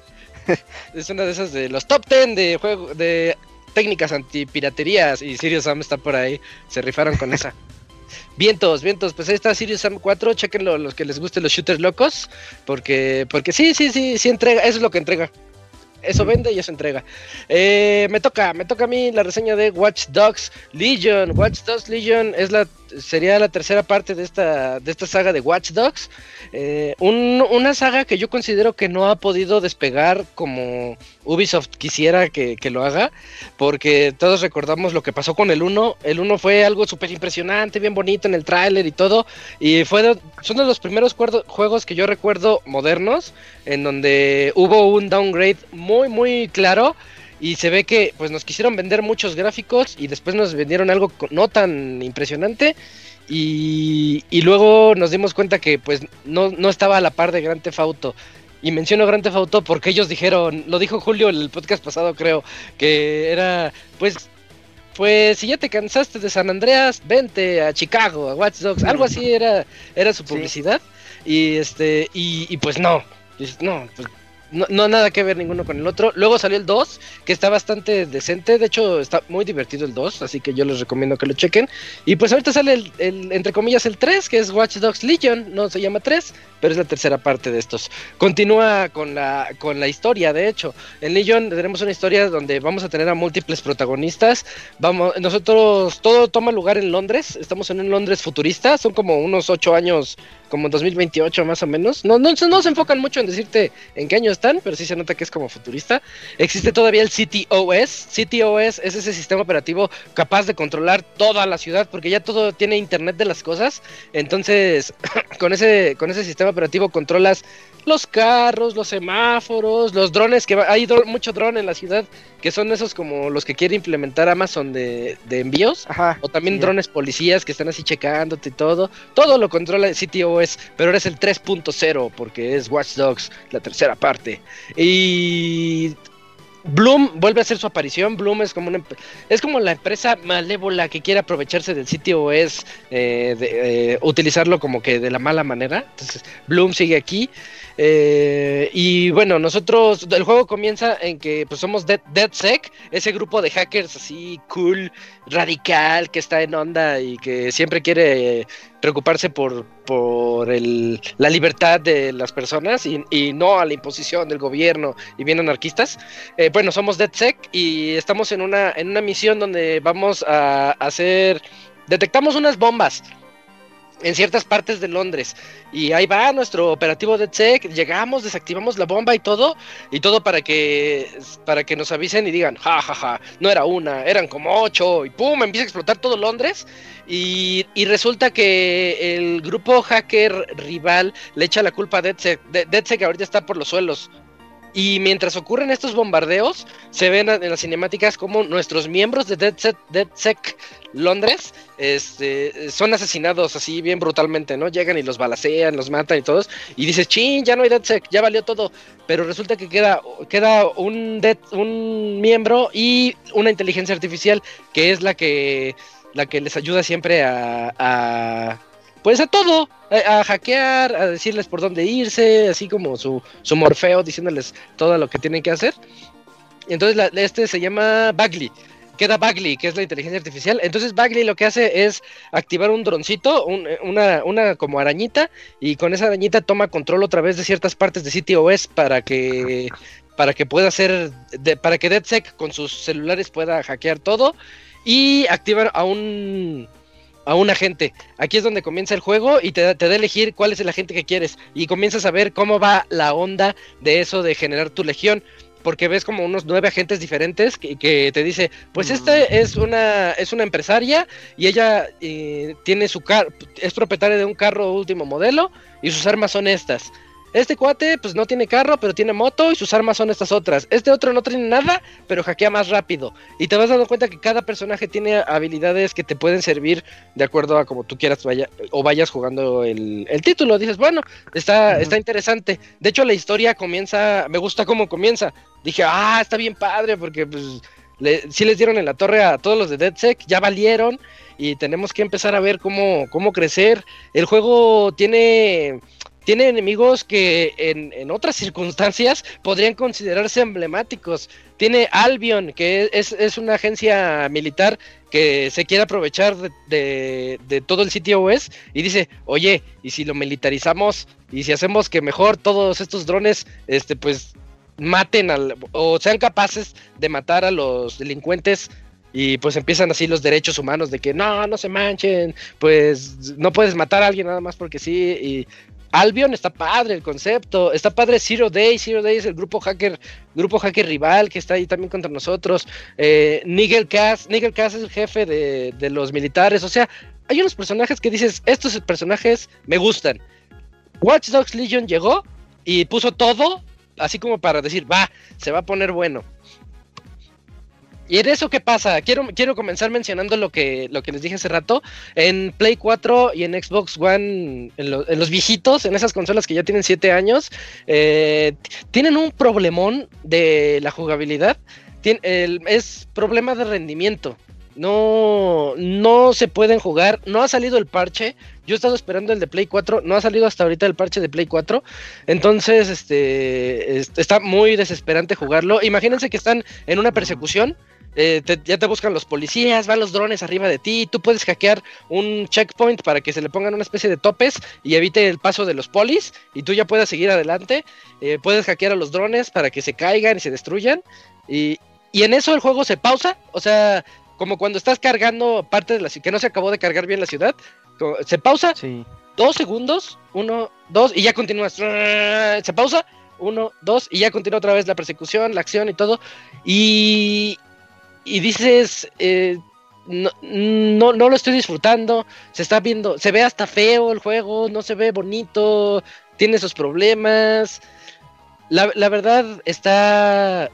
Es una de esas de los top 10 de juego de técnicas antipiraterías y Sirius Sam está por ahí. Se rifaron con esa. Vientos, vientos, pues ahí está Sirius Sam 4, chequenlo los que les gusten los shooters locos, porque porque sí, sí, sí, sí entrega, eso es lo que entrega. Eso vende y eso entrega. Eh, me toca, me toca a mí la reseña de Watch Dogs Legion. Watch Dogs Legion es la sería la tercera parte de esta de esta saga de Watch Dogs. Eh, un- una saga que yo considero que no ha podido despegar como Ubisoft quisiera que, que lo haga, porque todos recordamos lo que pasó con el 1. El 1 fue algo súper impresionante, bien bonito en el tráiler y todo, y fue de- son de los primeros juegos que yo recuerdo modernos, en donde hubo un downgrade muy, muy claro. Y se ve que pues nos quisieron vender muchos gráficos y después nos vendieron algo no tan impresionante y, y luego nos dimos cuenta que pues no, no estaba a la par de Grand Theft Auto. Y menciono Grand Theft Auto porque ellos dijeron, lo dijo Julio en el podcast pasado creo, que era pues pues si ya te cansaste de San Andreas, vente a Chicago, a Watch Dogs, algo así era, era su publicidad. Y este, y, y pues no, no, pues no, no nada que ver ninguno con el otro. Luego salió el 2, que está bastante decente. De hecho, está muy divertido el 2, así que yo les recomiendo que lo chequen. Y pues ahorita sale el, entre comillas, el 3, que es Watch Dogs Legion. No se llama 3, pero es la tercera parte de estos. Continúa con la, con la historia, de hecho. En Legion tenemos una historia donde vamos a tener a múltiples protagonistas. Vamos, nosotros, todo toma lugar en Londres. Estamos en un Londres futurista. Son como unos 8 años como en 2028 más o menos. No, no, no se enfocan mucho en decirte en qué año están, pero sí se nota que es como futurista. Existe todavía el CTOS. CTOS es ese sistema operativo capaz de controlar toda la ciudad, porque ya todo tiene internet de las cosas. Entonces, con ese, con ese sistema operativo controlas los carros, los semáforos, los drones, que hay dro mucho drone en la ciudad, que son esos como los que quiere implementar Amazon de, de envíos, Ajá. o también sí. drones policías que están así checándote y todo. Todo lo controla CTOS, pero ahora es el 3.0 porque es Watch Dogs, la tercera parte. Y Bloom vuelve a hacer su aparición. Bloom es como una es como la empresa malévola que quiere aprovecharse del sitio OS, eh, de, eh, utilizarlo como que de la mala manera. Entonces, Bloom sigue aquí. Eh, y bueno, nosotros, el juego comienza en que pues somos Dead, DeadSec, ese grupo de hackers así cool, radical, que está en onda y que siempre quiere preocuparse por, por el, la libertad de las personas y, y no a la imposición del gobierno y bien anarquistas. Eh, bueno, somos DeadSec y estamos en una, en una misión donde vamos a hacer, detectamos unas bombas en ciertas partes de Londres. Y ahí va nuestro operativo DeadSec, llegamos, desactivamos la bomba y todo, y todo para que para que nos avisen y digan, ja, ja, ja, no era una, eran como ocho, y pum, empieza a explotar todo Londres. Y, y resulta que el grupo hacker rival le echa la culpa a DeadSec. De- DeadSec ahorita está por los suelos. Y mientras ocurren estos bombardeos, se ven en las cinemáticas como nuestros miembros de DeadSec, DeadSec Londres este, son asesinados así bien brutalmente, ¿no? Llegan y los balacean, los matan y todos. Y dices, chin, ya no hay DeadSec, ya valió todo. Pero resulta que queda, queda un, dead, un miembro y una inteligencia artificial que es la que, la que les ayuda siempre a, a pues a todo, a, a hackear, a decirles por dónde irse, así como su, su morfeo diciéndoles todo lo que tienen que hacer. Entonces este se llama Bagley. Queda Bagley, que es la inteligencia artificial. Entonces Bagley lo que hace es activar un droncito, un- una, una como arañita, y con esa arañita toma control otra vez de ciertas partes de CTOS para que para que pueda hacer, para que DeadSec con sus celulares pueda hackear todo y activar a un a un agente. Aquí es donde comienza el juego y te, da- te da a elegir cuál es el agente que quieres. Y comienzas a ver cómo va la onda de eso de generar tu legión. Porque ves como unos nueve agentes diferentes que, que te dice, pues este es una, es una empresaria y ella eh, tiene su car es propietaria de un carro último modelo y sus armas son estas. Este cuate, pues no tiene carro, pero tiene moto y sus armas son estas otras. Este otro no tiene nada, pero hackea más rápido. Y te vas dando cuenta que cada personaje tiene habilidades que te pueden servir de acuerdo a como tú quieras vaya, o vayas jugando el, el título. Dices, bueno, está, está interesante. De hecho, la historia comienza, me gusta cómo comienza. Dije, ah, está bien padre, porque pues le, sí les dieron en la torre a todos los de DeadSec, ya valieron y tenemos que empezar a ver cómo, cómo crecer. El juego tiene tiene enemigos que en, en otras circunstancias podrían considerarse emblemáticos. Tiene Albion, que es, es una agencia militar que se quiere aprovechar de, de- todo el sitio OS y dice, oye, ¿y si lo militarizamos? ¿Y si hacemos que mejor todos estos drones, este, pues, maten al, o sean capaces de matar a los delincuentes y pues empiezan así los derechos humanos de que no, no se manchen, pues no puedes matar a alguien nada más porque sí. Albion está padre el concepto, está padre Zero Day, Zero Day es el grupo hacker, grupo hacker rival que está ahí también contra nosotros. Eh, Nigel Cass, Nigel Cass es el jefe de, de los militares, o sea, hay unos personajes que dices, estos personajes me gustan. Watch Dogs Legion llegó y puso todo, así como para decir, va, se va a poner bueno. ¿Y en eso qué pasa? Quiero, quiero comenzar mencionando lo que, lo que les dije hace rato. En Play 4 y en Xbox One, en, lo- en los viejitos, en esas consolas que ya tienen 7 años, eh, tienen un problemón de la jugabilidad. Es problema de rendimiento. No, no se pueden jugar. No ha salido el parche. Yo he estado esperando el de Play 4. No ha salido hasta ahorita el parche de Play 4. Entonces, este está muy desesperante jugarlo. Imagínense que están en una persecución. Eh, te- ya te buscan los policías, van los drones arriba de ti, tú puedes hackear un checkpoint para que se le pongan una especie de topes y evite el paso de los polis y tú ya puedas seguir adelante, Eh, puedes hackear a los drones para que se caigan y se destruyan y, y en eso el juego se pausa, o sea, como cuando estás cargando parte de la ciudad, que no se acabó de cargar bien la ciudad, se pausa Sí. dos segundos, uno, dos, y ya continúas. Se pausa, uno, dos, y ya continúa otra vez la persecución, la acción y todo. Y, y dices, eh, no, no, no lo estoy disfrutando, se está viendo, se ve hasta feo el juego, no se ve bonito, tiene sus problemas. La, la verdad está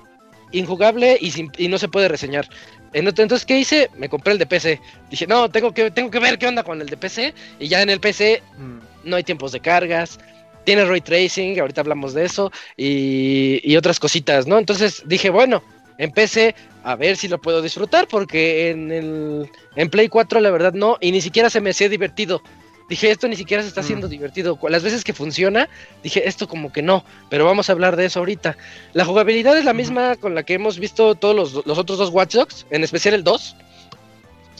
injugable y, sin- y no se puede reseñar. En Entonces, ¿qué hice? Me compré el de PC. Dije, no, tengo que, tengo que ver qué onda con el de PC. Y ya en el PC Mm. no hay tiempos de cargas, tiene ray tracing, ahorita hablamos de eso, y, y otras cositas, ¿no? Entonces dije, bueno, empecé a ver si lo puedo disfrutar, porque en, el, en Play 4 la verdad no, y ni siquiera se me hacía divertido. Dije, esto ni siquiera se está haciendo divertido. Cu- Las veces que funciona, dije, esto como que no, pero vamos a hablar de eso ahorita. La jugabilidad es la misma con la que hemos visto todos los, los otros dos Watch Dogs, en especial el 2.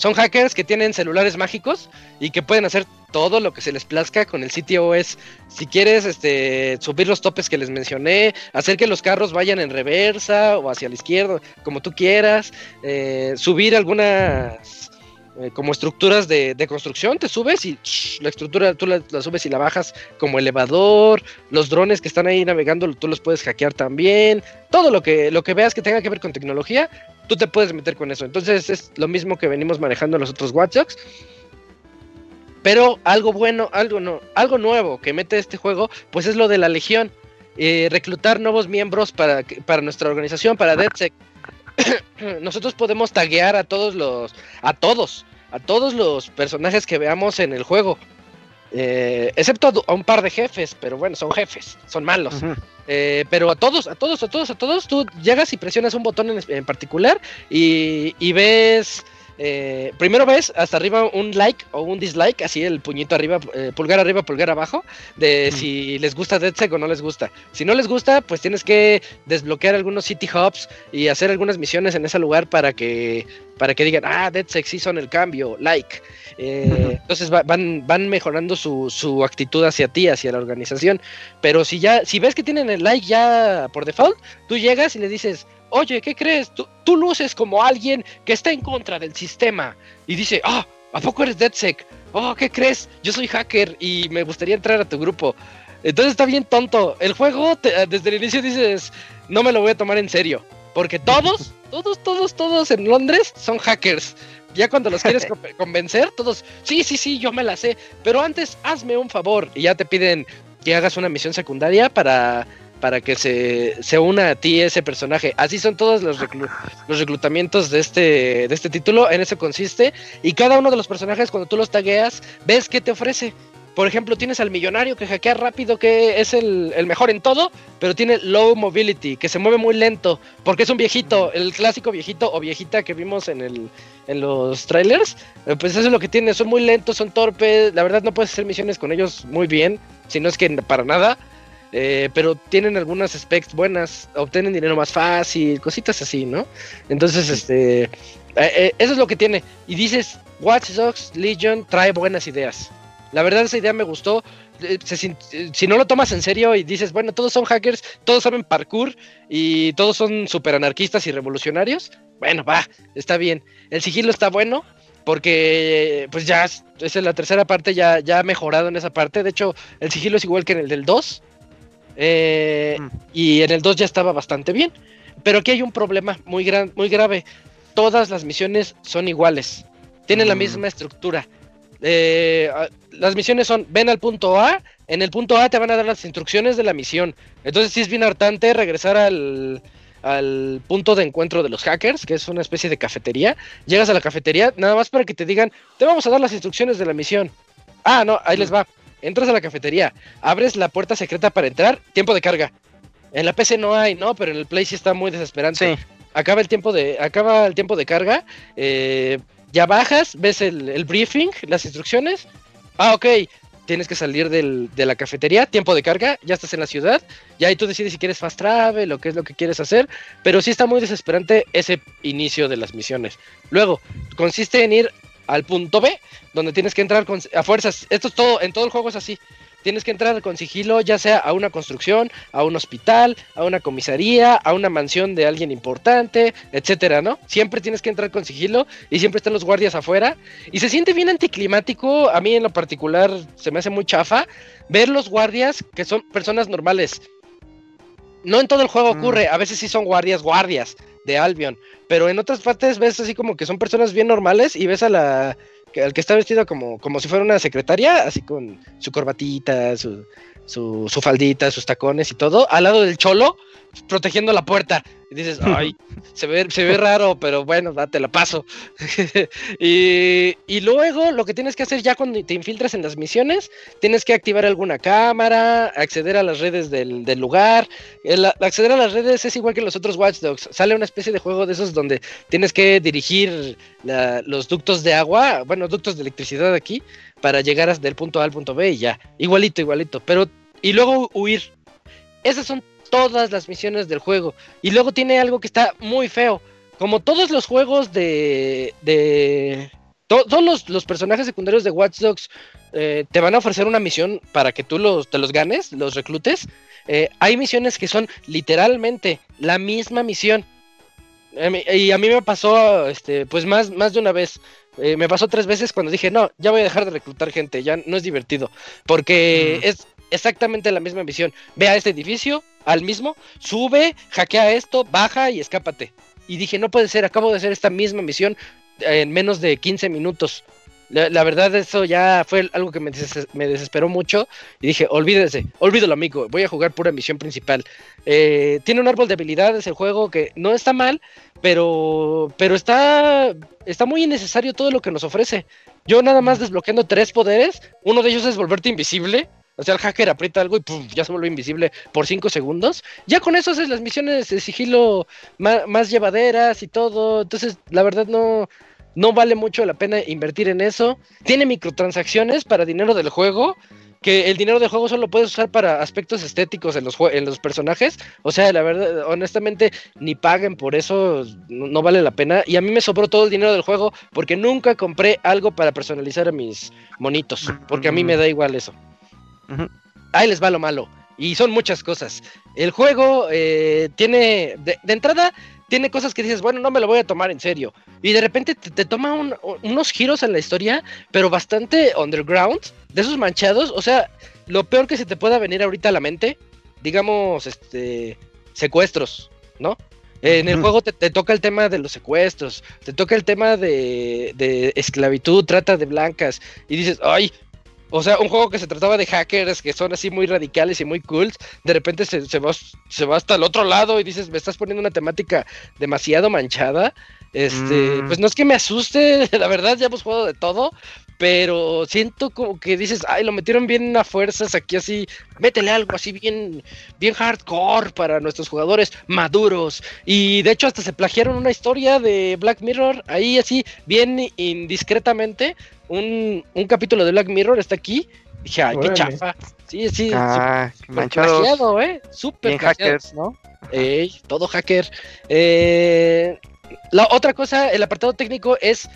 Son hackers que tienen celulares mágicos y que pueden hacer todo lo que se les plazca con el CTOS. Si quieres este, subir los topes que les mencioné, hacer que los carros vayan en reversa o hacia la izquierda, como tú quieras, eh, subir algunas eh, como estructuras de, de construcción, te subes y ch, la estructura tú la, la subes y la bajas como elevador, los drones que están ahí navegando tú los puedes hackear también, todo lo que, lo que veas que tenga que ver con tecnología, tú te puedes meter con eso. Entonces es lo mismo que venimos manejando los otros Dogs. Pero algo bueno, algo no, algo nuevo que mete este juego, pues es lo de la legión. Eh, reclutar nuevos miembros para, para nuestra organización, para DedSec. Nosotros podemos taguear a todos los, a todos, a todos los personajes que veamos en el juego. Eh, excepto a, un par de jefes, pero bueno, son jefes, son malos. Eh, pero a todos, a todos, a todos, a todos, tú llegas y presionas un botón en, en particular y, y ves, eh, primero ves hasta arriba un like o un dislike, así el puñito arriba, eh, pulgar arriba, pulgar abajo, de si les gusta DeadSec o no les gusta. Si no les gusta, pues tienes que desbloquear algunos city hubs y hacer algunas misiones en ese lugar para que, para que digan, ah, DeadSec sí son el cambio, like. Eh, entonces va- van, van mejorando su, su actitud hacia ti, hacia la organización. Pero si ya, si ves que tienen el like ya por default, tú llegas y le dices, oye, ¿qué crees? Tú, tú luces como alguien que está en contra del sistema. Y dice, ah, ¿a poco eres DeadSec? Oh, ¿qué crees? Yo soy hacker y me gustaría entrar a tu grupo. Entonces está bien tonto. El juego, te- desde el inicio dices, no me lo voy a tomar en serio. Porque todos, todos, todos, todos en Londres son hackers. Ya cuando los quieres con- convencer, todos, sí, sí, sí, yo me la sé. Pero antes, hazme un favor. Y ya te piden que hagas una misión secundaria para, para que se, se una a ti ese personaje. Así son todos los, los reclutamientos de este, de este título. En eso consiste. Y cada uno de los personajes, cuando tú los tagueas, ves qué te ofrece. Por ejemplo, tienes al millonario que hackea rápido, que es el, el mejor en todo, pero tiene low mobility, que se mueve muy lento, porque es un viejito, el clásico viejito o viejita que vimos en, el, en los trailers. eh, Pues eso es lo que tiene, son muy lentos, son torpes, la verdad no puedes hacer misiones con ellos muy bien, si no es que para nada. Eh, pero tienen algunas specs buenas, obtienen dinero más fácil, cositas así, ¿no? Entonces, este, eh, eh, eso es lo que tiene. Y dices, Watch Dogs Legion trae buenas ideas. La verdad esa idea me gustó. Eh, se si no lo tomas en serio y dices, bueno, todos son hackers, todos saben parkour y todos son super anarquistas y revolucionarios, bueno, va, está bien. El sigilo está bueno porque pues ya es, esa es la tercera parte, ya, ya ha mejorado en esa parte. De hecho, el sigilo es igual que en el del 2. Eh, Mm. Y en el 2 ya estaba bastante bien. Pero aquí hay un problema muy, gran, muy grave. Todas las misiones son iguales. Tienen la Mm. misma estructura. Eh, las misiones son, ven al punto A, en el punto A te van a dar las instrucciones de la misión. Entonces sí es bien hartante regresar al, al punto de encuentro de los hackers, que es una especie de cafetería. Llegas a la cafetería nada más para que te digan, te vamos a dar las instrucciones de la misión. Ah, no, ahí les va. Entras a la cafetería, abres la puerta secreta para entrar, tiempo de carga. En la PC no hay, ¿no? Pero en el Play sí está muy desesperante. Sí. acaba el tiempo de, acaba el tiempo de carga, eh, ya bajas, ves el, el briefing, las instrucciones. Ah, ok, tienes que salir del- de la cafetería, tiempo de carga, ya estás en la ciudad, ya ahí tú decides si quieres fast travel o qué es lo que quieres hacer, pero sí está muy desesperante ese inicio de las misiones. Luego, consiste en ir al punto B, donde tienes que entrar con, a fuerzas, esto es todo, en todo el juego es así. Tienes que entrar con sigilo, ya sea a una construcción, a un hospital, a una comisaría, a una mansión de alguien importante, etcétera, ¿no? Siempre tienes que entrar con sigilo y siempre están los guardias afuera. Y se siente bien anticlimático, a mí en lo particular se me hace muy chafa, ver los guardias que son personas normales. No en todo el juego Mm. ocurre, a veces sí son guardias, guardias de Albion, pero en otras partes ves así como que son personas bien normales y ves a la al que está vestido como, como si fuera una secretaria, así con su corbatita, su, su, su faldita, sus tacones y todo, al lado del cholo, protegiendo la puerta. Y dices, ay, se ve, se ve raro, pero bueno, date la paso. y, y luego lo que tienes que hacer ya cuando te infiltras en las misiones, tienes que activar alguna cámara, acceder a las redes del, del lugar. El, acceder a las redes es igual que los otros Watch Dogs. Sale una especie de juego de esos donde tienes que dirigir la- los ductos de agua, bueno, ductos de electricidad aquí, para llegar hasta punto A al punto B y ya. Igualito, igualito. Pero, y luego huir. Esas son todas las misiones del juego. Y luego tiene algo que está muy feo. Como todos los juegos de. de to- todos los, los personajes secundarios de Watch Dogs eh, te van a ofrecer una misión para que tú los, te los ganes, los reclutes. eh, hay misiones que son literalmente la misma misión. Y a mí me pasó, este, pues más, más de una vez. Eh, me pasó tres veces cuando dije, no, ya voy a dejar de reclutar gente, ya no es divertido. Porque es exactamente la misma misión. Ve a este edificio, al mismo, sube, hackea esto, baja y escápate. Y dije, no puede ser, acabo de hacer esta misma misión en menos de 15 minutos. La, la verdad, eso ya fue algo que me, deses- me desesperó mucho. Y dije, olvídese, olvídalo, amigo. Voy a jugar pura misión principal. Eh, tiene un árbol de habilidades el juego que no está mal, pero, pero está, está muy innecesario todo lo que nos ofrece. Yo nada más desbloqueando tres poderes, uno de ellos es volverte invisible. O sea, el hacker aprieta algo y ya se vuelve invisible por 5 segundos. Ya con eso haces las misiones de sigilo más, llevaderas y todo. Entonces, la verdad no, no vale mucho la pena invertir en eso. Tiene microtransacciones para dinero del juego. Que el dinero del juego solo puedes usar para aspectos estéticos en los, en los personajes. O sea, la verdad, honestamente, ni paguen por eso, no, no vale la pena. Y a mí me sobró todo el dinero del juego porque nunca compré algo para personalizar a mis monitos. Porque a mí me da igual eso. Ahí les va lo malo. Y son muchas cosas. El juego eh, tiene, de, de entrada, tiene cosas que dices, bueno, no me lo voy a tomar en serio. Y de repente te, te toma un- unos giros en la historia, pero bastante underground, de esos manchados. O sea, lo peor que se te pueda venir ahorita a la mente, digamos, este, secuestros, ¿no? En el juego te, te toca el tema de los secuestros, te toca el tema de, de esclavitud, trata de blancas, y dices, ay, o sea, un juego que se trataba de hackers que son así muy radicales y muy cool, de repente se, se, va, se va hasta el otro lado y dices, me estás poniendo una temática demasiado manchada. Este, Mm. pues no es que me asuste, la verdad, ya hemos jugado de todo, pero siento como que dices, ay, lo metieron bien a fuerzas aquí así, métele algo así bien, bien hardcore para nuestros jugadores maduros. Y de hecho hasta se plagiaron una historia de Black Mirror, ahí así, bien indiscretamente, un, un capítulo de Black Mirror está aquí. Dije, ay, qué chafa. Sí, sí, Ah, manchados. plagiado, ¿eh? Súper Bien plagiado. hackers, ¿no? Ey, todo hacker. Eh, la otra cosa, el apartado técnico es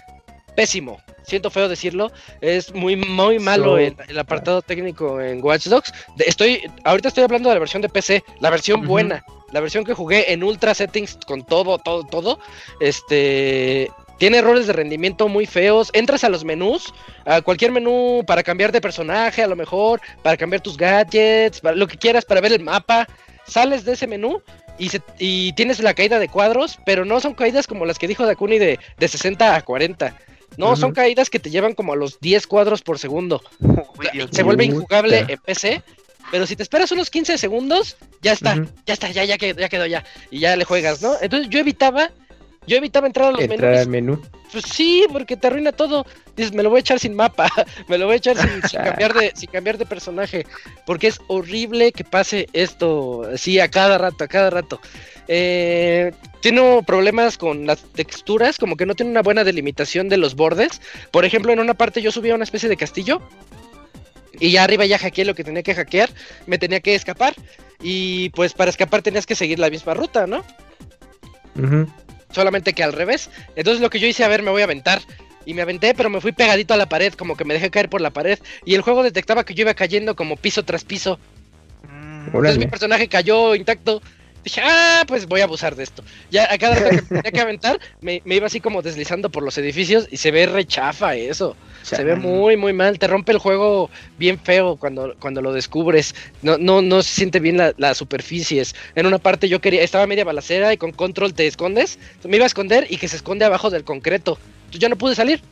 pésimo. Siento feo decirlo. Es muy, muy malo So- el, el apartado técnico en Watch Dogs. De- Estoy, ahorita estoy hablando de la versión de PC, la versión buena, la versión que jugué en ultra settings con todo, todo, todo. Este. Tiene errores de rendimiento muy feos. Entras a los menús, a cualquier menú para cambiar de personaje, a lo mejor, para cambiar tus gadgets, para lo que quieras, para ver el mapa. Sales de ese menú y, se- y tienes la caída de cuadros, pero no son caídas como las que dijo Dakuni de, de 60 a 40. No, son caídas que te llevan como a los 10 cuadros por segundo. Dios Se vuelve injugable en PC, pero si te esperas unos 15 segundos, ya está, ya está, ya, ya, quedó, ya quedó ya. Y ya le juegas, ¿no? Entonces yo evitaba Yo evitaba entrar a los Entrar menús. al menú. Pues sí, porque te arruina todo. Dices, me lo voy a echar sin mapa, me lo voy a echar sin, sin cambiar de, sin cambiar de personaje, porque es horrible que pase esto así a cada rato, a cada rato. Eh, tiene problemas con las texturas, como que no tiene una buena delimitación de los bordes. Por ejemplo, en una parte yo subía una especie de castillo y ya arriba ya hackeé lo que tenía que hackear, me tenía que escapar y pues para escapar tenías que seguir la misma ruta, ¿no? Ujú. Solamente que al revés. Entonces lo que yo hice, a ver, me voy a aventar. Y me aventé, pero me fui pegadito a la pared, como que me dejé caer por la pared. Y el juego detectaba que yo iba cayendo como piso tras piso. Mm, Entonces mi personaje cayó intacto. Dije, ah, pues voy a abusar de esto. Ya a cada rato que me tenía que aventar, me, me iba así como deslizando por los edificios y se ve rechafa eso. Se ve muy, muy mal. Te rompe el juego bien feo cuando, cuando lo descubres. No, no, no se siente bien la- las superficies. En una parte yo quería, estaba media balacera y con control te escondes. Me iba a esconder y que se esconde abajo del concreto. Entonces yo no pude salir.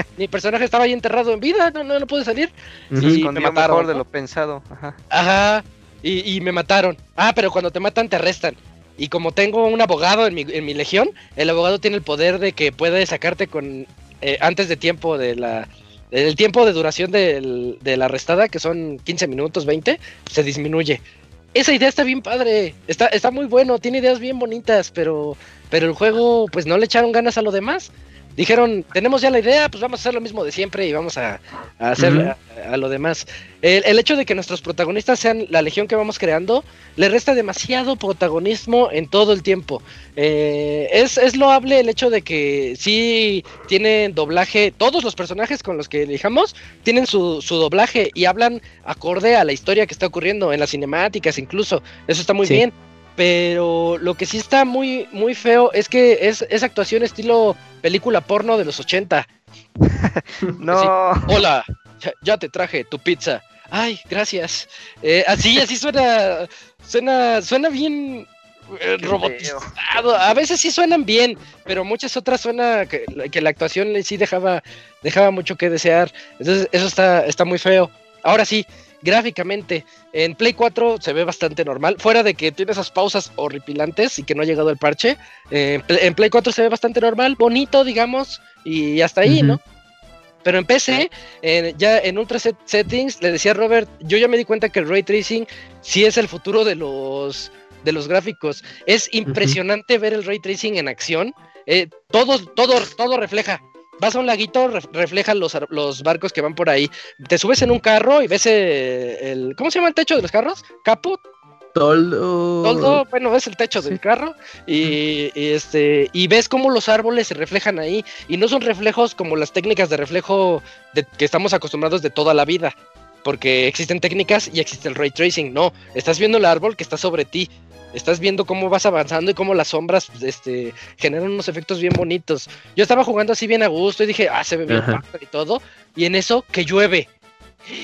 Mi personaje estaba ahí enterrado en vida. No, no, no pude salir. Y me escondió mataron, mejor de lo pensado. Ajá. Ajá. Y, y me mataron. Ah, pero cuando te matan te arrestan. Y como tengo un abogado en mi, en mi legión, el abogado tiene el poder de que puede sacarte con eh, antes de tiempo de la el tiempo de duración de la arrestada, que son 15 minutos, 20, se disminuye. Esa idea está bien padre, está, está muy bueno, tiene ideas bien bonitas, pero, pero el juego pues no le echaron ganas a lo demás. Dijeron, tenemos ya la idea, pues vamos a hacer lo mismo de siempre y vamos a, a hacer a, a lo demás. El, el hecho de que nuestros protagonistas sean la legión que vamos creando, le resta demasiado protagonismo en todo el tiempo. Eh, es, es loable el hecho de que sí tienen doblaje, todos los personajes con los que elijamos tienen su, su doblaje y hablan acorde a la historia que está ocurriendo, en las cinemáticas incluso. Eso está muy Sí. bien. Pero lo que sí está muy, muy feo es que es, es actuación estilo película porno de los 80. No. Hola, ya, ya te traje tu pizza. Ay, gracias. Eh, así, así suena, suena, suena bien eh, robotizado. A veces sí suenan bien, pero muchas otras suena que, que la actuación le- sí dejaba, dejaba mucho que desear. Entonces, eso está, está muy feo. Ahora sí, gráficamente, en Play 4 se ve bastante normal. Fuera de que tiene esas pausas horripilantes y que no ha llegado el parche. eh, en Play- en Play 4 se ve bastante normal, bonito, digamos, y hasta ahí. ¿no? Pero en PC, en- ya en Ultra Set- Settings, le decía Robert, yo ya me di cuenta que el ray tracing sí es el futuro de los, de los gráficos. Es impresionante ver el ray tracing en acción. Eh, todo, todo, todo refleja. Vas a un laguito, ref- reflejan los, los barcos que van por ahí. Te subes en un carro y ves eh, el. ¿Cómo se llama el techo de los carros? ¿Caput? Toldo. Toldo, bueno, ves el techo del carro y, y, este y ves cómo los árboles se reflejan ahí y no son reflejos como las técnicas de reflejo de, que estamos acostumbrados de toda la vida, porque existen técnicas y existe el ray tracing, no, estás viendo el árbol que está sobre ti. Estás viendo cómo vas avanzando y cómo las sombras este, generan unos efectos bien bonitos. Yo estaba jugando así bien a gusto y dije, ah, se ve bien y todo. Y en eso que llueve.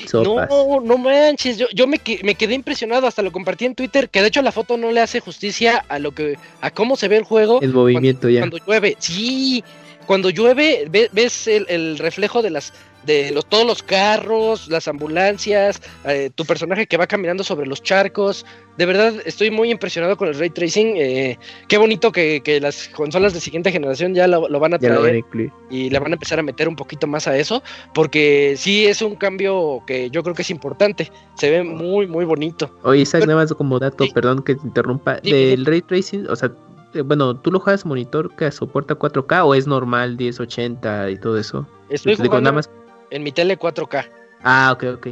Sopas. No, no manches, yo, yo me, me quedé impresionado, hasta lo compartí en Twitter, que de hecho la foto no le hace justicia a lo que, a cómo se ve el juego El movimiento ya. cuando llueve. Sí, cuando llueve ve- ves el, el reflejo de las, de los, todos los carros, las ambulancias, eh, tu personaje que va caminando sobre los charcos. De verdad, estoy muy impresionado con el ray tracing. eh, qué bonito que, que las consolas de siguiente generación ya lo, lo van a Ya lo van a traer y le van a empezar a meter un poquito más a eso, porque sí es un cambio que yo creo que es importante. Se ve muy, muy bonito. Oye, Isaac, Pero- nada más como dato, Sí. perdón que te interrumpa. Del ray tracing, o sea, eh, bueno, ¿tú lo juegas monitor que soporta 4K o es normal 1080 y todo eso? Estoy jugando nada más. En mi tele 4K. Ah, ok, ok.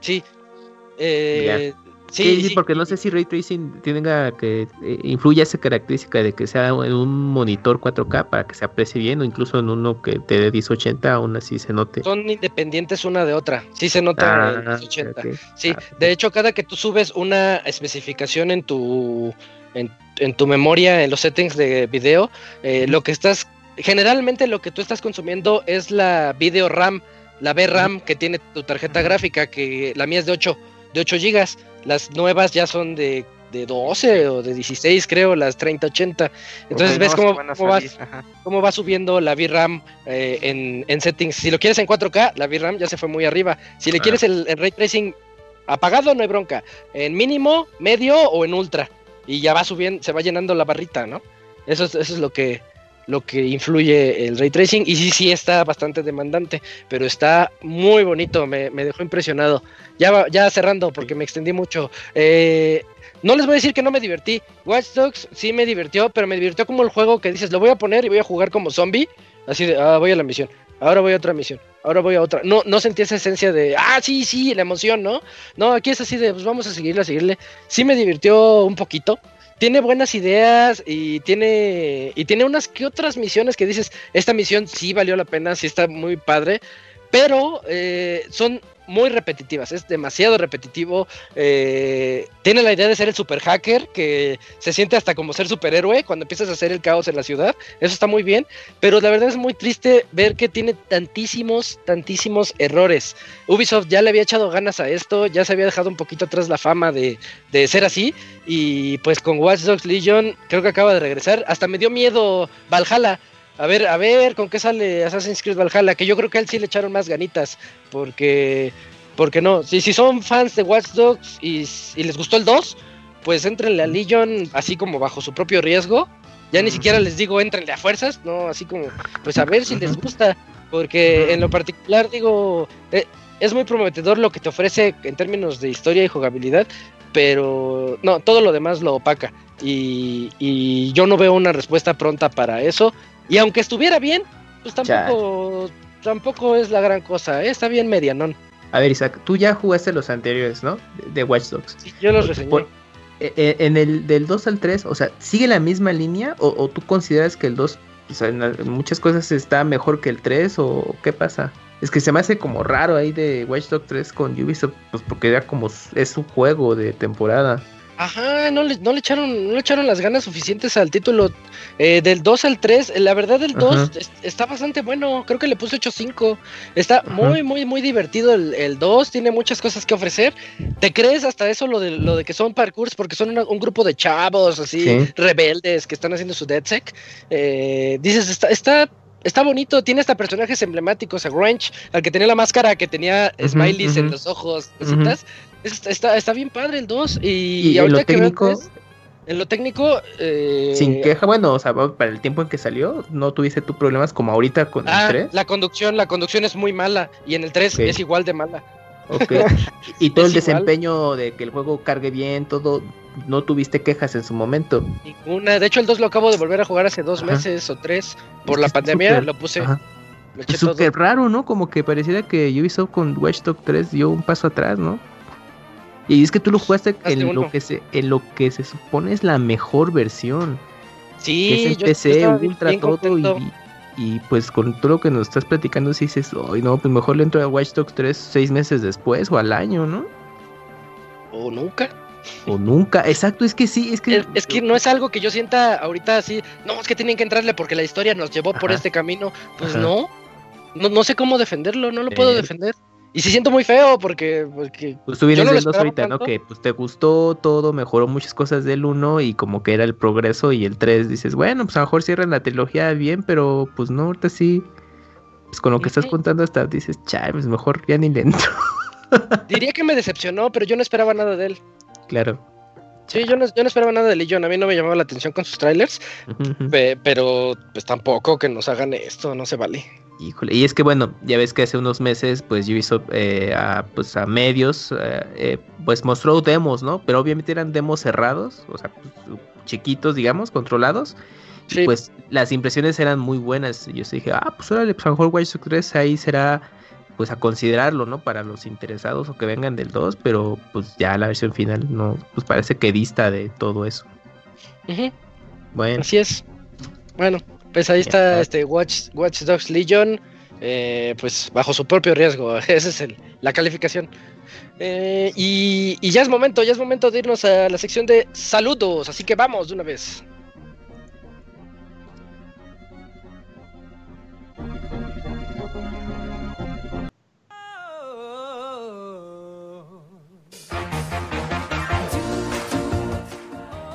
Sí. Eh, sí, Sí, porque no sé si ray tracing tenga que eh, influya esa característica de que sea en un monitor 4K para que se aprecie bien o incluso en uno que te dé 1080 aún así se note. Son independientes una de otra. Sí se nota en Ah, los 80. ok. Sí, Ah, de hecho, cada que tú subes una especificación en tu en, en tu memoria, en los settings de video, eh, lo que estás generalmente lo que tú estás consumiendo es la video RAM, la VRAM que tiene tu tarjeta gráfica, que la mía es de 8 de 8 gigas. Las nuevas ya son de de 12 o de 16 creo, las 3080. Entonces ves cómo, cómo ajá. cómo va subiendo la VRAM eh, en, en settings. Si lo quieres en 4K, la VRAM ya se fue muy arriba. Si le Ah. quieres el, el ray tracing apagado, no hay bronca. En mínimo, medio o en ultra. Y ya va subiendo, se va llenando la barrita, ¿no? Eso es, eso es lo que lo que influye el ray tracing. Y sí sí está bastante demandante pero está muy bonito me, me dejó impresionado. Ya ya cerrando porque me extendí mucho. Eh, no les voy a decir que no me divertí. Watch Dogs sí me divirtió pero me divirtió como el juego que dices lo voy a poner y voy a jugar como zombie. Así de ah voy a la misión. Ahora voy a otra misión. Ahora voy a otra no no sentí esa esencia de ah sí sí la emoción no no aquí es así de pues vamos a seguirle a seguirle sí me divirtió un poquito tiene buenas ideas y tiene y tiene unas que otras misiones que dices esta misión sí valió la pena sí está muy padre pero eh, son muy repetitivas es demasiado repetitivo eh, tiene la idea de ser el super hacker que se siente hasta como ser superhéroe cuando empiezas a hacer el caos en la ciudad eso está muy bien pero la verdad es muy triste ver que tiene tantísimos tantísimos errores Ubisoft ya le había echado ganas a esto ya se había dejado un poquito atrás la fama de, de ser así y pues con Watch Dogs Legion creo que acaba de regresar. Hasta me dio miedo Valhalla. A ver, a ver con qué sale Assassin's Creed Valhalla, que yo creo que a él sí le echaron más ganitas, porque porque no, si, si son fans de Watch Dogs y, y les gustó el 2, pues entrenle a Legion así como bajo su propio riesgo. Ya ni siquiera les digo entrenle a fuerzas, no, así como pues a ver si les gusta, porque en lo particular digo, eh, es muy prometedor lo que te ofrece en términos de historia y jugabilidad, pero no, todo lo demás lo opaca. Y, y yo no veo una respuesta pronta para eso. Y aunque estuviera bien, pues tampoco, tampoco es la gran cosa. ¿eh? Está bien medianón. A ver, Isaac, tú ya jugaste los anteriores, ¿no? De, Watch Dogs. Sí, yo los reseñé. Por- eh, eh, en el del 2 al 3, o sea, ¿sigue la misma línea? ¿O, o tú consideras que el 2, o sea, en, muchas cosas está mejor que el 3? ¿O qué pasa? Es que se me hace como raro ahí de Watch Dogs 3 con Ubisoft, pues porque ya como es un juego de temporada. Ajá, no le, no le echaron, no le echaron las ganas suficientes al título eh, del 2 al 3. La verdad, el 2 Ajá. es- está bastante bueno. Creo que le puse 8.5. Está Ajá. muy, muy, muy divertido el, el 2. Tiene muchas cosas que ofrecer. ¿Te crees hasta eso lo de, lo de que son parkours? Porque son una- un grupo de chavos así, Sí. rebeldes que están haciendo su DeadSec. Eh, dices, está, está, está bonito. Tiene hasta personajes emblemáticos. A Grange, al que tenía la máscara, que tenía smileys en los ojos, cositas. Es- Está, está bien padre el 2. Y, Y, en ahorita lo que técnico, 3, en lo técnico, eh, sin queja, bueno, o sea, para el tiempo en que salió, no tuviste tú problemas como ahorita con Ah, el 3. la conducción, la conducción es muy mala y en el 3 Ok. es igual de mala. Ok. y todo el igual. desempeño de que el juego cargue bien, todo, no tuviste quejas en su momento. Ninguna. De hecho, el 2 lo acabo de volver a jugar hace dos Ajá. meses o tres por la pandemia. súper- Lo puse, súper raro, ¿no? Como que pareciera que Ubisoft con Watch Dogs 3 dio un paso atrás, ¿no? Y es que tú lo jugaste Hazte en lo que se en lo que se supone es la mejor versión. que Sí, es el yo- yo PC, bien- ultra bien todo y, y pues con todo lo que nos estás platicando si dices, ay no, pues mejor le entro a Watch Dogs 3 seis meses después o al año, ¿no? O nunca. O nunca. Exacto, es que sí, es que Es, es que no es algo que yo sienta ahorita así. No, es que tienen que entrarle porque la historia nos llevó por este camino. Pues no. no. No sé cómo defenderlo, no lo puedo Eh. defender. Y sí siento muy feo porque, porque Pues tú vienes no lo del 2 esperaba ahorita, ¿no? Que pues te gustó todo, mejoró muchas cosas del 1 y como que era el progreso y el 3 dices, bueno, pues a lo mejor cierran la trilogía bien, pero pues no, ahorita sí. Pues con lo que estás contando hasta dices, chay, pues mejor ya ni le entro. diría que me decepcionó, pero yo no esperaba nada de él. claro. Sí, yo no, yo no esperaba nada de Legion. A mí no me llamaba la atención con sus trailers. Pe- pero pues tampoco que nos hagan esto, no se vale. Híjole, y es que bueno, ya ves que hace unos meses pues Ubisoft eh, a, pues a medios eh, eh, pues mostró demos, ¿no? Pero obviamente eran demos cerrados, o sea, pues, chiquitos, digamos, controlados. Y, Sí. pues las impresiones eran muy buenas. Y yo dije, ah, pues órale, pues a lo mejor Watch Dogs 3 ahí será pues a considerarlo, ¿no? Para los interesados o que vengan del 2, pero pues ya la versión final no, pues parece que dista de todo eso. Ujú, Bueno, así es. Bueno, pues ahí está. este Watch, Watch Dogs Legion. eh, pues bajo su propio riesgo. Esa es el- la calificación. Eh, y, y ya es momento, ya es momento de irnos a la sección de saludos. Así que vamos de una vez.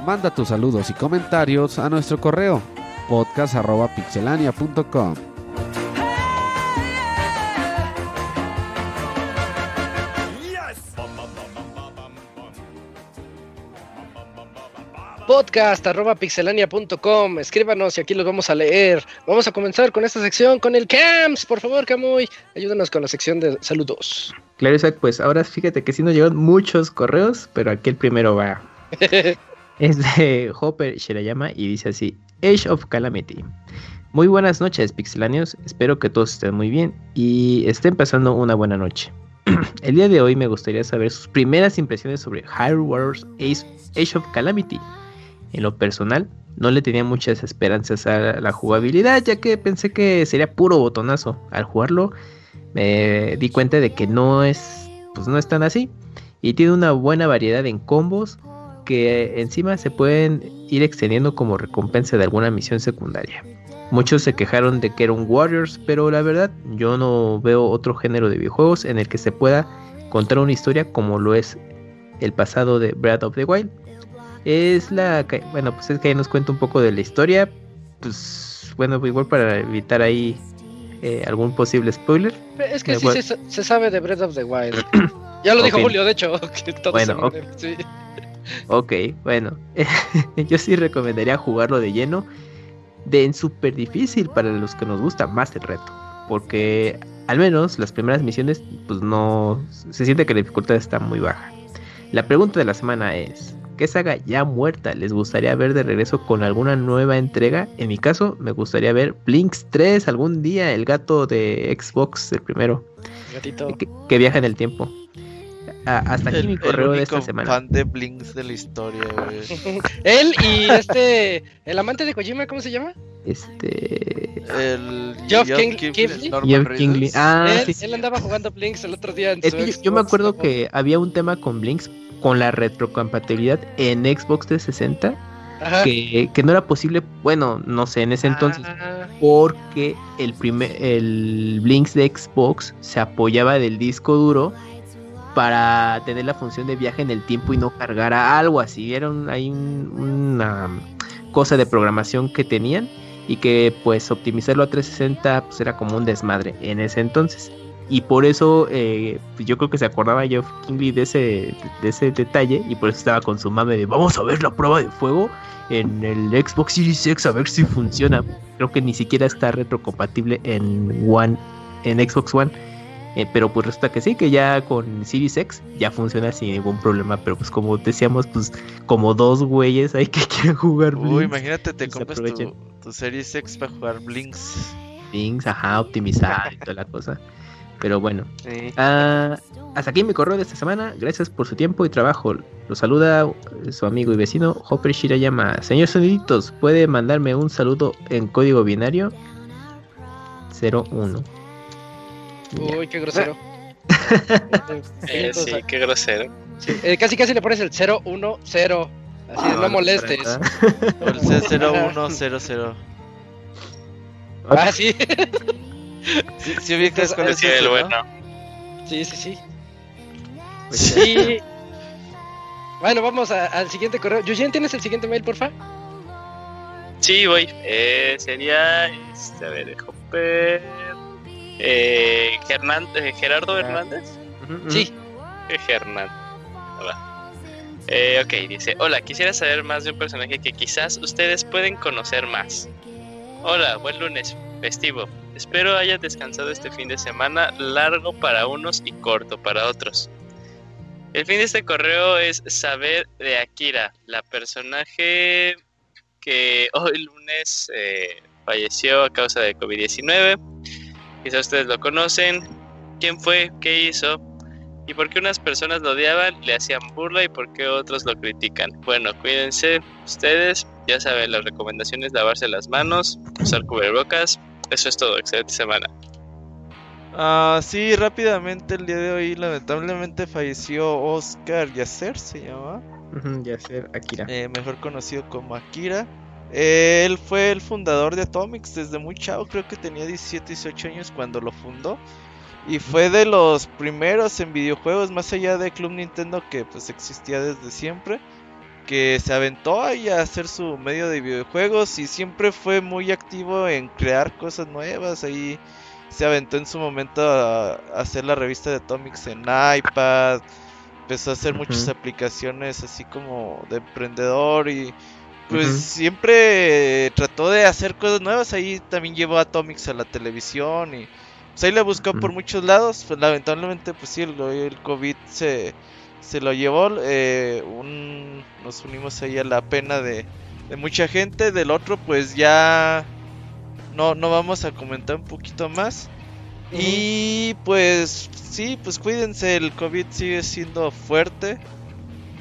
Manda tus saludos y comentarios a nuestro correo podcast.pixelania.com. podcast.pixelania.com. Escríbanos y aquí los vamos a leer. Vamos a comenzar con esta sección con el CAMS. Por favor, Camuy, ayúdanos con la sección de saludos. Claro, Isaac, pues ahora fíjate que sí nos llegaron muchos correos, pero aquí el primero va. es de Hopper Shirayama y dice así: Age of Calamity. Muy buenas noches, pixelanios. Espero que todos estén muy bien y estén pasando una buena noche. el día de hoy me gustaría saber sus primeras impresiones sobre Hyrule Warriors Age of Calamity. En lo personal, no le tenía muchas esperanzas a la jugabilidad, ya que pensé que sería puro botonazo. Al jugarlo, me di cuenta de que no es, pues no es tan así. Y tiene una buena variedad en combos que encima se pueden ir extendiendo como recompensa de alguna misión secundaria. Muchos se quejaron de que era un Warriors, pero la verdad yo no veo otro género de videojuegos en el que se pueda contar una historia como lo es el pasado de Breath of the Wild. Es la bueno, pues es que ahí nos cuenta un poco de la historia, pues bueno, igual para evitar ahí eh, algún posible spoiler. Es que sí se, sabe de Breath of the Wild. ya lo dijo Julio, de hecho. bueno, ok, bueno, yo sí recomendaría jugarlo de lleno de en súper difícil para los que nos gusta más el reto. Porque al menos las primeras misiones, pues no. Se siente que la dificultad está muy baja. La pregunta de la semana es: ¿Qué saga ya muerta les gustaría ver de regreso con alguna nueva entrega? En mi caso, me gustaría ver Blinks 3 algún día, el gato de Xbox, el primero. Gatito. que viaja en el tiempo hasta aquí mi correo de esta semana. fan de Blinks de la historia, güey. Él y este, el amante de Kojima, ¿cómo se llama? Este. El. Geoff Kingley. Geoff Kingley. Ah, él, sí. él andaba jugando Blinks el otro día en es que yo, me acuerdo que había un tema con Blinks con la retrocompatibilidad en Xbox 360. Que, que, no era posible, bueno, no sé, en ese entonces, ah. porque el primer el Blinks de Xbox se apoyaba del disco duro para tener la función de viaje en el tiempo y no cargar a algo así. Era hay una cosa de programación que tenían y que pues optimizarlo a 360 pues era como un desmadre en ese entonces. Y por eso eh, yo creo que se acordaba Geoff Kingley de ese, de ese detalle y por eso estaba con su mame de vamos a ver la prueba de fuego en el Xbox Series X a ver si funciona. Creo que ni siquiera está retrocompatible en One, en Xbox One. Eh, pero pues resulta que sí, que ya con Series X ya funciona sin ningún problema. Pero pues como decíamos, pues como dos güeyes hay que quieren jugar Blinks. Uy, imagínate, te compras tu, tu, Series X para jugar Blinks. Blinks, ajá, optimizada y toda la cosa. Pero bueno, ah, hasta aquí mi correo de esta semana. Gracias por su tiempo y trabajo. Lo saluda su amigo y vecino Hopper Shirayama. Señor Soniditos, ¿puede mandarme un saludo en código binario? 01. Uy, qué grosero. eh, sí, qué grosero. Eh, casi casi le pones el 010. Así, ah, no molestes. El C0100. Ah, sí. sí, sí ubicas con el el bueno. Sí, sí, sí. Pues sí. bueno, vamos a, al siguiente correo. Yuyen, ¿tienes el siguiente mail, porfa? Sí, voy. Eh, sería. Este, a ver, Hopper. Eh, eh, Gerardo ah. Hernández. Sí. Eh, Hernán. Eh, ok, dice, hola, quisiera saber más de un personaje que quizás ustedes pueden conocer más. Hola, buen lunes, festivo. Espero hayas descansado este fin de semana, largo para unos y corto para otros. El fin de este correo es saber de Akira, la personaje que hoy lunes falleció a causa de COVID-19 Quizá ustedes lo conocen. ¿Quién fue? ¿Qué hizo? ¿Y por qué unas personas lo odiaban, le hacían burla y por qué otros lo critican? Bueno, cuídense ustedes. Ya saben, las recomendaciones, lavarse las manos, usar cubrebocas. Eso es todo. Excelente semana. Ah, sí, rápidamente el día de hoy lamentablemente falleció Oscar Yacer, se llama. Yacer Akira. Eh, mejor conocido como Akira. Él fue el fundador de Atomics desde muy chavo, creo que tenía 17, 18 años cuando lo fundó. Y fue de los primeros en videojuegos, más allá de Club Nintendo que pues existía desde siempre, que se aventó ahí a hacer su medio de videojuegos y siempre fue muy activo en crear cosas nuevas. Ahí se aventó en su momento a hacer la revista de Atomics en iPad, empezó a hacer muchas aplicaciones así como de emprendedor y pues siempre trató de hacer cosas nuevas. Ahí también llevó a Atomics a la televisión y pues ahí le buscó por muchos lados. Pues lamentablemente, pues sí, el, el COVID se, se lo llevó. eh, un- nos unimos ahí a la pena de, de mucha gente. Del otro, pues ya no, no vamos a comentar un poquito más. Y pues sí, pues cuídense, el COVID sigue siendo fuerte.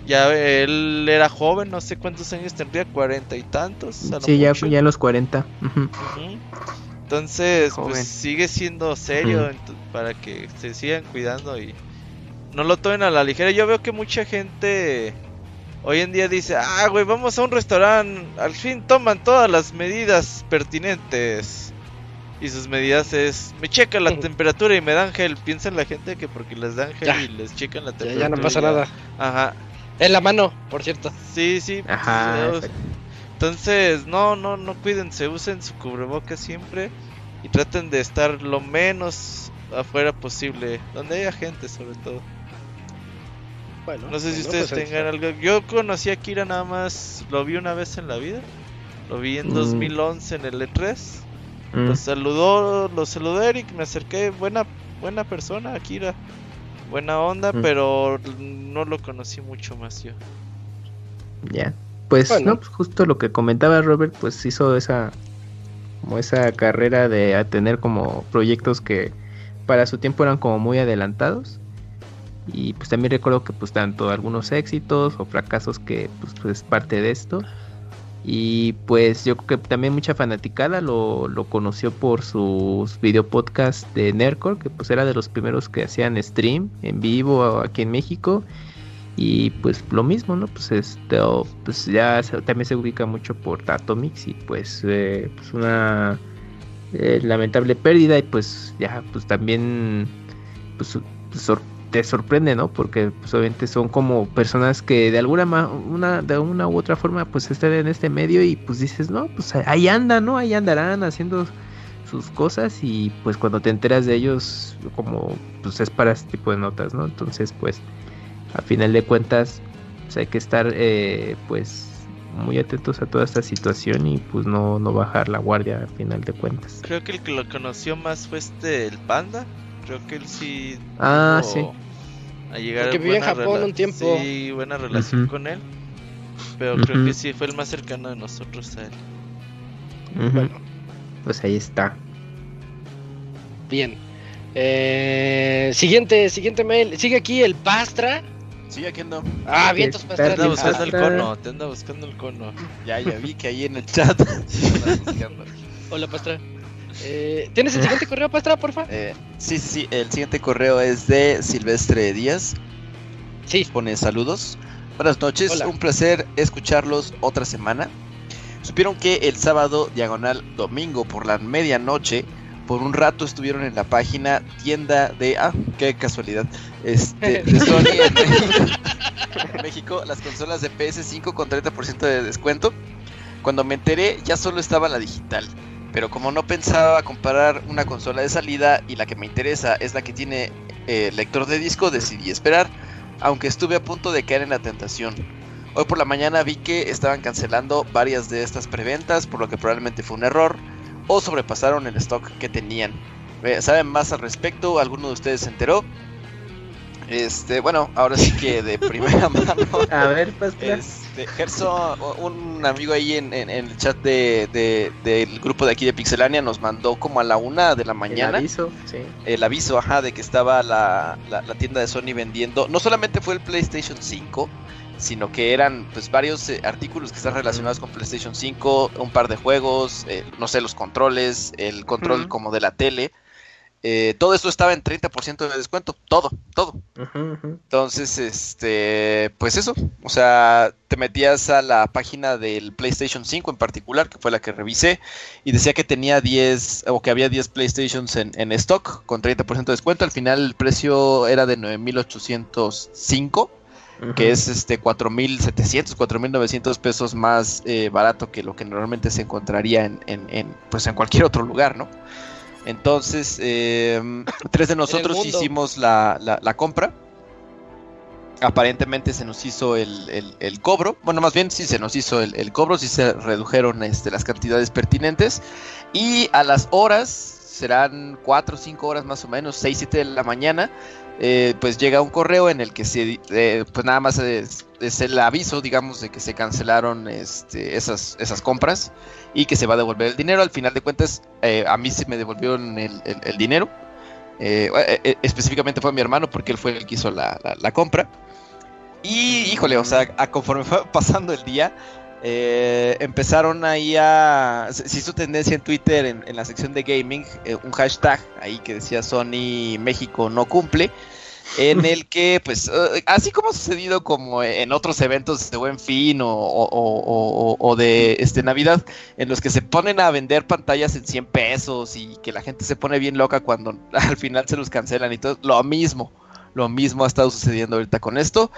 Ya él era joven, no sé cuántos años tendría, cuarenta y tantos. a lo Sí, ya, ya a los 40. Ujú. Ujú. Entonces, Joven. pues sigue siendo serio para que se sigan cuidando y no lo tomen a la ligera. Yo veo que mucha gente hoy en día dice, ah, güey, vamos a un restaurante, al fin toman todas las medidas pertinentes. Y sus medidas es, me checan la temperatura y me dan gel. Piensa en la gente que porque les dan gel Ya. y les checan la Ya, temperatura. ya no pasa ya- nada. Ajá. En la mano, por cierto. Sí, sí. pues, Ajá, entonces, no, no, no cuídense, usen su cubrebocas siempre y traten de estar lo menos afuera posible, donde haya gente sobre todo. Bueno, No sé si ustedes pues tengan algo. Yo conocí a Kira nada más, lo vi una vez en la vida. Lo vi en Mm. 2011 en el E3. Mm. Lo saludó, lo saludé Eric, me acerqué, buena buena persona, Akira. Buena onda, Mm. pero no lo conocí mucho más yo. Ya. Pues Bueno. no, pues justo lo que comentaba Robert, pues hizo esa como esa carrera de a tener como proyectos que para su tiempo eran como muy adelantados. Y pues también recuerdo que pues tanto algunos éxitos o fracasos que pues, pues, es parte de esto. Y pues yo creo que también mucha fanaticada lo, lo conoció por sus video podcast de Nerdcore, que pues era de los primeros que hacían stream en vivo aquí en México. Y pues lo mismo, ¿no? Pues este, o, pues ya se- también se ubica mucho por Atomics y pues, eh, pues una eh, lamentable pérdida y pues ya pues también pues, sor- te sorprende, ¿no? Porque pues obviamente son como personas que de alguna una de una u otra forma pues están en este medio y pues dices, "No, pues ahí andan, ¿no? Ahí andarán haciendo sus cosas y pues cuando te enteras de ellos como pues es para este tipo de notas, ¿no? Entonces, pues a final de cuentas pues, hay que estar eh, pues muy atentos a toda esta situación y pues no, no bajar la guardia a final de cuentas. Creo que el que lo conoció más fue este, el panda. Creo que él sí. Ah, sí. A llegar Porque vivió en Japón un tiempo. Sí, buena relación con él. Pero creo que sí fue el más cercano de nosotros a él. Bueno. Pues ahí está. Bien. Eh, siguiente, siguiente mail. Sigue aquí el Pastra. Sí, aquí ando. Ah, vientos Te Pastra. anda Sí, buscando el cono, te anda buscando el cono. Ya, ya vi que ahí en el chat. andas buscando. Hola, Pastra. Eh, ¿Tienes el siguiente correo, Pastra, porfa? Eh, sí, sí, sí, el siguiente correo es de Silvestre Díaz. Sí. Pone saludos. Buenas noches, Hola. un placer escucharlos otra semana. Supieron que el sábado, diagonal domingo por la medianoche, por un rato estuvieron en la página tienda de. Ah, qué casualidad. Este, de Sony en México, en México, las consolas de PS5 con 30% de descuento. Cuando me enteré, ya solo estaba la digital. Pero como no pensaba comparar una consola de salida y la que me interesa es la que tiene eh, lector de disco, decidí esperar, aunque estuve a punto de caer en la tentación. Hoy por la mañana vi que estaban cancelando varias de estas preventas, por lo que probablemente fue un error, o sobrepasaron el stock que tenían. Eh, ¿Saben más al respecto? ¿Alguno de ustedes se enteró? Este, bueno, ahora sí que de primera mano. A ver, Pastra. Este, Gerson, un amigo ahí en, en- en el chat de, de- del grupo de aquí de Pixelania nos mandó como a la una de la El mañana aviso, sí. el aviso, ajá, de que estaba la, la- la tienda de Sony vendiendo. No solamente fue el PlayStation 5, sino que eran pues varios eh, artículos que están relacionados con PlayStation 5, un par de juegos, eh, no sé, los controles, el control como de la tele. Eh, todo esto estaba en 30% de descuento, todo, todo. Entonces, este, pues eso, o sea, te metías a la página del PlayStation 5 en particular, que fue la que revisé, y decía que tenía 10, o que había 10 PlayStations en, en stock con 30% de descuento. Al final el precio era de 9.805, que es este 4.700, 4.900 pesos más eh, barato que lo que normalmente se encontraría en, en- en, pues en cualquier otro lugar, ¿no? Entonces, eh, tres de nosotros hicimos la, la- la compra. aparentemente se nos hizo el, el- el cobro. Bueno, más bien sí se nos hizo el, el cobro, sí se redujeron este, las cantidades pertinentes. Y a las horas, serán 4 o 5 horas más o menos, 6, 7 de la mañana, eh, pues llega un correo en el que se, eh, pues nada más es, el aviso, digamos, de que se cancelaron este, esas, esas compras y que se va a devolver el dinero. Al final de cuentas, eh, a mí se me devolvieron el, el- dinero. Eh, específicamente fue mi hermano porque él fue el que hizo la, la- la compra. Y híjole, o sea, a conforme fue pasando el día, eh, empezaron ahí a... Se hizo tendencia en Twitter, en, la sección de gaming, eh, un hashtag ahí que decía Sony México no cumple. En el que, pues, eh, así como ha sucedido como en otros eventos de Buen Fin o- o de este, Navidad, en los que se ponen a vender pantallas en 100 pesos y que la gente se pone bien loca cuando al final se los cancelan y todo, lo mismo, lo mismo ha estado sucediendo ahorita con esto.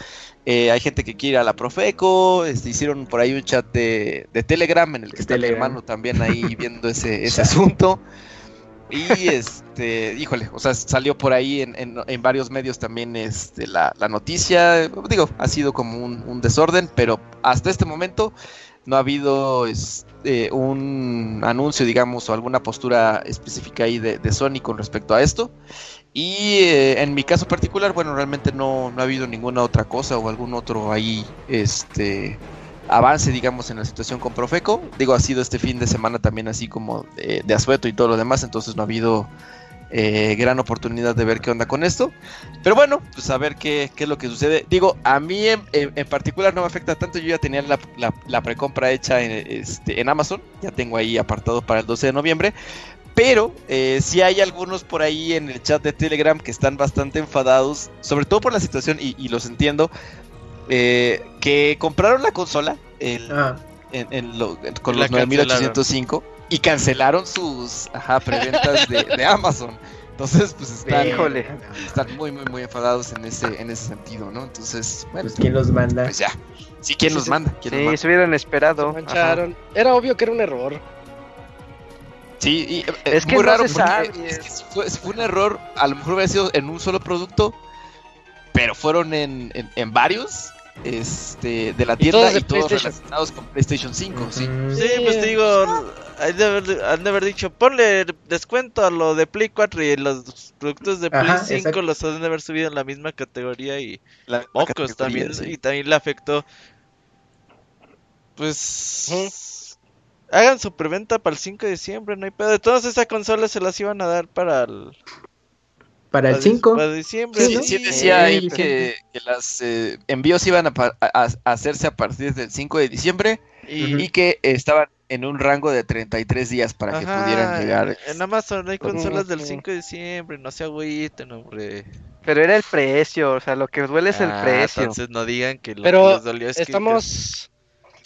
Eh, hay gente que quiere ir a la Profeco, este, hicieron por ahí un chat de, de Telegram en el que está mi Telegram. hermano también ahí viendo ese, ese asunto. Y este, híjole, o sea, salió por ahí en, en- en varios medios también este, la, la noticia. Digo, ha sido como un, un desorden, pero hasta este momento no ha habido este, un anuncio, digamos, o alguna postura específica ahí de, de Sony con respecto a esto. Y eh, en mi caso particular, bueno, realmente no, no ha habido ninguna otra cosa o algún otro ahí, este avance, digamos, en la situación con Profeco. Digo, ha sido este fin de semana también así como de, de asueto y todo lo demás, entonces no ha habido eh, gran oportunidad de ver qué onda con esto. Pero bueno, pues a ver qué, qué es lo que sucede. Digo, a mí en, en- particular no me afecta tanto, yo ya tenía la, la, la precompra hecha en, este, en Amazon, ya tengo ahí apartado para el 12 de noviembre. Pero eh, sí hay algunos por ahí en el chat de Telegram que están bastante enfadados, sobre todo por la situación, y, y los entiendo, eh, que compraron la consola el- Ah, en, en lo- en- con los 9805 y cancelaron sus ajá, preventas de, de Amazon. Entonces, pues están, Híjole. están muy, muy, muy enfadados en ese, en ese sentido, ¿no? Entonces, bueno, pues quién los manda. pues ya. Sí, ¿quién Sí, los manda? ¿Quién los Sí, manda? se hubieran Se esperado. ajá. mancharon. Era obvio que era un error. Sí, y, eh, Es que muy no raro se sabe. es que fue, fue un error, a lo mejor hubiera sido en un solo producto, pero fueron en, en, en varios este, de la tienda todos y todos relacionados con PlayStation 5, sí. Ujú. Sí, pues te digo, han de, haber, han de haber dicho, ponle descuento a lo de Play 4 y los productos de Play Ajá, 5 exacto. los han de haber subido en la misma categoría y La- mocos categoría, también, sí. y también le afectó. Pues hagan su preventa para el 5 de diciembre, no hay pedo. De todas esas consolas se las iban a dar para el, Para el para 5. Para diciembre, Sí, ¿no? sí decía ahí Sí, que, que las eh, envíos iban a, pa- a- a hacerse a partir del 5 de diciembre Y, y que estaban en un rango de 33 días para que pudieran llegar. En Amazon hay consolas del Ujú. 5 de diciembre, no se agüiten, hombre. Pero era el precio, o sea, lo que duele es el Ah, precio. Entonces no digan que lo Pero que les dolió es que- Estamos.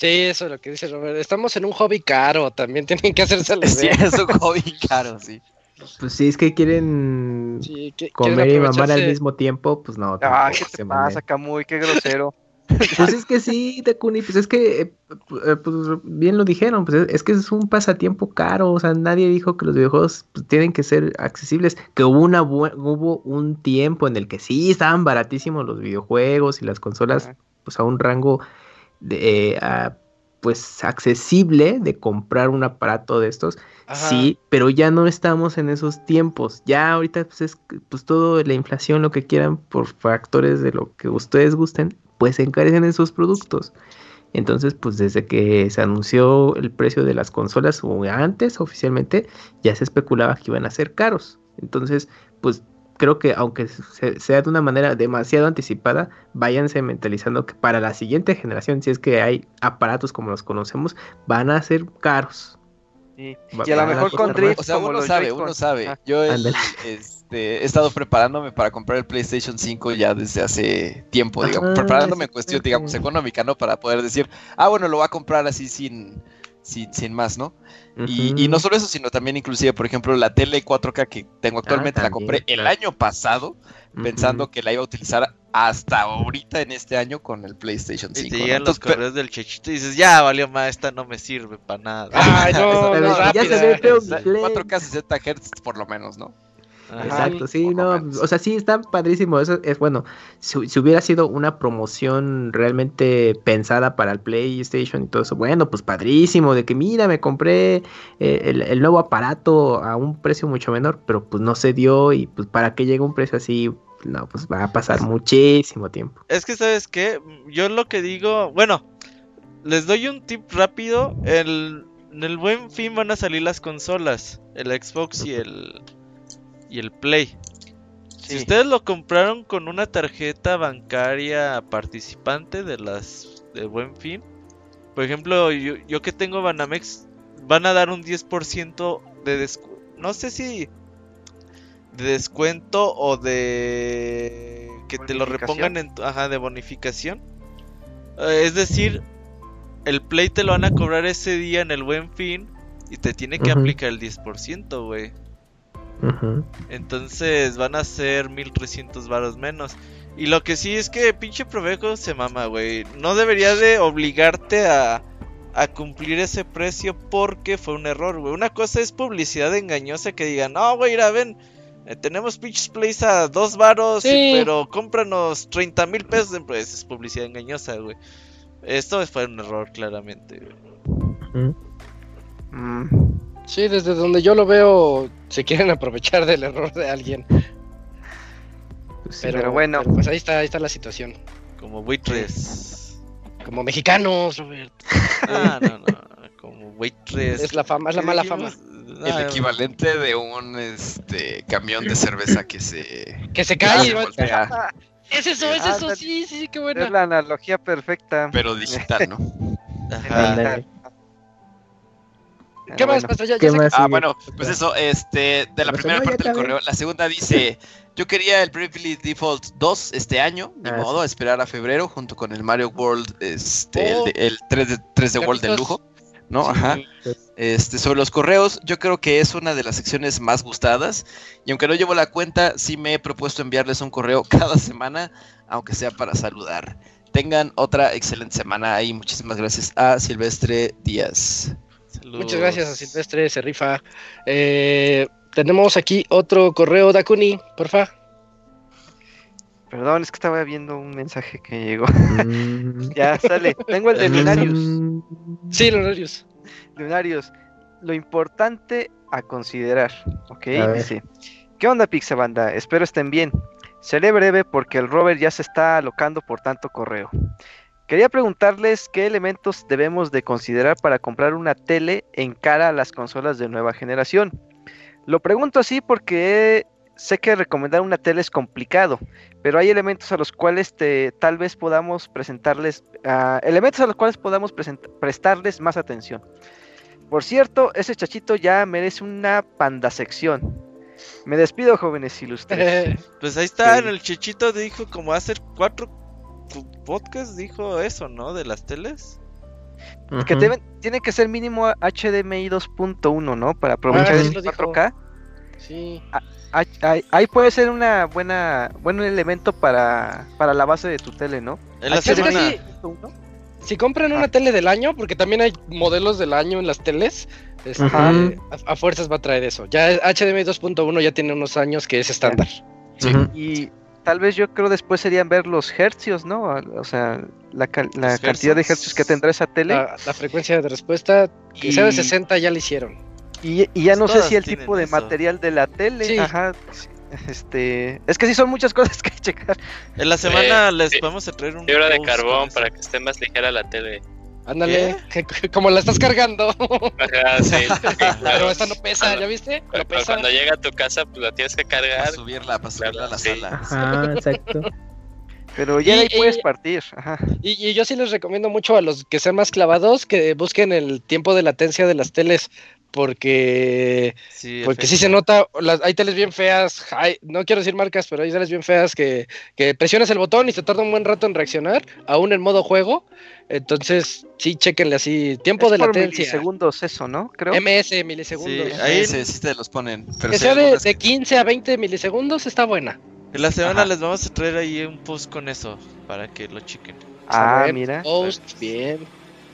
Sí, eso es lo que dice Robert. Estamos en un hobby caro. También tienen que hacerse la Sí, es un hobby caro, sí. Pues sí, es que quieren Sí, que- quieren comer y mamar al mismo tiempo, pues no. Ah, ¿qué te pasa. Camuy? Qué grosero. Pues es que sí, Takuni, pues es que, eh, eh, pues bien lo dijeron, pues es, es que es un pasatiempo caro, o sea, nadie dijo que los videojuegos pues, tienen que ser accesibles, que hubo una hubo un tiempo en el que sí estaban baratísimos los videojuegos y las consolas, pues a un rango de, eh, a, pues accesible de comprar un aparato de estos, Ajá. Sí, pero ya no estamos en esos tiempos. Ya ahorita pues es pues todo la inflación, lo que quieran por factores de lo que ustedes gusten, pues se encarecen esos productos. Entonces, pues desde que se anunció el precio de las consolas o antes oficialmente, ya se especulaba que iban a ser caros. Entonces, pues creo que aunque se- sea de una manera demasiado anticipada, váyanse mentalizando que para la siguiente generación, si es que hay aparatos como los conocemos, van a ser caros. Sí. Va- Y a lo mejor con más. drift, O sea, uno sabe, uno sabe. Ah. Yo el- este, he estado preparándome para comprar el PlayStation 5 ya desde hace tiempo, digamos, Ah, preparándome en cuestión, digamos, económica, ¿no? Para poder decir, ah, bueno, lo voy a comprar así sin, sin, sin más, ¿no? Y, y no solo eso, sino también inclusive, por ejemplo, la tele 4K que tengo actualmente, la Ah, también, compré el año pasado, Ujú. pensando que la iba a utilizar hasta ahorita en este año con el PlayStation Y 5. te ¿no? llegan los Entonces, correos del chechito y dices, ya valió más, esta no me sirve para nada. Ay, no, Pero no, ya se ve feo mi la Play. 4K 60 Hz por lo menos, ¿no? Ajá. Exacto, sí, no, menos. o sea, sí, está padrísimo, eso es bueno, si, si hubiera sido una promoción realmente pensada para el PlayStation y todo eso, bueno, pues padrísimo, de que mira, me compré eh, el, el nuevo aparato a un precio mucho menor, pero pues no se dio y pues para que llegue un precio así, no, pues va a pasar muchísimo tiempo. Es que, ¿sabes qué? Yo lo que digo, bueno, les doy un tip rápido. El, en el buen fin van a salir las consolas, el Xbox y el, y el Play. Si ustedes lo compraron con una tarjeta bancaria participante de las de buen fin, por ejemplo, yo, yo que tengo Banamex, van a dar un 10% de descuento. No sé si de descuento o de que te lo repongan en tu, ajá, de bonificación. Eh, es decir, el Play te lo van a cobrar ese día en el buen fin y te tiene que aplicar el 10%, güey. Entonces van a ser 1300 varos menos. Y lo que sí es que pinche Provejo se mama, güey. No debería de obligarte a, a cumplir ese precio porque fue un error, güey. Una cosa es publicidad engañosa que digan, no, güey, mira, ven, eh, tenemos pinches plays a dos varos, Sí. pero cómpranos 30 mil pesos. Pues es publicidad engañosa, güey. Esto fue un error, claramente, güey. Mm, Sí, desde donde yo lo veo, se quieren aprovechar del error de alguien. Pues sí. Pero, pero bueno. pero pues ahí está, ahí está la situación. Como buitres. Como mexicanos, Robert. Ah, no, no. Como waitress. Es la fama, es la ¿Qué mala dijimos? fama. El Ah, equivalente de un este camión de cerveza que se. Que se cae y se va- voltea, Es eso, es Ah, eso, sí, sí, qué es buena. la analogía perfecta. pero digital, ¿no? Ajá. Ándale. ¿Qué Ah, más bueno. pasó? Ya, ya ¿Qué sé- más? Ah, sigue? bueno, pues eso, este, de la Pues primera no, parte del correo, la segunda dice, yo quería el Bravely Default 2 este año, ni Ah, modo, a esperar a febrero junto con el Mario World, este, el, Oh. de- el 3 de, 3 de World de lujo, ¿no? Ajá. Este, sobre los correos, yo creo que es una de las secciones más gustadas. Y aunque no llevo la cuenta, sí me he propuesto enviarles un correo cada semana, aunque sea para saludar. Tengan otra excelente semana y muchísimas gracias a Silvestre Díaz. Saludos. Muchas gracias a Silvestre, se rifa. Eh, tenemos aquí otro correo, Dakuni, porfa. Perdón, es que estaba viendo un mensaje que llegó. Mm. ya sale. Tengo el de Lunarius. Mm. Sí, Lonarius. Lunarius, lo importante a considerar, ¿ok? A. Dice, ¿qué onda Pixabanda? Espero estén bien. Seré breve porque el Robert ya se está alocando por tanto correo. Quería preguntarles qué elementos debemos de considerar para comprar una tele en cara a las consolas de nueva generación. Lo pregunto así porque sé que recomendar una tele es complicado, pero hay elementos a los cuales te, tal vez podamos presentarles, ah, elementos a los cuales podamos prestarles más atención. Por cierto, ese chachito ya merece una pandasección. Me despido, jóvenes ilustres. Pues ahí está, Sí. el chichito dijo como hace cuatro cu- podcasts, dijo eso, ¿no? De las teles. que deben- tiene que ser mínimo HDMI 2.1, ¿no? Para aprovechar Ah, el sí lo dijo. 4K. Sí. Ahí, ahí- ahí puede ser una buena buen elemento para, para la base de tu tele, ¿no? En la Casi, semana. casi, si compran una tele del año, porque también hay modelos del año en las teles, este, a, a fuerzas va a traer eso. Ya HDMI 2.1 ya tiene unos años que es estándar. Ujú. Y tal vez yo creo después serían ver los hercios, ¿no? O sea, la, cal- la cantidad de hercios. que tendrá esa tele. La, la frecuencia de respuesta, que sea de Y- 60 ya la hicieron. Y, y ya no sé si el tipo de eso. material de la tele. Sí. Ajá. Este. Es que sí son muchas cosas que checar. En la semana les sí. vamos a traer un. Fibra de carbón para que esté más ligera la tele. Ándale, como la estás cargando. Ajá, sí. Pero esta no pesa, ¿ya viste? No pesa. cuando llega a tu casa, pues la tienes que Para cargar. subirla, para subirla a la Sí. sala. Ajá, exacto. Pero ya ahí puedes y- partir. Ajá. Y, y yo sí les recomiendo mucho a los que sean más clavados que busquen el tiempo de latencia de las teles. Porque, Sí, porque sí se nota, las, hay teles bien feas, hay- no quiero decir marcas, pero hay teles bien feas que, que presionas el botón y se tarda un buen rato en reaccionar, aún en modo juego. Entonces, sí, chequenle así, tiempo Es de por latencia. milisegundos eso, ¿no? Creo. MS, milisegundos. Sí, ahí- sí te los ponen. Pero que sea de, de que- 15 a 20 milisegundos está buena. En la semana Ajá. les vamos a traer ahí un post con eso. Para que lo chequen. Ah, mira. Post, bien.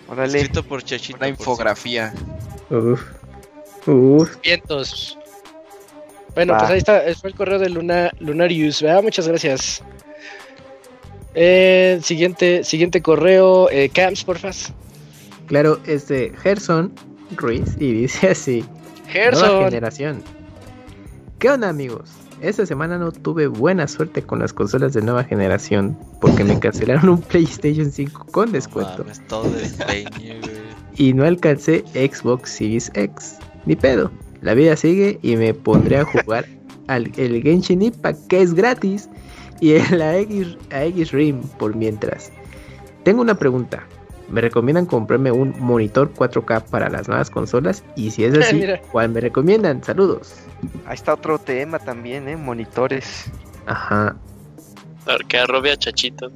Órale. Escrito por Chachito. Una por infografía. Uf. Uf. Vientos. Bueno, Va. pues ahí está, fue el correo de Luna, Lunarius, ¿verdad? Muchas gracias. Eh, siguiente, siguiente correo, eh, Camps, porfas. Claro, es de Gerson Ruiz y dice así. Nueva Gerson. generación. ¿Qué onda amigos? Esta semana no tuve buena suerte con las consolas de nueva generación porque me cancelaron un PlayStation 5 con descuento Mames, todo de empeño, güey. y no alcancé Xbox Series X. Ni pedo. La vida sigue y me pondré a jugar al el Genshin Impact que es gratis y el Aegis, Aegis Rim por mientras. Tengo una pregunta. ¿Me recomiendan comprarme un monitor 4K para las nuevas consolas? Y si es así. ¿cuál me recomiendan? Saludos. Ahí está otro tema también, ¿eh? Monitores. Ajá. Porque arrobe a Chachito.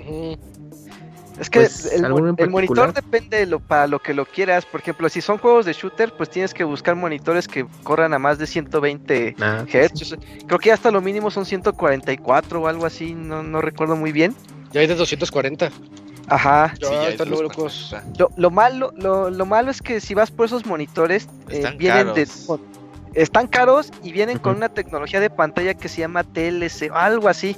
Ujú. Es que Pues, el, ¿alguno en el monitor depende de lo, para lo que lo quieras. Por ejemplo, si son juegos de shooter, pues tienes que buscar monitores que corran a más de 120 Ah, Hz. Creo que hasta lo mínimo son 144 o algo así, no, no recuerdo muy bien. Ya hay de 240. Ajá. Sí, ya están es locos. 240. Lo, lo malo, lo, lo malo es que si vas por esos monitores, eh, Están vienen caros. de están caros y vienen con una tecnología de pantalla que se llama TLC o algo así.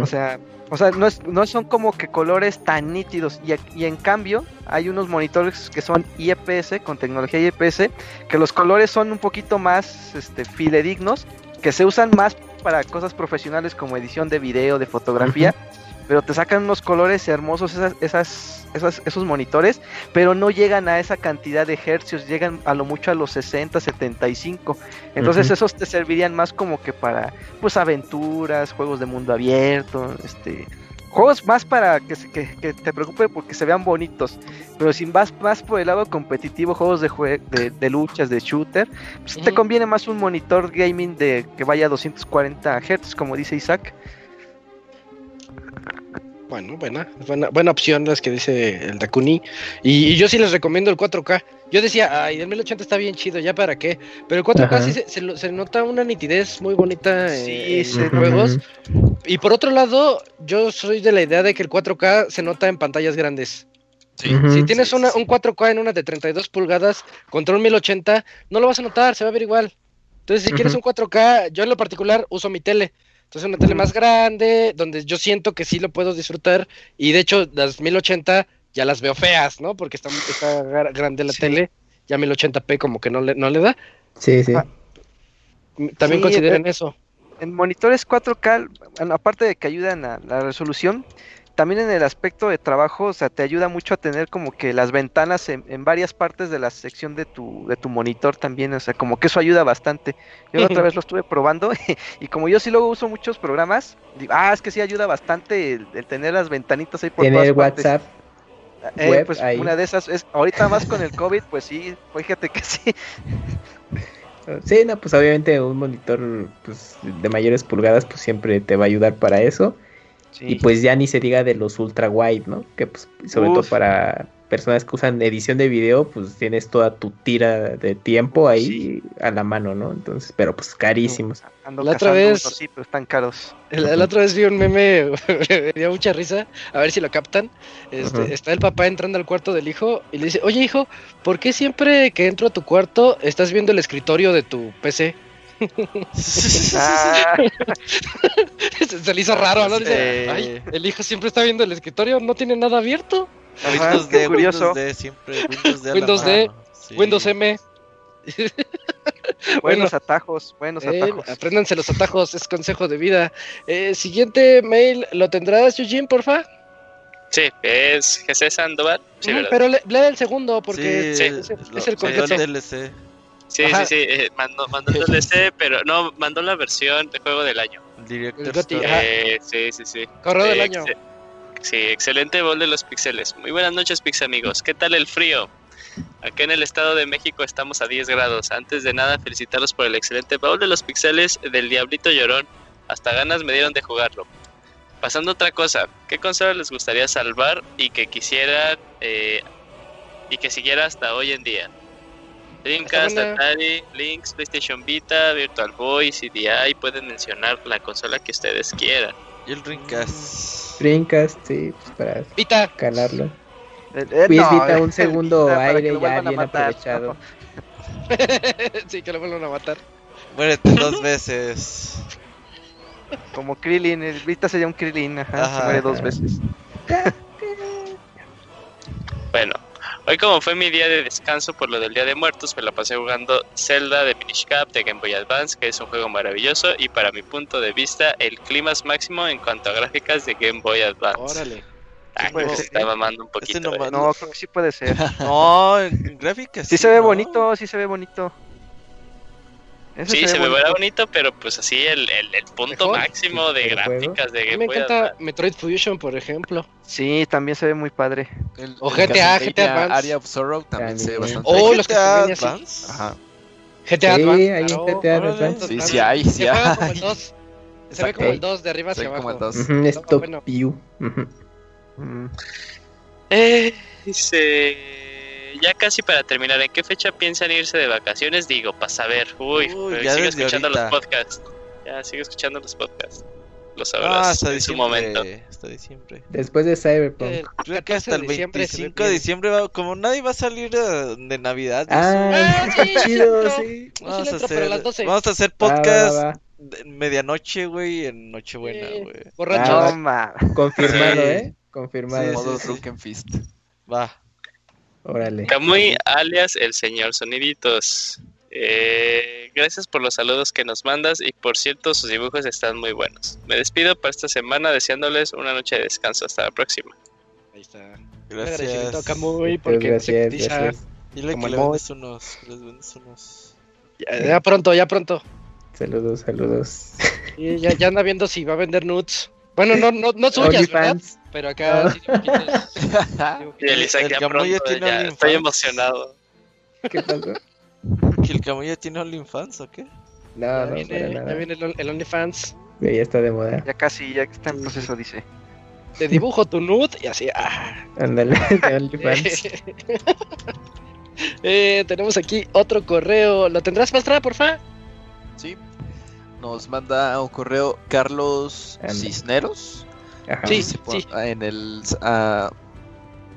O sea, o sea, no, es- no son como que colores tan nítidos. Y, y en cambio, hay unos monitores que son IPS, con tecnología IPS, que los colores son un poquito más este, fidedignos, que se usan más para cosas profesionales como edición de video, de fotografía. Pero te sacan unos colores hermosos esas, esas, esas- esos monitores, pero no llegan a esa cantidad de hercios, llegan a lo mucho a los 60, 75. Entonces Ujú. esos te servirían más como que para pues aventuras, juegos de mundo abierto, este juegos más para que, se- que, que te preocupe porque se vean bonitos, pero si vas más por el lado competitivo, juegos de, jue- de, de luchas, de shooter, pues te conviene más un monitor gaming de que vaya a 240 Hz, como dice Isaac. Bueno, buena, buena, buena opción las que dice el Dakuni. Y, y yo sí les recomiendo el 4K. Yo decía, ay, el 1080 está bien chido, ¿ya para qué? Pero el 4K Ajá. sí se, se nota una nitidez muy bonita Sí, en juegos. Y por otro lado, yo soy de la idea de que el 4K se nota en pantallas grandes. Sí. Si tienes sí, una, sí. un 4K en una de 32 pulgadas contra un 1080, no lo vas a notar, se va a ver igual. Entonces, si quieres un 4K, yo en lo particular uso mi tele. Entonces, una tele más grande, donde yo siento que sí lo puedo disfrutar. Y de hecho, las 1080 ya las veo feas, ¿no? Porque está, está gra- grande la Sí. tele. Ya 1080p como que no le, no le da. Sí, sí. Ah, También Sí, consideren eh, eso. En monitores 4K, bueno, aparte de que ayudan a la resolución, también en el aspecto de trabajo, o sea, te ayuda mucho a tener como que las ventanas en, en varias partes de la sección de tu, de tu monitor también, o sea, como que eso ayuda bastante. Yo la otra vez lo estuve probando y como yo sí luego uso muchos programas, digo, ah, es que sí ayuda bastante el, el tener las ventanitas ahí por Tener. WhatsApp. Eh, web pues ahí. una de esas es, ahorita más con el COVID, pues sí, fíjate que sí. Sí, no, pues obviamente un monitor pues, de mayores pulgadas pues siempre te va a ayudar para eso. Y pues ya ni se diga de los ultra wide, ¿no? Que pues sobre todo para personas que usan edición de video, pues tienes toda tu tira de tiempo ahí Sí. a la mano, ¿no? Entonces, pero pues carísimos. Ando La otra vez- pero están caros. La, la otra vez vi un meme, me dio mucha risa, a ver si lo captan. Este. Está el papá entrando al cuarto del hijo y le dice, oye hijo, ¿por qué siempre que entro a tu cuarto estás viendo el escritorio de tu PC? Ah, se, se le hizo raro, ¿no? Dice, ay, el hijo siempre está viendo el escritorio, no tiene nada abierto. ajá, Windows qué D, curioso. Windows D, siempre Windows D. a la Windows D, mano, sí. Windows M. Buenos atajos, buenos Eh, atajos. apréndanse los atajos, es consejo de vida. Eh, siguiente mail, ¿lo tendrás, Eugene, porfa? Sí, es GC Sandoval. Sí, Mm, pero le- lee el segundo, porque Sí, es, lo- es el el. DLC. Sí, Ajá. sí, sí. eh, mandó, mandó el DLC, pero no, mandó la versión de juego del año. Director. Eh, sí, sí, sí. Correo del Eh, año. Sí, excelente bol de los pixeles. Muy buenas noches, pix amigos. ¿Qué tal el frío? Acá en el Estado de México estamos a 10 grados. Antes de nada, felicitarlos por el excelente baúl de los pixeles del Diablito Llorón. Hasta ganas me dieron de jugarlo. Pasando a otra cosa, ¿qué consola les gustaría salvar y que quisieran eh, y que siguiera hasta hoy en día? Dreamcast. Atari, Lynx, PlayStation Vita, Virtual Boy, CDI, pueden mencionar la consola que ustedes quieran. Y el Dreamcast. Dreamcast, sí, pues para Vita, calarlo. Eh, eh, Pues no, Vita, eh, un segundo Vita aire lo ya vuelvan a bien matar. aprovechado. sí, que lo vuelvan a matar. Muérete dos veces. Como Krillin, el Vita sería un Krillin, ajá, Ajá. se muere dos veces. Bueno, hoy como fue mi día de descanso por lo del Día de Muertos, me la pasé jugando Zelda de Minish Cap de Game Boy Advance, que es un juego maravilloso y para mi punto de vista el clímax máximo en cuanto a gráficas de Game Boy Advance. Órale. Ah, puede se está mamando un poquito. Eh. No, creo que sí puede ser. No, en gráficas. Sí se ve ¿no? bonito, sí se ve bonito. Ese Sí, se me bonito. verá bonito, pero pues así el, el, el punto Mejor máximo de gráficas de Game me Boy encanta Advance. Metroid Fusion, por ejemplo. Sí, también se ve muy padre. El, O el GTA, GTA Advance. Area of Sorrow también se ve bastante. Oh, ¿Hay los que GTA se ven así. Advance? Ajá. GTA Sí, Advance. hay claro, GTA Advance. Sí, sí hay, sí Se juega como el hay. 2. Se ve como el 2 de arriba Se hacia ve como abajo. el dos. Ujú, es Está top bueno. view. Eh, dice, ya casi para terminar, ¿en qué fecha piensan irse de vacaciones? Digo, para saber. Uy, Uy, pero ya sigo escuchando ahorita. los podcasts. Ya, sigo escuchando los podcasts. Lo Ah, sabrás hasta en su diciembre. momento. Hasta diciembre. Después de Cyberpunk. El Creo que 14 hasta el de diciembre se ve 25 de diciembre, va- como nadie va a salir eh, de Navidad. Ah, sí, chido, sí. Sí Vamos a, hacer, 12. vamos a hacer Va, va, podcast va, va. medianoche, güey, en Nochebuena, Sí. güey. Borracho. Confirmado, Sí. ¿eh? Confirmado. Sí, Modo sí. Drunken Fist. Va. Órale. Camuy alias el señor Soniditos. Eh, gracias por los saludos que nos mandas y por cierto sus dibujos están muy buenos. Me despido para esta semana deseándoles una noche de descanso. Hasta la próxima. Ahí está. Un agradecimiento a Gracias. Camuy porque nos gracias, gracias. Dile Como que le vendes unos. les vendes unos. Ya, ya pronto, ya pronto. Saludos, saludos. Y ya, ya anda viendo si va a vender nudes. Bueno, no, no, no suyas, ¿verdad? Pero acá Ah. sí. Y el Isaac El ya ya pronto, tiene ya OnlyFans. estoy emocionado. ¿Qué pasó? ¿Que el Camuy ya tiene OnlyFans o qué? No, Ya no, viene, ya viene el, el OnlyFans. Ya está de moda. Ya casi, ya está en proceso, dice. Te dibujo tu nude y así. Ah. Ándale, de OnlyFans. Eh, tenemos aquí otro correo. ¿Lo tendrás, Pastra, porfa? Sí. Nos manda un correo Carlos. Cisneros. Ajá. Sí, Dice por- sí. En el. ah,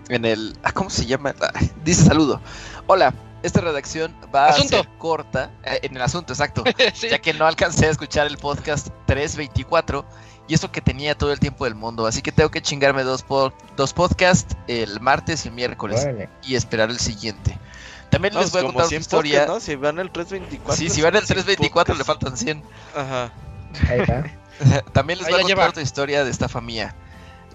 en el. ah, ¿Cómo se llama? Ah, dice saludo. Hola. Esta redacción va Asunto. a ser corta. eh, en el asunto, exacto. sí. ya que no alcancé a escuchar el podcast 324 y eso que tenía todo el tiempo del mundo. Así que tengo que chingarme dos, po- dos podcasts el martes y el miércoles y esperar el siguiente. También No, les voy a contar una 100 historia. Si van el 324. Sí, si van el son 100 324 le podcasts. faltan 100. Ajá. Ahí va. También les voy a contar otra historia de estafa mía.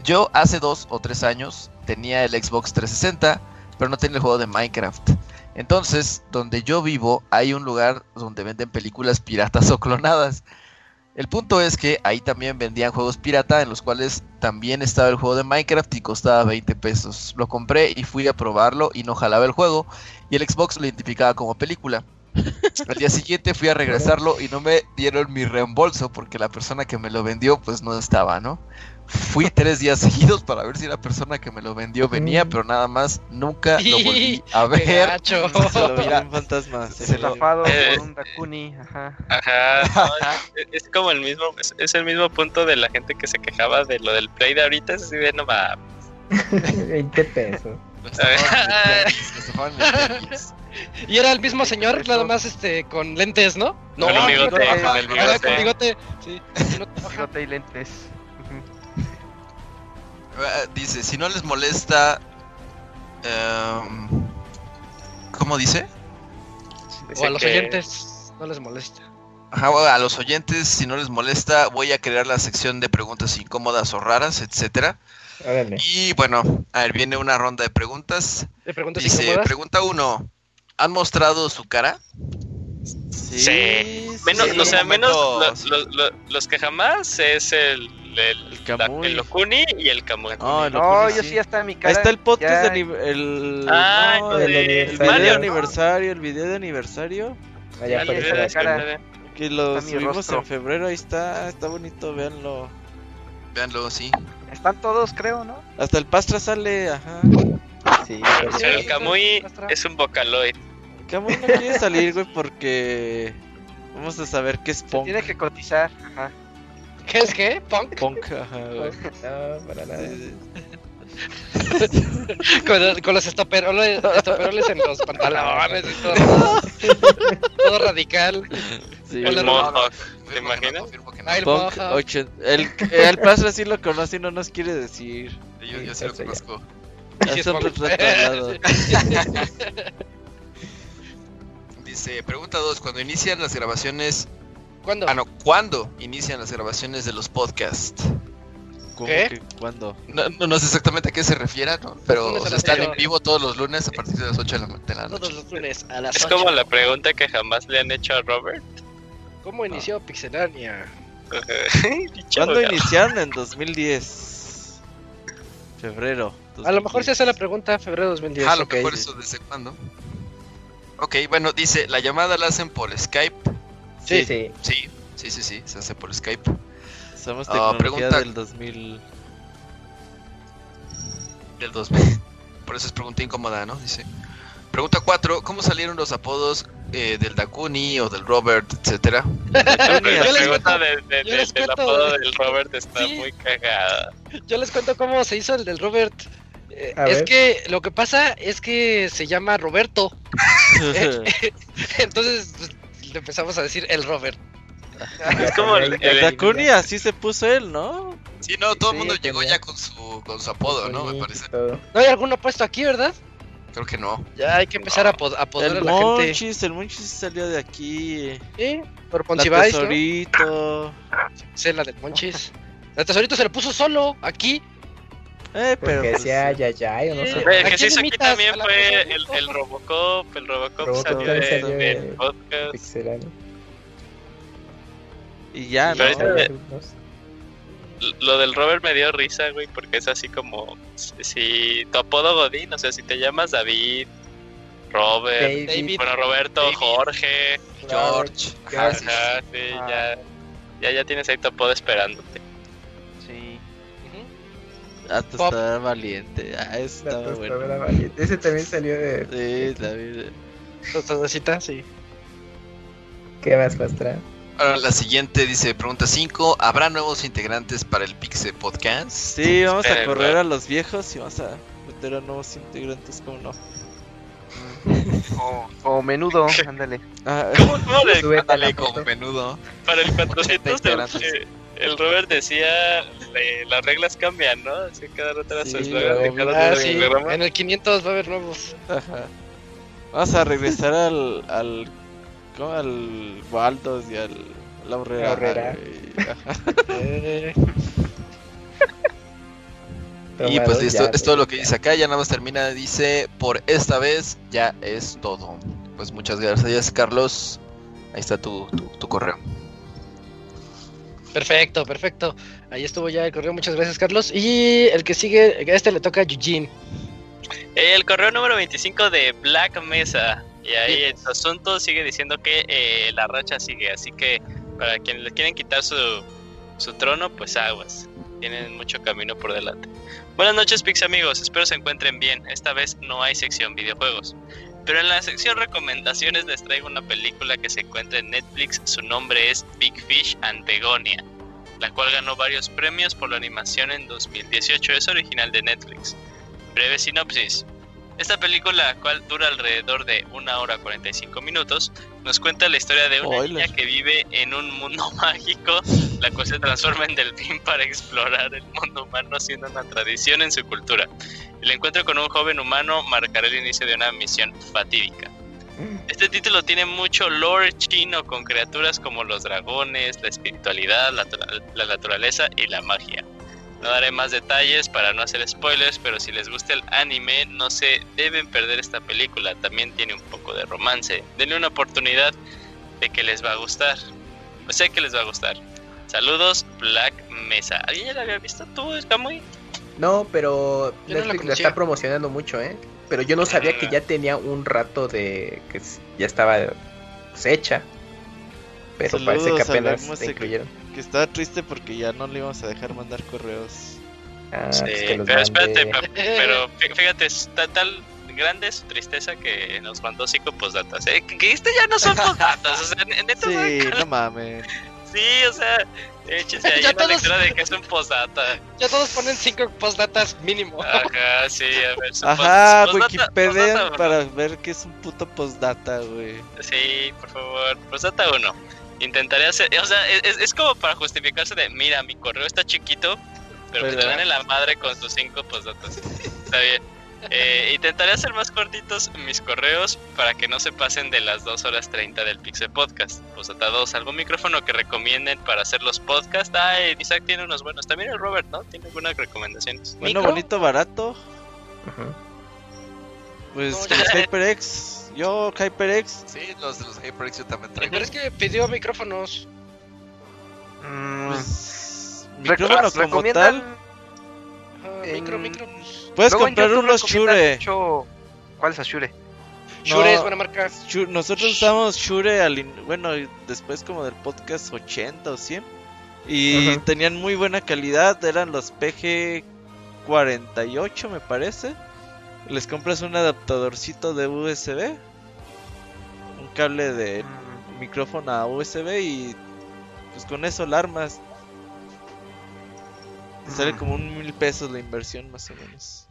Yo hace dos o tres años tenía el Xbox 360, pero no tenía el juego de Minecraft. Entonces, donde yo vivo, hay un lugar donde venden películas piratas o clonadas. El punto es que ahí también vendían juegos pirata en los cuales también estaba el juego de Minecraft y costaba 20 pesos. Lo compré y fui a probarlo y no jalaba el juego y el Xbox lo identificaba como película. Al día siguiente fui a regresarlo y no me dieron mi reembolso porque la persona que me lo vendió pues no estaba, ¿no? Fui tres días seguidos para ver si la persona que me lo vendió venía, Mm. pero nada más nunca lo volví a Qué ver. gacho. Se lo un fantasma. se se lo- Eh. por un Dakuni, ajá. Ajá, no, es, es como el mismo, es, es el mismo punto de la gente que se quejaba de lo del play de ahorita, es así de no mames. 20 pesos. Lo estafaban. Y era el mismo señor, Eso. nada más este con lentes, ¿no? No, Con el bigote, con el Ajá, bigote. con bigote. Sí. Y lentes. Ah, Dice, si no les molesta... em, ¿Cómo dice? O a los que- oyentes no les molesta. Ajá, bueno, a los oyentes, si no les molesta, voy a crear la sección de preguntas incómodas o raras, etcétera. Y bueno, a ver, viene una ronda de preguntas. ¿Le preguntas Dice, incómodas? pregunta uno. ¿Han mostrado su cara? Sí. Sí. Menos, Sí, o sea, en menos momentos- lo- lo- lo- los que jamás es el, el, El la- el Okuni y el Kamui. No, el No, yo sí. sí ya está en mi Ahí cara. está el podcast ya- de el, Ah, no, el, de el Mario, video de ¿no? aniversario, el video de aniversario Allá Ya, aparece ya, la cara. que lo subimos rostro. en febrero, ahí está, está bonito, véanlo. Véanlo, sí. Están todos, creo, ¿no? Hasta el Pastra sale, ajá. Sí, Pero el Kamui es un vocaloid. Camuy no quiere salir, güey, porque vamos a saber qué es Se punk. tiene que cotizar. Ajá. ¿Qué es qué? ¿Punk? Punk, ajá, güey. No, para nada. Con, con los estoperoles, estoperoles en los pantalones y todo. todo radical. Sí, El no, Mohawk, ¿te imaginas? Ah, el Punk Mohawk. el, el Plaza sí lo conoce y no nos quiere decir. Yo, yo sí lo conozco. Sí, es un. Dice, pregunta 2, cuando inician las grabaciones... ¿Cuándo? Ah, no, ¿cuándo inician las grabaciones de los podcasts? ¿Cómo ¿Qué? que cuándo? No, no, no sé exactamente a qué se refiera, ¿no? Pero o sea, están en vivo todos los lunes a partir de las 8 de la, de la Todos noche. los lunes a las Es 8. como la pregunta que jamás le han hecho a Robert. ¿Cómo inició Pixelania? ¿Cuándo iniciaron? En 2010. Febrero. A lo mejor se 2010. hace la pregunta febrero 2010. Ah, a lo ok. mejor eso desde cuándo. Ok, bueno, dice, la llamada la hacen por Skype. Sí. Sí. Sí, sí, sí, sí, se hace por Skype. Somos Ah, tecnología pregunta- del 2000. Del 2000. Por eso es pregunta incómoda, ¿no? Dice. Pregunta 4. ¿Cómo salieron los apodos eh, del Dakuni o del Robert, etcétera? La Yo les pregunta cuento- de, de- yo de- les del cuento- apodo del Robert está Sí. muy cagada. Yo les cuento cómo se hizo el del Robert. Eh, es ver. que lo que pasa es que se llama Roberto. Entonces pues, le empezamos a decir el Robert. Es como el, El el- Dakuni así se puso él, ¿no? Sí, no, todo el Sí, mundo llegó ya con su, con su apodo, ¿no? Me parece. Todo. ¿No hay alguno puesto aquí, verdad? Creo que no. Ya hay que empezar a apodar a El la gente. El Monchis salió de aquí. Sí, por La Poncibais, ¿no? Tesorito. Sí, la del Monchis. El tesorito se lo puso solo aquí. Eh, pero. Porque pues, decía ya ya o no Sí. sé. el ¿A que hizo aquí también ¿A la fue el, el Robocop. El Robocop, Robocop salió, de- del de- podcast. Pixelania. Y ya, Pero ¿no? Lo del Robert me dio risa, güey, porque es así como si- tu apodo Godín, o sea, si te llamas David, Robert, David, bueno, Roberto, David. Jorge, George. Ajá, sí, sí. ajá, sí, Ah. ya, ya, ya tienes ahí tu apodo esperándote. Sí. Hasta Pop. estaba valiente. Ah, eso estaba bueno. valiente. Ese también salió de. Sí, David. Tostadecita, sí. ¿Qué vas, Pastra? Ahora la siguiente dice, pregunta 5. ¿Habrá nuevos integrantes para el Pixel Podcast? Sí, vamos a correr ¿no? a los viejos y vamos a meter a nuevos integrantes, ¿cómo no? O, o menudo, ándale. Ah, ¿Cómo, cómo le- Súbete Ándale, como foto. menudo. para el 400 integrantes. el, el Robert decía, le- las reglas cambian, ¿no? Así cada rato era Sí, eslogan de cada Ah, sí. En el 500 va a haber nuevos. ajá. Vamos a regresar al. al ¿Cómo? Al Waldos y al. La Horrera. La Horrera. y- ajá. Eh, Y pues listo, ya, es todo lo que ya. dice acá, ya nada más termina, dice, por esta vez ya es todo. Pues muchas gracias Carlos, ahí está tu, tu, tu correo. perfecto, perfecto. Ahí estuvo ya el correo. Muchas gracias, Carlos. Y el que sigue, a este le toca a Eugene. El correo número 25 de Black Mesa. Y ahí en su asunto sigue diciendo que eh, la racha sigue. Así que para quienes le quieren quitar su, su trono, pues aguas. Tienen mucho camino por delante. Buenas noches, Pix amigos. Espero se encuentren bien. Esta vez no hay sección videojuegos. Pero en la sección recomendaciones les traigo una película que se encuentra en Netflix. Su nombre es Big Fish and Begonia, la cual ganó varios premios por la animación en 2018. Es original de Netflix. Breve sinopsis. Esta película, cual dura alrededor de 1 hora 45 minutos, nos cuenta la historia de una niña que vive en un mundo mágico, la cual se transforma en delfín para explorar el mundo humano siendo una tradición en su cultura. El encuentro con un joven humano marcará el inicio de una misión fatídica. Este título tiene mucho lore chino con criaturas como los dragones, la espiritualidad, la naturaleza y la magia. No daré más detalles para no hacer spoilers, pero si les gusta el anime, no se deben perder esta película. También tiene un poco de romance. Denle una oportunidad de que les va a gustar. Pues sé que les va a gustar. Saludos, Black Mesa. ¿Alguien ya la había visto tú, Camuy? No, pero Yo no la Netflix la, está promocionando mucho, ¿eh? Pero yo no sabía que ya tenía un rato de que ya estaba pues, hecha. Pero parece que Saludos apenas Mesa, incluyeron. Que estaba triste porque ya no le íbamos a dejar mandar correos. Ah, Sí, pues que los pero espérate, mande. pero fí- fíjate, está tal grande su tristeza que nos mandó cinco postdatas. ¿eh? Que, que este ya no son postdatas, o sea, neta, Sí, no mames. Sí, o sea, échense ahí Ya una todos- lectura de que es un postdata. Ya todos ponen cinco postdatas mínimo. Ajá, sí, a ver. su Ajá, post- Wikipedia postdata para ver qué es un puto postdata, güey. Sí, por favor. Postdata 1. Intentaré hacer. O sea, es, es como para justificarse de: mira, mi correo está chiquito, pero que te dan en la madre con sus cinco postdatas. Está bien. Eh, intentaré hacer más cortitos mis correos para que no se pasen de las 2 horas 30 del Pixel Podcast. Postdata 2. ¿Algún micrófono que recomienden para hacer los podcasts? Ay, Isaac tiene unos buenos. También el Robert, ¿no? Tiene algunas recomendaciones. Bueno, ¿Micro? bonito, barato. Pues ya. HyperX. Yo, HyperX. Sí, los de los HyperX yo también traigo. Pero es que pidió micrófonos. Mm, Pues, micrófono como tal. En- Micro, micro. pues, Puedes luego comprar unos Shure. mucho- ¿Cuál es Shure? Shure No. es buena marca. Shure- Nosotros usamos Shure al in- bueno, después como del podcast 80 o 100 y Ajá. tenían muy buena calidad, eran los PG 48 me parece. Les compras un adaptadorcito de USB, un cable de micrófono a USB y pues con eso la armas. Te sale como un mil pesos la inversión más o menos.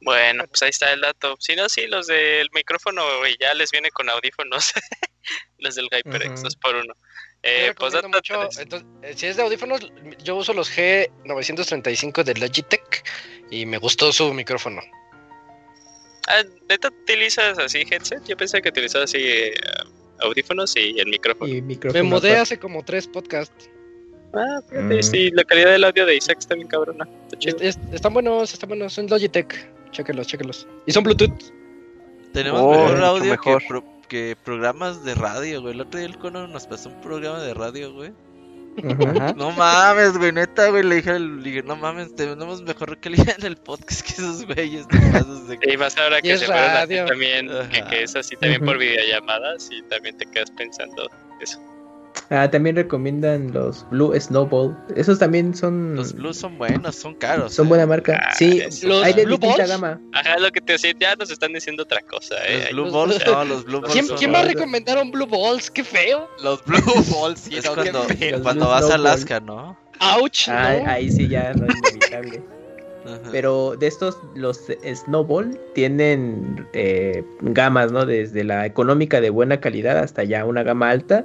Bueno, pues ahí está el dato. Si no, sí, los del micrófono, güey, ya les viene con audífonos. los del HyperX, Ujú. dos por uno. Eh, mucho, tres. entonces, eh, si es de audífonos, yo uso los G935 de Logitech y me gustó su micrófono. Ah, ¿neta utilizas así headset? Yo pensé que utilizabas así eh, audífonos y el micrófono. Y micrófono Me mudé hace como tres podcasts. Ah, fíjate, Mm. sí, la calidad del audio de Isaac está bien cabrona. Está chido. Es- es- están buenos, están buenos. Son Logitech. Chéquelos, chéquelos. Y son Bluetooth. Tenemos Oh, mejor audio mejor. Que, pro- que programas de radio, güey. El otro día el Cono nos pasó un programa de radio, güey. Ajá. No mames, güey, neta, güey. Le dije, al- le dije, no mames, tenemos mejor calidad en el podcast que esos güeyes. te de- Y más ahora que se fueron así también, que, que es así también por videollamadas y también te quedas pensando eso. Ah, también recomiendan los Blue Snowball. Esos también son. Los blues son buenos, son caros. Son eh. buena marca. Ah, Sí, esos- ¿Los hay de Blue distinta Balls? gama. Ajá, lo que te decía, ya nos están diciendo otra cosa, eh. Los blue balls, no, los blue balls ¿Quién, son quién va a buenos. recomendar un Blue Balls? ¡Qué feo! Los Blue Balls, sí, Es no, cuando, Blue vas a. Alaska, ¿no? ¡Auch! Ah, ¿no? ahí sí ya no es inevitable. Ajá. Pero de estos, los Snowball tienen eh, gamas, ¿no? Desde la económica de buena calidad hasta ya una gama alta,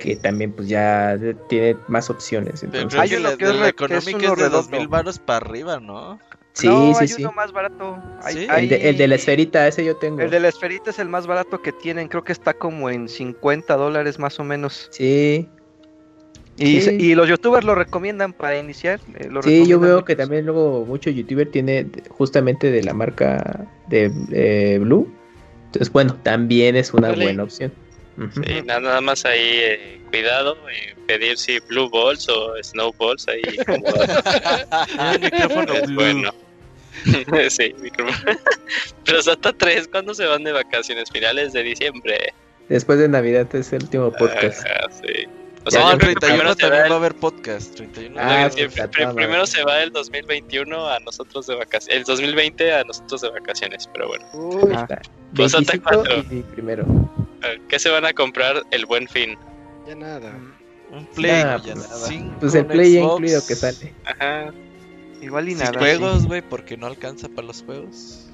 que también pues ya tiene más opciones. Entonces, Hay uno que de es la que es económica uno es de dos mil baros para arriba, ¿no? sí, no, sí, hay sí. uno más barato. Hay- ¿Sí? hay- El, de, el de la esferita, ese yo tengo. El de la esferita es el más barato que tienen. Creo que está como en 50 dólares más o menos. Sí, Y, Sí. y los youtubers lo recomiendan para iniciar. eh, lo sí, yo veo que también luego mucho youtuber tiene justamente de la marca de eh, Blue. Entonces, bueno, también es una buena opción. Ujú. Sí, nada, nada más ahí, eh, cuidado, eh, pedir si Blue Balls o Snow Balls ahí como Un micrófono es blue. bueno. sí, micrófono. Pero Santa 3, ¿cuándo se van de vacaciones? Finales de diciembre. Después de Navidad es el último podcast. Ajá, sí. O sea, no, yo el creo que 31 primero se también va va a el, haber podcast. 31 Ah, sí, pri- toda primero se va el 2021 a nosotros de vacaciones. El 2020 a nosotros de vacaciones, pero bueno. Uy, Ah. está. Pues hasta 25 cuatro. y primero. ¿Qué se van a comprar el buen fin? Ya nada. Un Play Nah, ya pues, nada. Pues el Play ya incluido que sale. Ajá. Igual y Sin nada. juegos, güey, porque no alcanza para los juegos.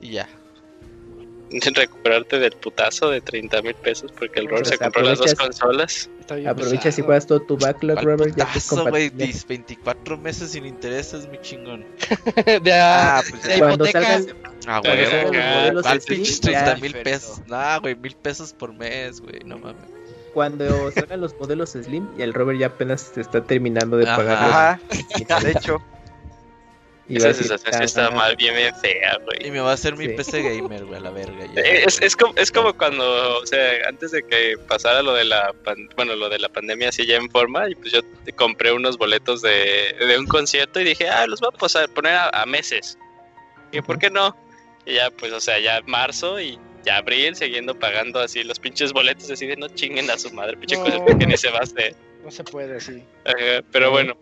Y ya. Recuperarte del putazo de 30 mil pesos porque el Pues Robert se compró las dos consolas. Aprovecha si juegas todo tu backlog, Robert, ya que es putazo, güey, compatible. dis- 24 meses sin intereses, mi chingón. de, Ah, pues de Cuando hipoteca. salgan, Ah, güey, salgan los modelos ¿cuál Slim, pinches ya- 30 mil pesos? Nah, güey, mil pesos por mes, güey, no mames. cuando salgan los modelos Slim, y el Robert ya apenas se está terminando de Ajá. pagar. Ajá, de hecho. Y Esa sensación sí está "Ah, mal, bien, bien fea, Y güey. me va a hacer mi Sí. PC gamer, güey, a la verga. Ya, Eh, Es, es, como, es como cuando, o sea, antes de que pasara lo de la pan- bueno, lo de la pandemia así ya en forma, y pues yo te compré unos boletos de, de un concierto y dije, ah, los voy a posar- poner a, a meses. Y ¿por qué no? Y ya, pues, o sea, ya marzo y ya abril, siguiendo pagando así los pinches boletos, así de no chinguen a su madre, pinche No. cosa que ni se va a hacer. No se puede así. Ajá, pero bueno,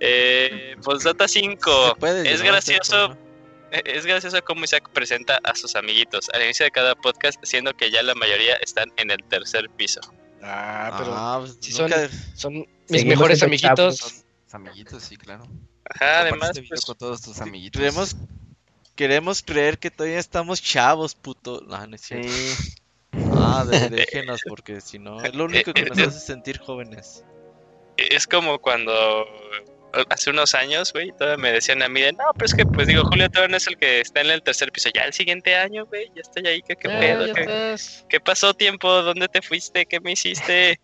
eh, Postdata 5. Se puede es llegar a gracioso. Eh, Es gracioso cómo Isaac presenta a sus amiguitos al inicio de cada podcast, siendo que ya la mayoría están en el tercer piso. Ah, pero Ah, pues si son- son mis mejores amiguitos. Tus amiguitos, sí, claro. Ajá, además, pues, con todos tus amiguitos. Queremos, queremos creer que todavía estamos chavos, puto. No, no es cierto. Sí. Ah, de- déjenos, porque si no, es lo único que nos hace sentir jóvenes. es como cuando hace unos años, güey, todavía me decían a mí de, no, pero es que, pues digo, Julio todavía no es el que está en el tercer piso, ya el siguiente año, güey, ya estoy ahí, ¿qué, qué pedo? ¿Qué, pasó tiempo? ¿Dónde te fuiste? ¿Qué me hiciste?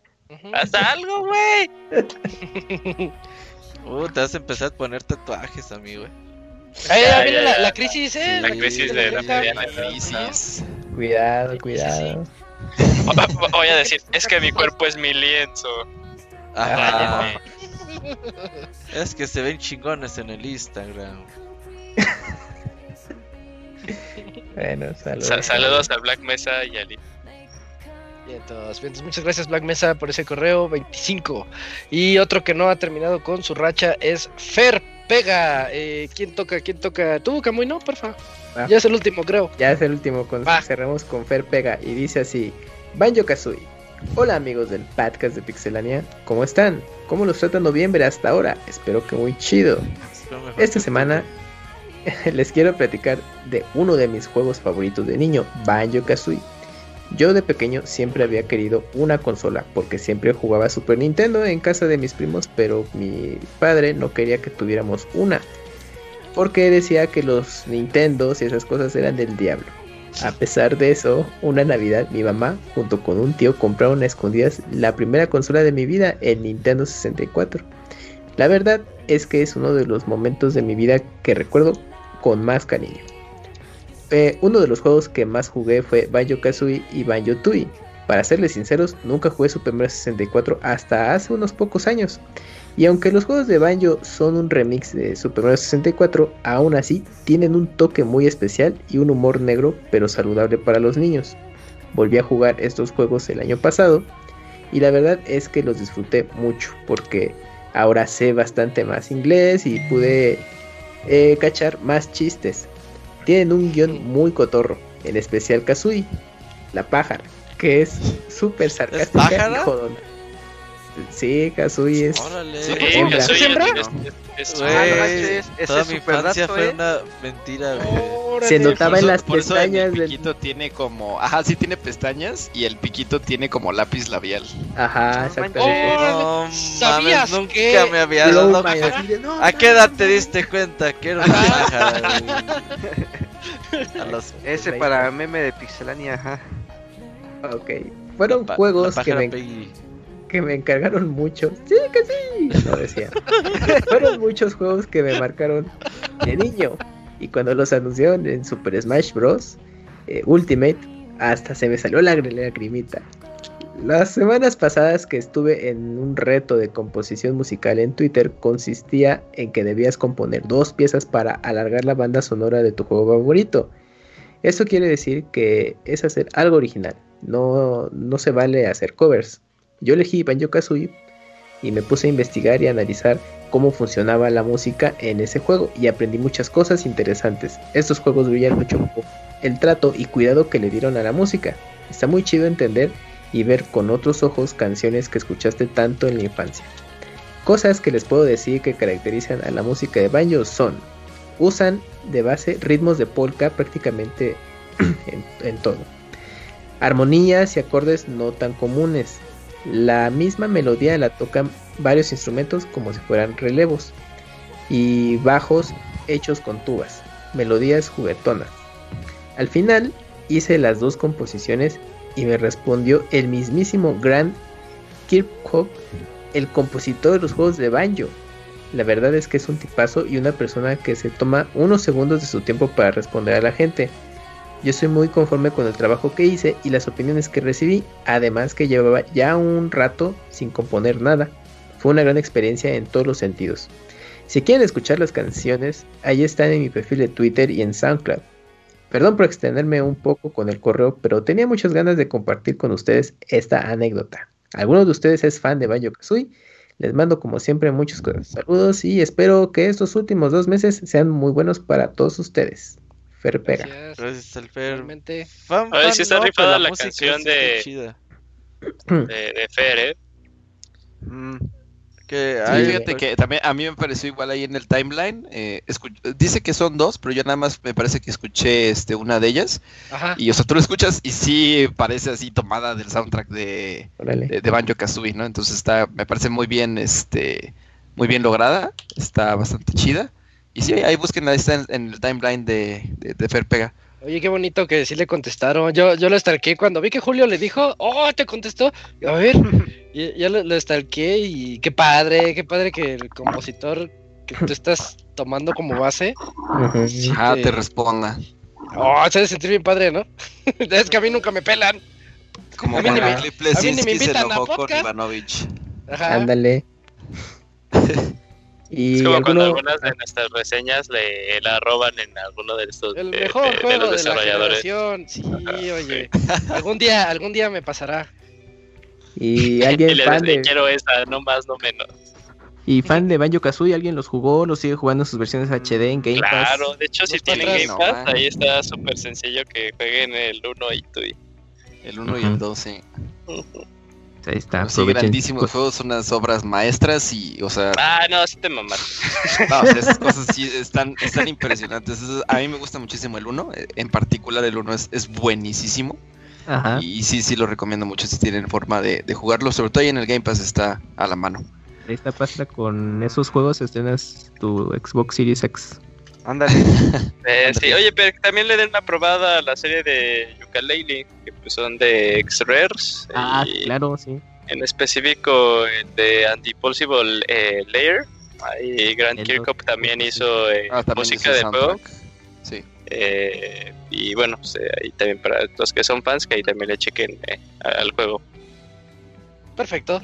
Haz algo, güey. Uh, te vas a empezar a poner tatuajes, amigo. eh. Eh, Ya, viene la, la crisis, ¿eh? La crisis de la La crisis. Cuidado, cuidado. Voy a decir, es que mi cuerpo es mi lienzo. Ajá. Es que se ven chingones en el Instagram. Bueno, saludos. Sa- saludos a Black Mesa y a Lee. Todos. Muchas gracias Black Mesa por ese correo 25. Y otro que no ha terminado con su racha es Fer Pega. Eh, ¿Quién toca? ¿Quién toca? Tú, Camuy, no, porfa. Ah. Ya es el último, creo. Ya es el último, con, cerramos con Fer Pega y dice así: Banjo Kazooie. Hola amigos del podcast de Pixelania, ¿cómo están? ¿Cómo los trata noviembre hasta ahora? Espero que muy chido. Esta semana les quiero platicar de uno de mis juegos favoritos de niño, Banjo Kazooie. Yo de pequeño siempre había querido una consola porque siempre jugaba Super Nintendo en casa de mis primos, pero mi padre no quería que tuviéramos una porque decía que los Nintendos y esas cosas eran del diablo. A pesar de eso, una Navidad mi mamá junto con un tío compraron a escondidas la primera consola de mi vida, el Nintendo 64. La verdad es que es uno de los momentos de mi vida que recuerdo con más cariño. Eh, uno de los juegos que más jugué fue Banjo Kazooie y Banjo Tooie. Para serles sinceros, nunca jugué Super Mario 64 hasta hace unos pocos años. Y aunque los juegos de Banjo son un remix de Super Mario 64, aún así tienen un toque muy especial y un humor negro pero saludable para los niños. Volví a jugar estos juegos el año pasado y la verdad es que los disfruté mucho porque ahora sé bastante más inglés y pude eh, cachar más chistes. Tienen un guion muy cotorro, en especial Kazooie, la pájara, que es súper sarcástica y jodona. Sí, Kazooie es... Órale. Sí, hembra. ¿Es es- es- Ah, toda es mi infancia fue ¿eh? una mentira, güey. Órale, Se notaba Por en eso- las por eso pestañas mi del... piquito tiene como. Ajá, sí tiene pestañas y el piquito tiene como lápiz labial. Ajá, exactamente. No ¿sabías mames, nunca que me había dado cuenta. no, ¿A qué edad te diste cuenta que era una? A los Ese para meme de Pixelania, ajá. Ok. Fueron juegos la que me, Peggy. Que me encargaron mucho. Sí, que sí. No decía. Fueron muchos juegos que me marcaron de niño. Y cuando los anunciaron en Super Smash Bros. eh, Ultimate, hasta se me salió la lagrimita. Las semanas pasadas que estuve en un reto de composición musical en Twitter consistía en que debías componer dos piezas para alargar la banda sonora de tu juego favorito. Esto quiere decir que es hacer algo original, no, no se vale hacer covers. Yo elegí Banjo Kazooie y me puse a investigar y analizar cómo funcionaba la música en ese juego y aprendí muchas cosas interesantes. Estos juegos brillan mucho por el trato y cuidado que le dieron a la música. Está muy chido entender y ver con otros ojos canciones que escuchaste tanto en la infancia. Cosas que les puedo decir que caracterizan a la música de Banjo son usan de base ritmos de polka prácticamente en, en todo. Armonías y acordes no tan comunes. La misma melodía la tocan varios instrumentos como si fueran relevos y bajos hechos con tubas, melodías juguetonas. Al final hice las dos composiciones y me respondió el mismísimo Grant Kirkhope, el compositor de los juegos de banjo. La verdad es que es un tipazo y una persona que se toma unos segundos de su tiempo para responder a la gente. Yo soy muy conforme con el trabajo que hice y las opiniones que recibí, además que llevaba ya un rato sin componer nada. Fue una gran experiencia en todos los sentidos. Si quieren escuchar las canciones, ahí están en mi perfil de Twitter y en SoundCloud. Perdón por extenderme un poco con el correo, pero tenía muchas ganas de compartir con ustedes esta anécdota. ¿Alguno de ustedes es fan de Banjo Kazooie? Les mando como siempre muchos saludos y espero que estos últimos dos meses sean muy buenos para todos ustedes. Fer Pega. Gracias. Gracias al Fer. Realmente. Fan, A ver si está no, rifada la canción de- chida. De, de Fer, ¿eh? Mm, Que Sí, hay- fíjate que también a mí me pareció igual ahí en el timeline. eh, dice que son dos, pero yo nada más me parece que escuché este, una de ellas. Ajá. Y o sea, tú lo escuchas y sí parece así tomada del soundtrack de, de, de Banjo Kazooie, ¿no? Entonces está, me parece muy bien, este, muy bien lograda, está bastante chida. Y sí, ahí busquen, ahí está en, en el timeline de, de, de Fer Pega. Oye, qué bonito que sí le contestaron. Yo, yo lo stalkeé cuando vi que Julio le dijo, oh, te contestó. A ver, y- ya lo, lo stalkeé y qué padre, qué padre que el compositor que tú estás tomando como base. Sí Ah, te- te responda. Oh, se debe sentir bien padre, ¿no? es que a mí nunca me pelan. Como A mí ni me- a mí ni me Lesinski se invitan a enojó con podcast. Ivanovich. Ajá. Ándale. y Es como cuando algunas de nuestras reseñas le la roban en alguno de estos El de, mejor de- de juego los de, la desarrolladores. generación. Sí, oye. Algún día, algún día me pasará. y Y alguien le fan de, quiero esta, no más, no menos. y fan de Banjo Kazooie, alguien los jugó, los sigue jugando en sus versiones HD en Game Pass. Claro, de hecho, si Los tienen. Game No, Pass, man. ahí está súper sencillo que jueguen el 1 y Tui. El 1 y el Ujú. 2, sí. Ahí está, sí, grandísimos Pues, juegos, unas obras maestras y, o sea, Ah, no, sí te mamaste. no, o sea, esas cosas sí están, están impresionantes. Eso- a mí me gusta muchísimo el 1, eh, en particular el 1 es, es buenísimo. Ajá. Y sí, sí lo recomiendo mucho si tienen forma de, de jugarlo, sobre todo ahí en el Game Pass está a la mano. Ahí está, Pastra, con esos juegos estrenas tu Xbox Series X. ándale. Eh, sí, oye, pero que también le den una probada a la serie de Yooka-Laylee, que pues son de X-Rares. Ah, y claro, sí. En específico el de Anti-Possible eh, Layer. Ahí Grant Kirkhope también hizo eh, Ah, también música del juego. Sí. Eh, y bueno, pues, eh, ahí también para los que son fans, que ahí también le chequen eh, al juego. Perfecto.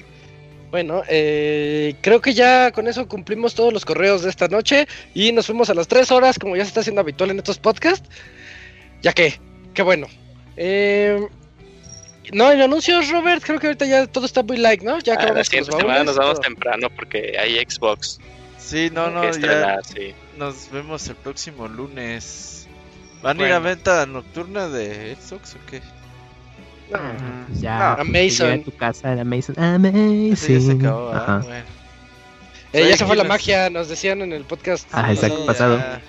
Bueno, eh, creo que ya con eso cumplimos todos los correos de esta noche y nos fuimos a las 3 horas, como ya se está haciendo habitual en estos podcasts. Ya que, qué bueno. Eh, no, en anuncios, Robert, creo que ahorita ya todo está muy like, ¿no? Ya Ah, la acabamos siguiente semana baúles nos vamos temprano porque hay Xbox Sí, no, no, ya sí. nos vemos el próximo lunes. ¿Van a ir a Bueno. venta nocturna de Xbox o qué? No, Ya. Amazon. Llega a tu casa en Amazon. Amazing. Ese ya se acabó, ¿ah? Bueno. eh, ya se fue la magia, nos decían en el podcast. Ah, exacto, Sí, pasado. ya.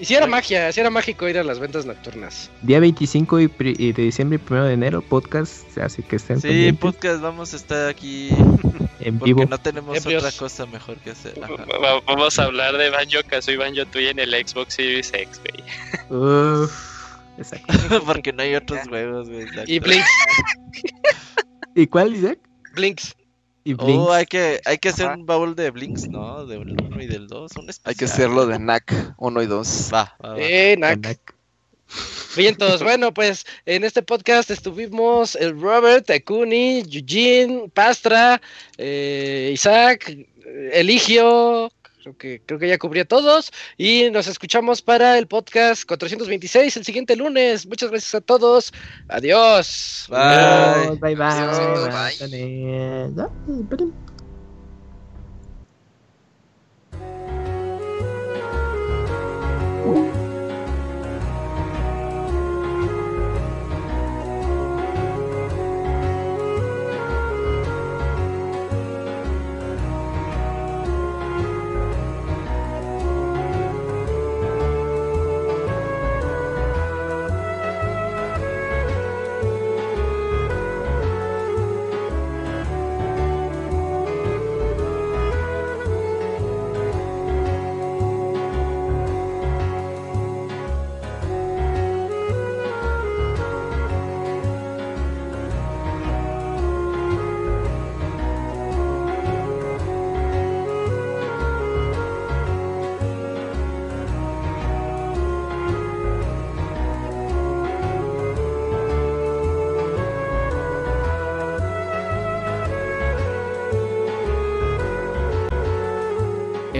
Y si era magia, si era mágico ir a las ventas nocturnas. Día 25 y, pri- y de diciembre y 1 de enero, podcast. Así que estén Sí, pendientes podcast, vamos a estar aquí en porque vivo. no tenemos Ebrios. otra cosa mejor que hacer. Ajá. Vamos a hablar de Banjo Kazooie y Banjo Tui en el Xbox Series X, güey. Uf, exacto. porque no hay otros juegos, güey. exacto. Y Blinks, ¿Y cuál, Isaac? Blinks. Y Blinks. Oh, hay que, hay que hacer Ajá. un baúl de Blinks, ¿no? Del 1 y del 2. Un Hay que hacerlo de NAC 1 y 2. Va, va, va. Eh, Nac. Canac. Bien, todos. Bueno, pues en este podcast estuvimos el Robert, Akuni, Eugene, Pastra, eh, Isaac, eh, Eligio. Creo que, creo que ya cubrí a todos. Y nos escuchamos para el podcast 426 el siguiente lunes. Muchas gracias a todos. Adiós. Bye. Bye bye. Bye.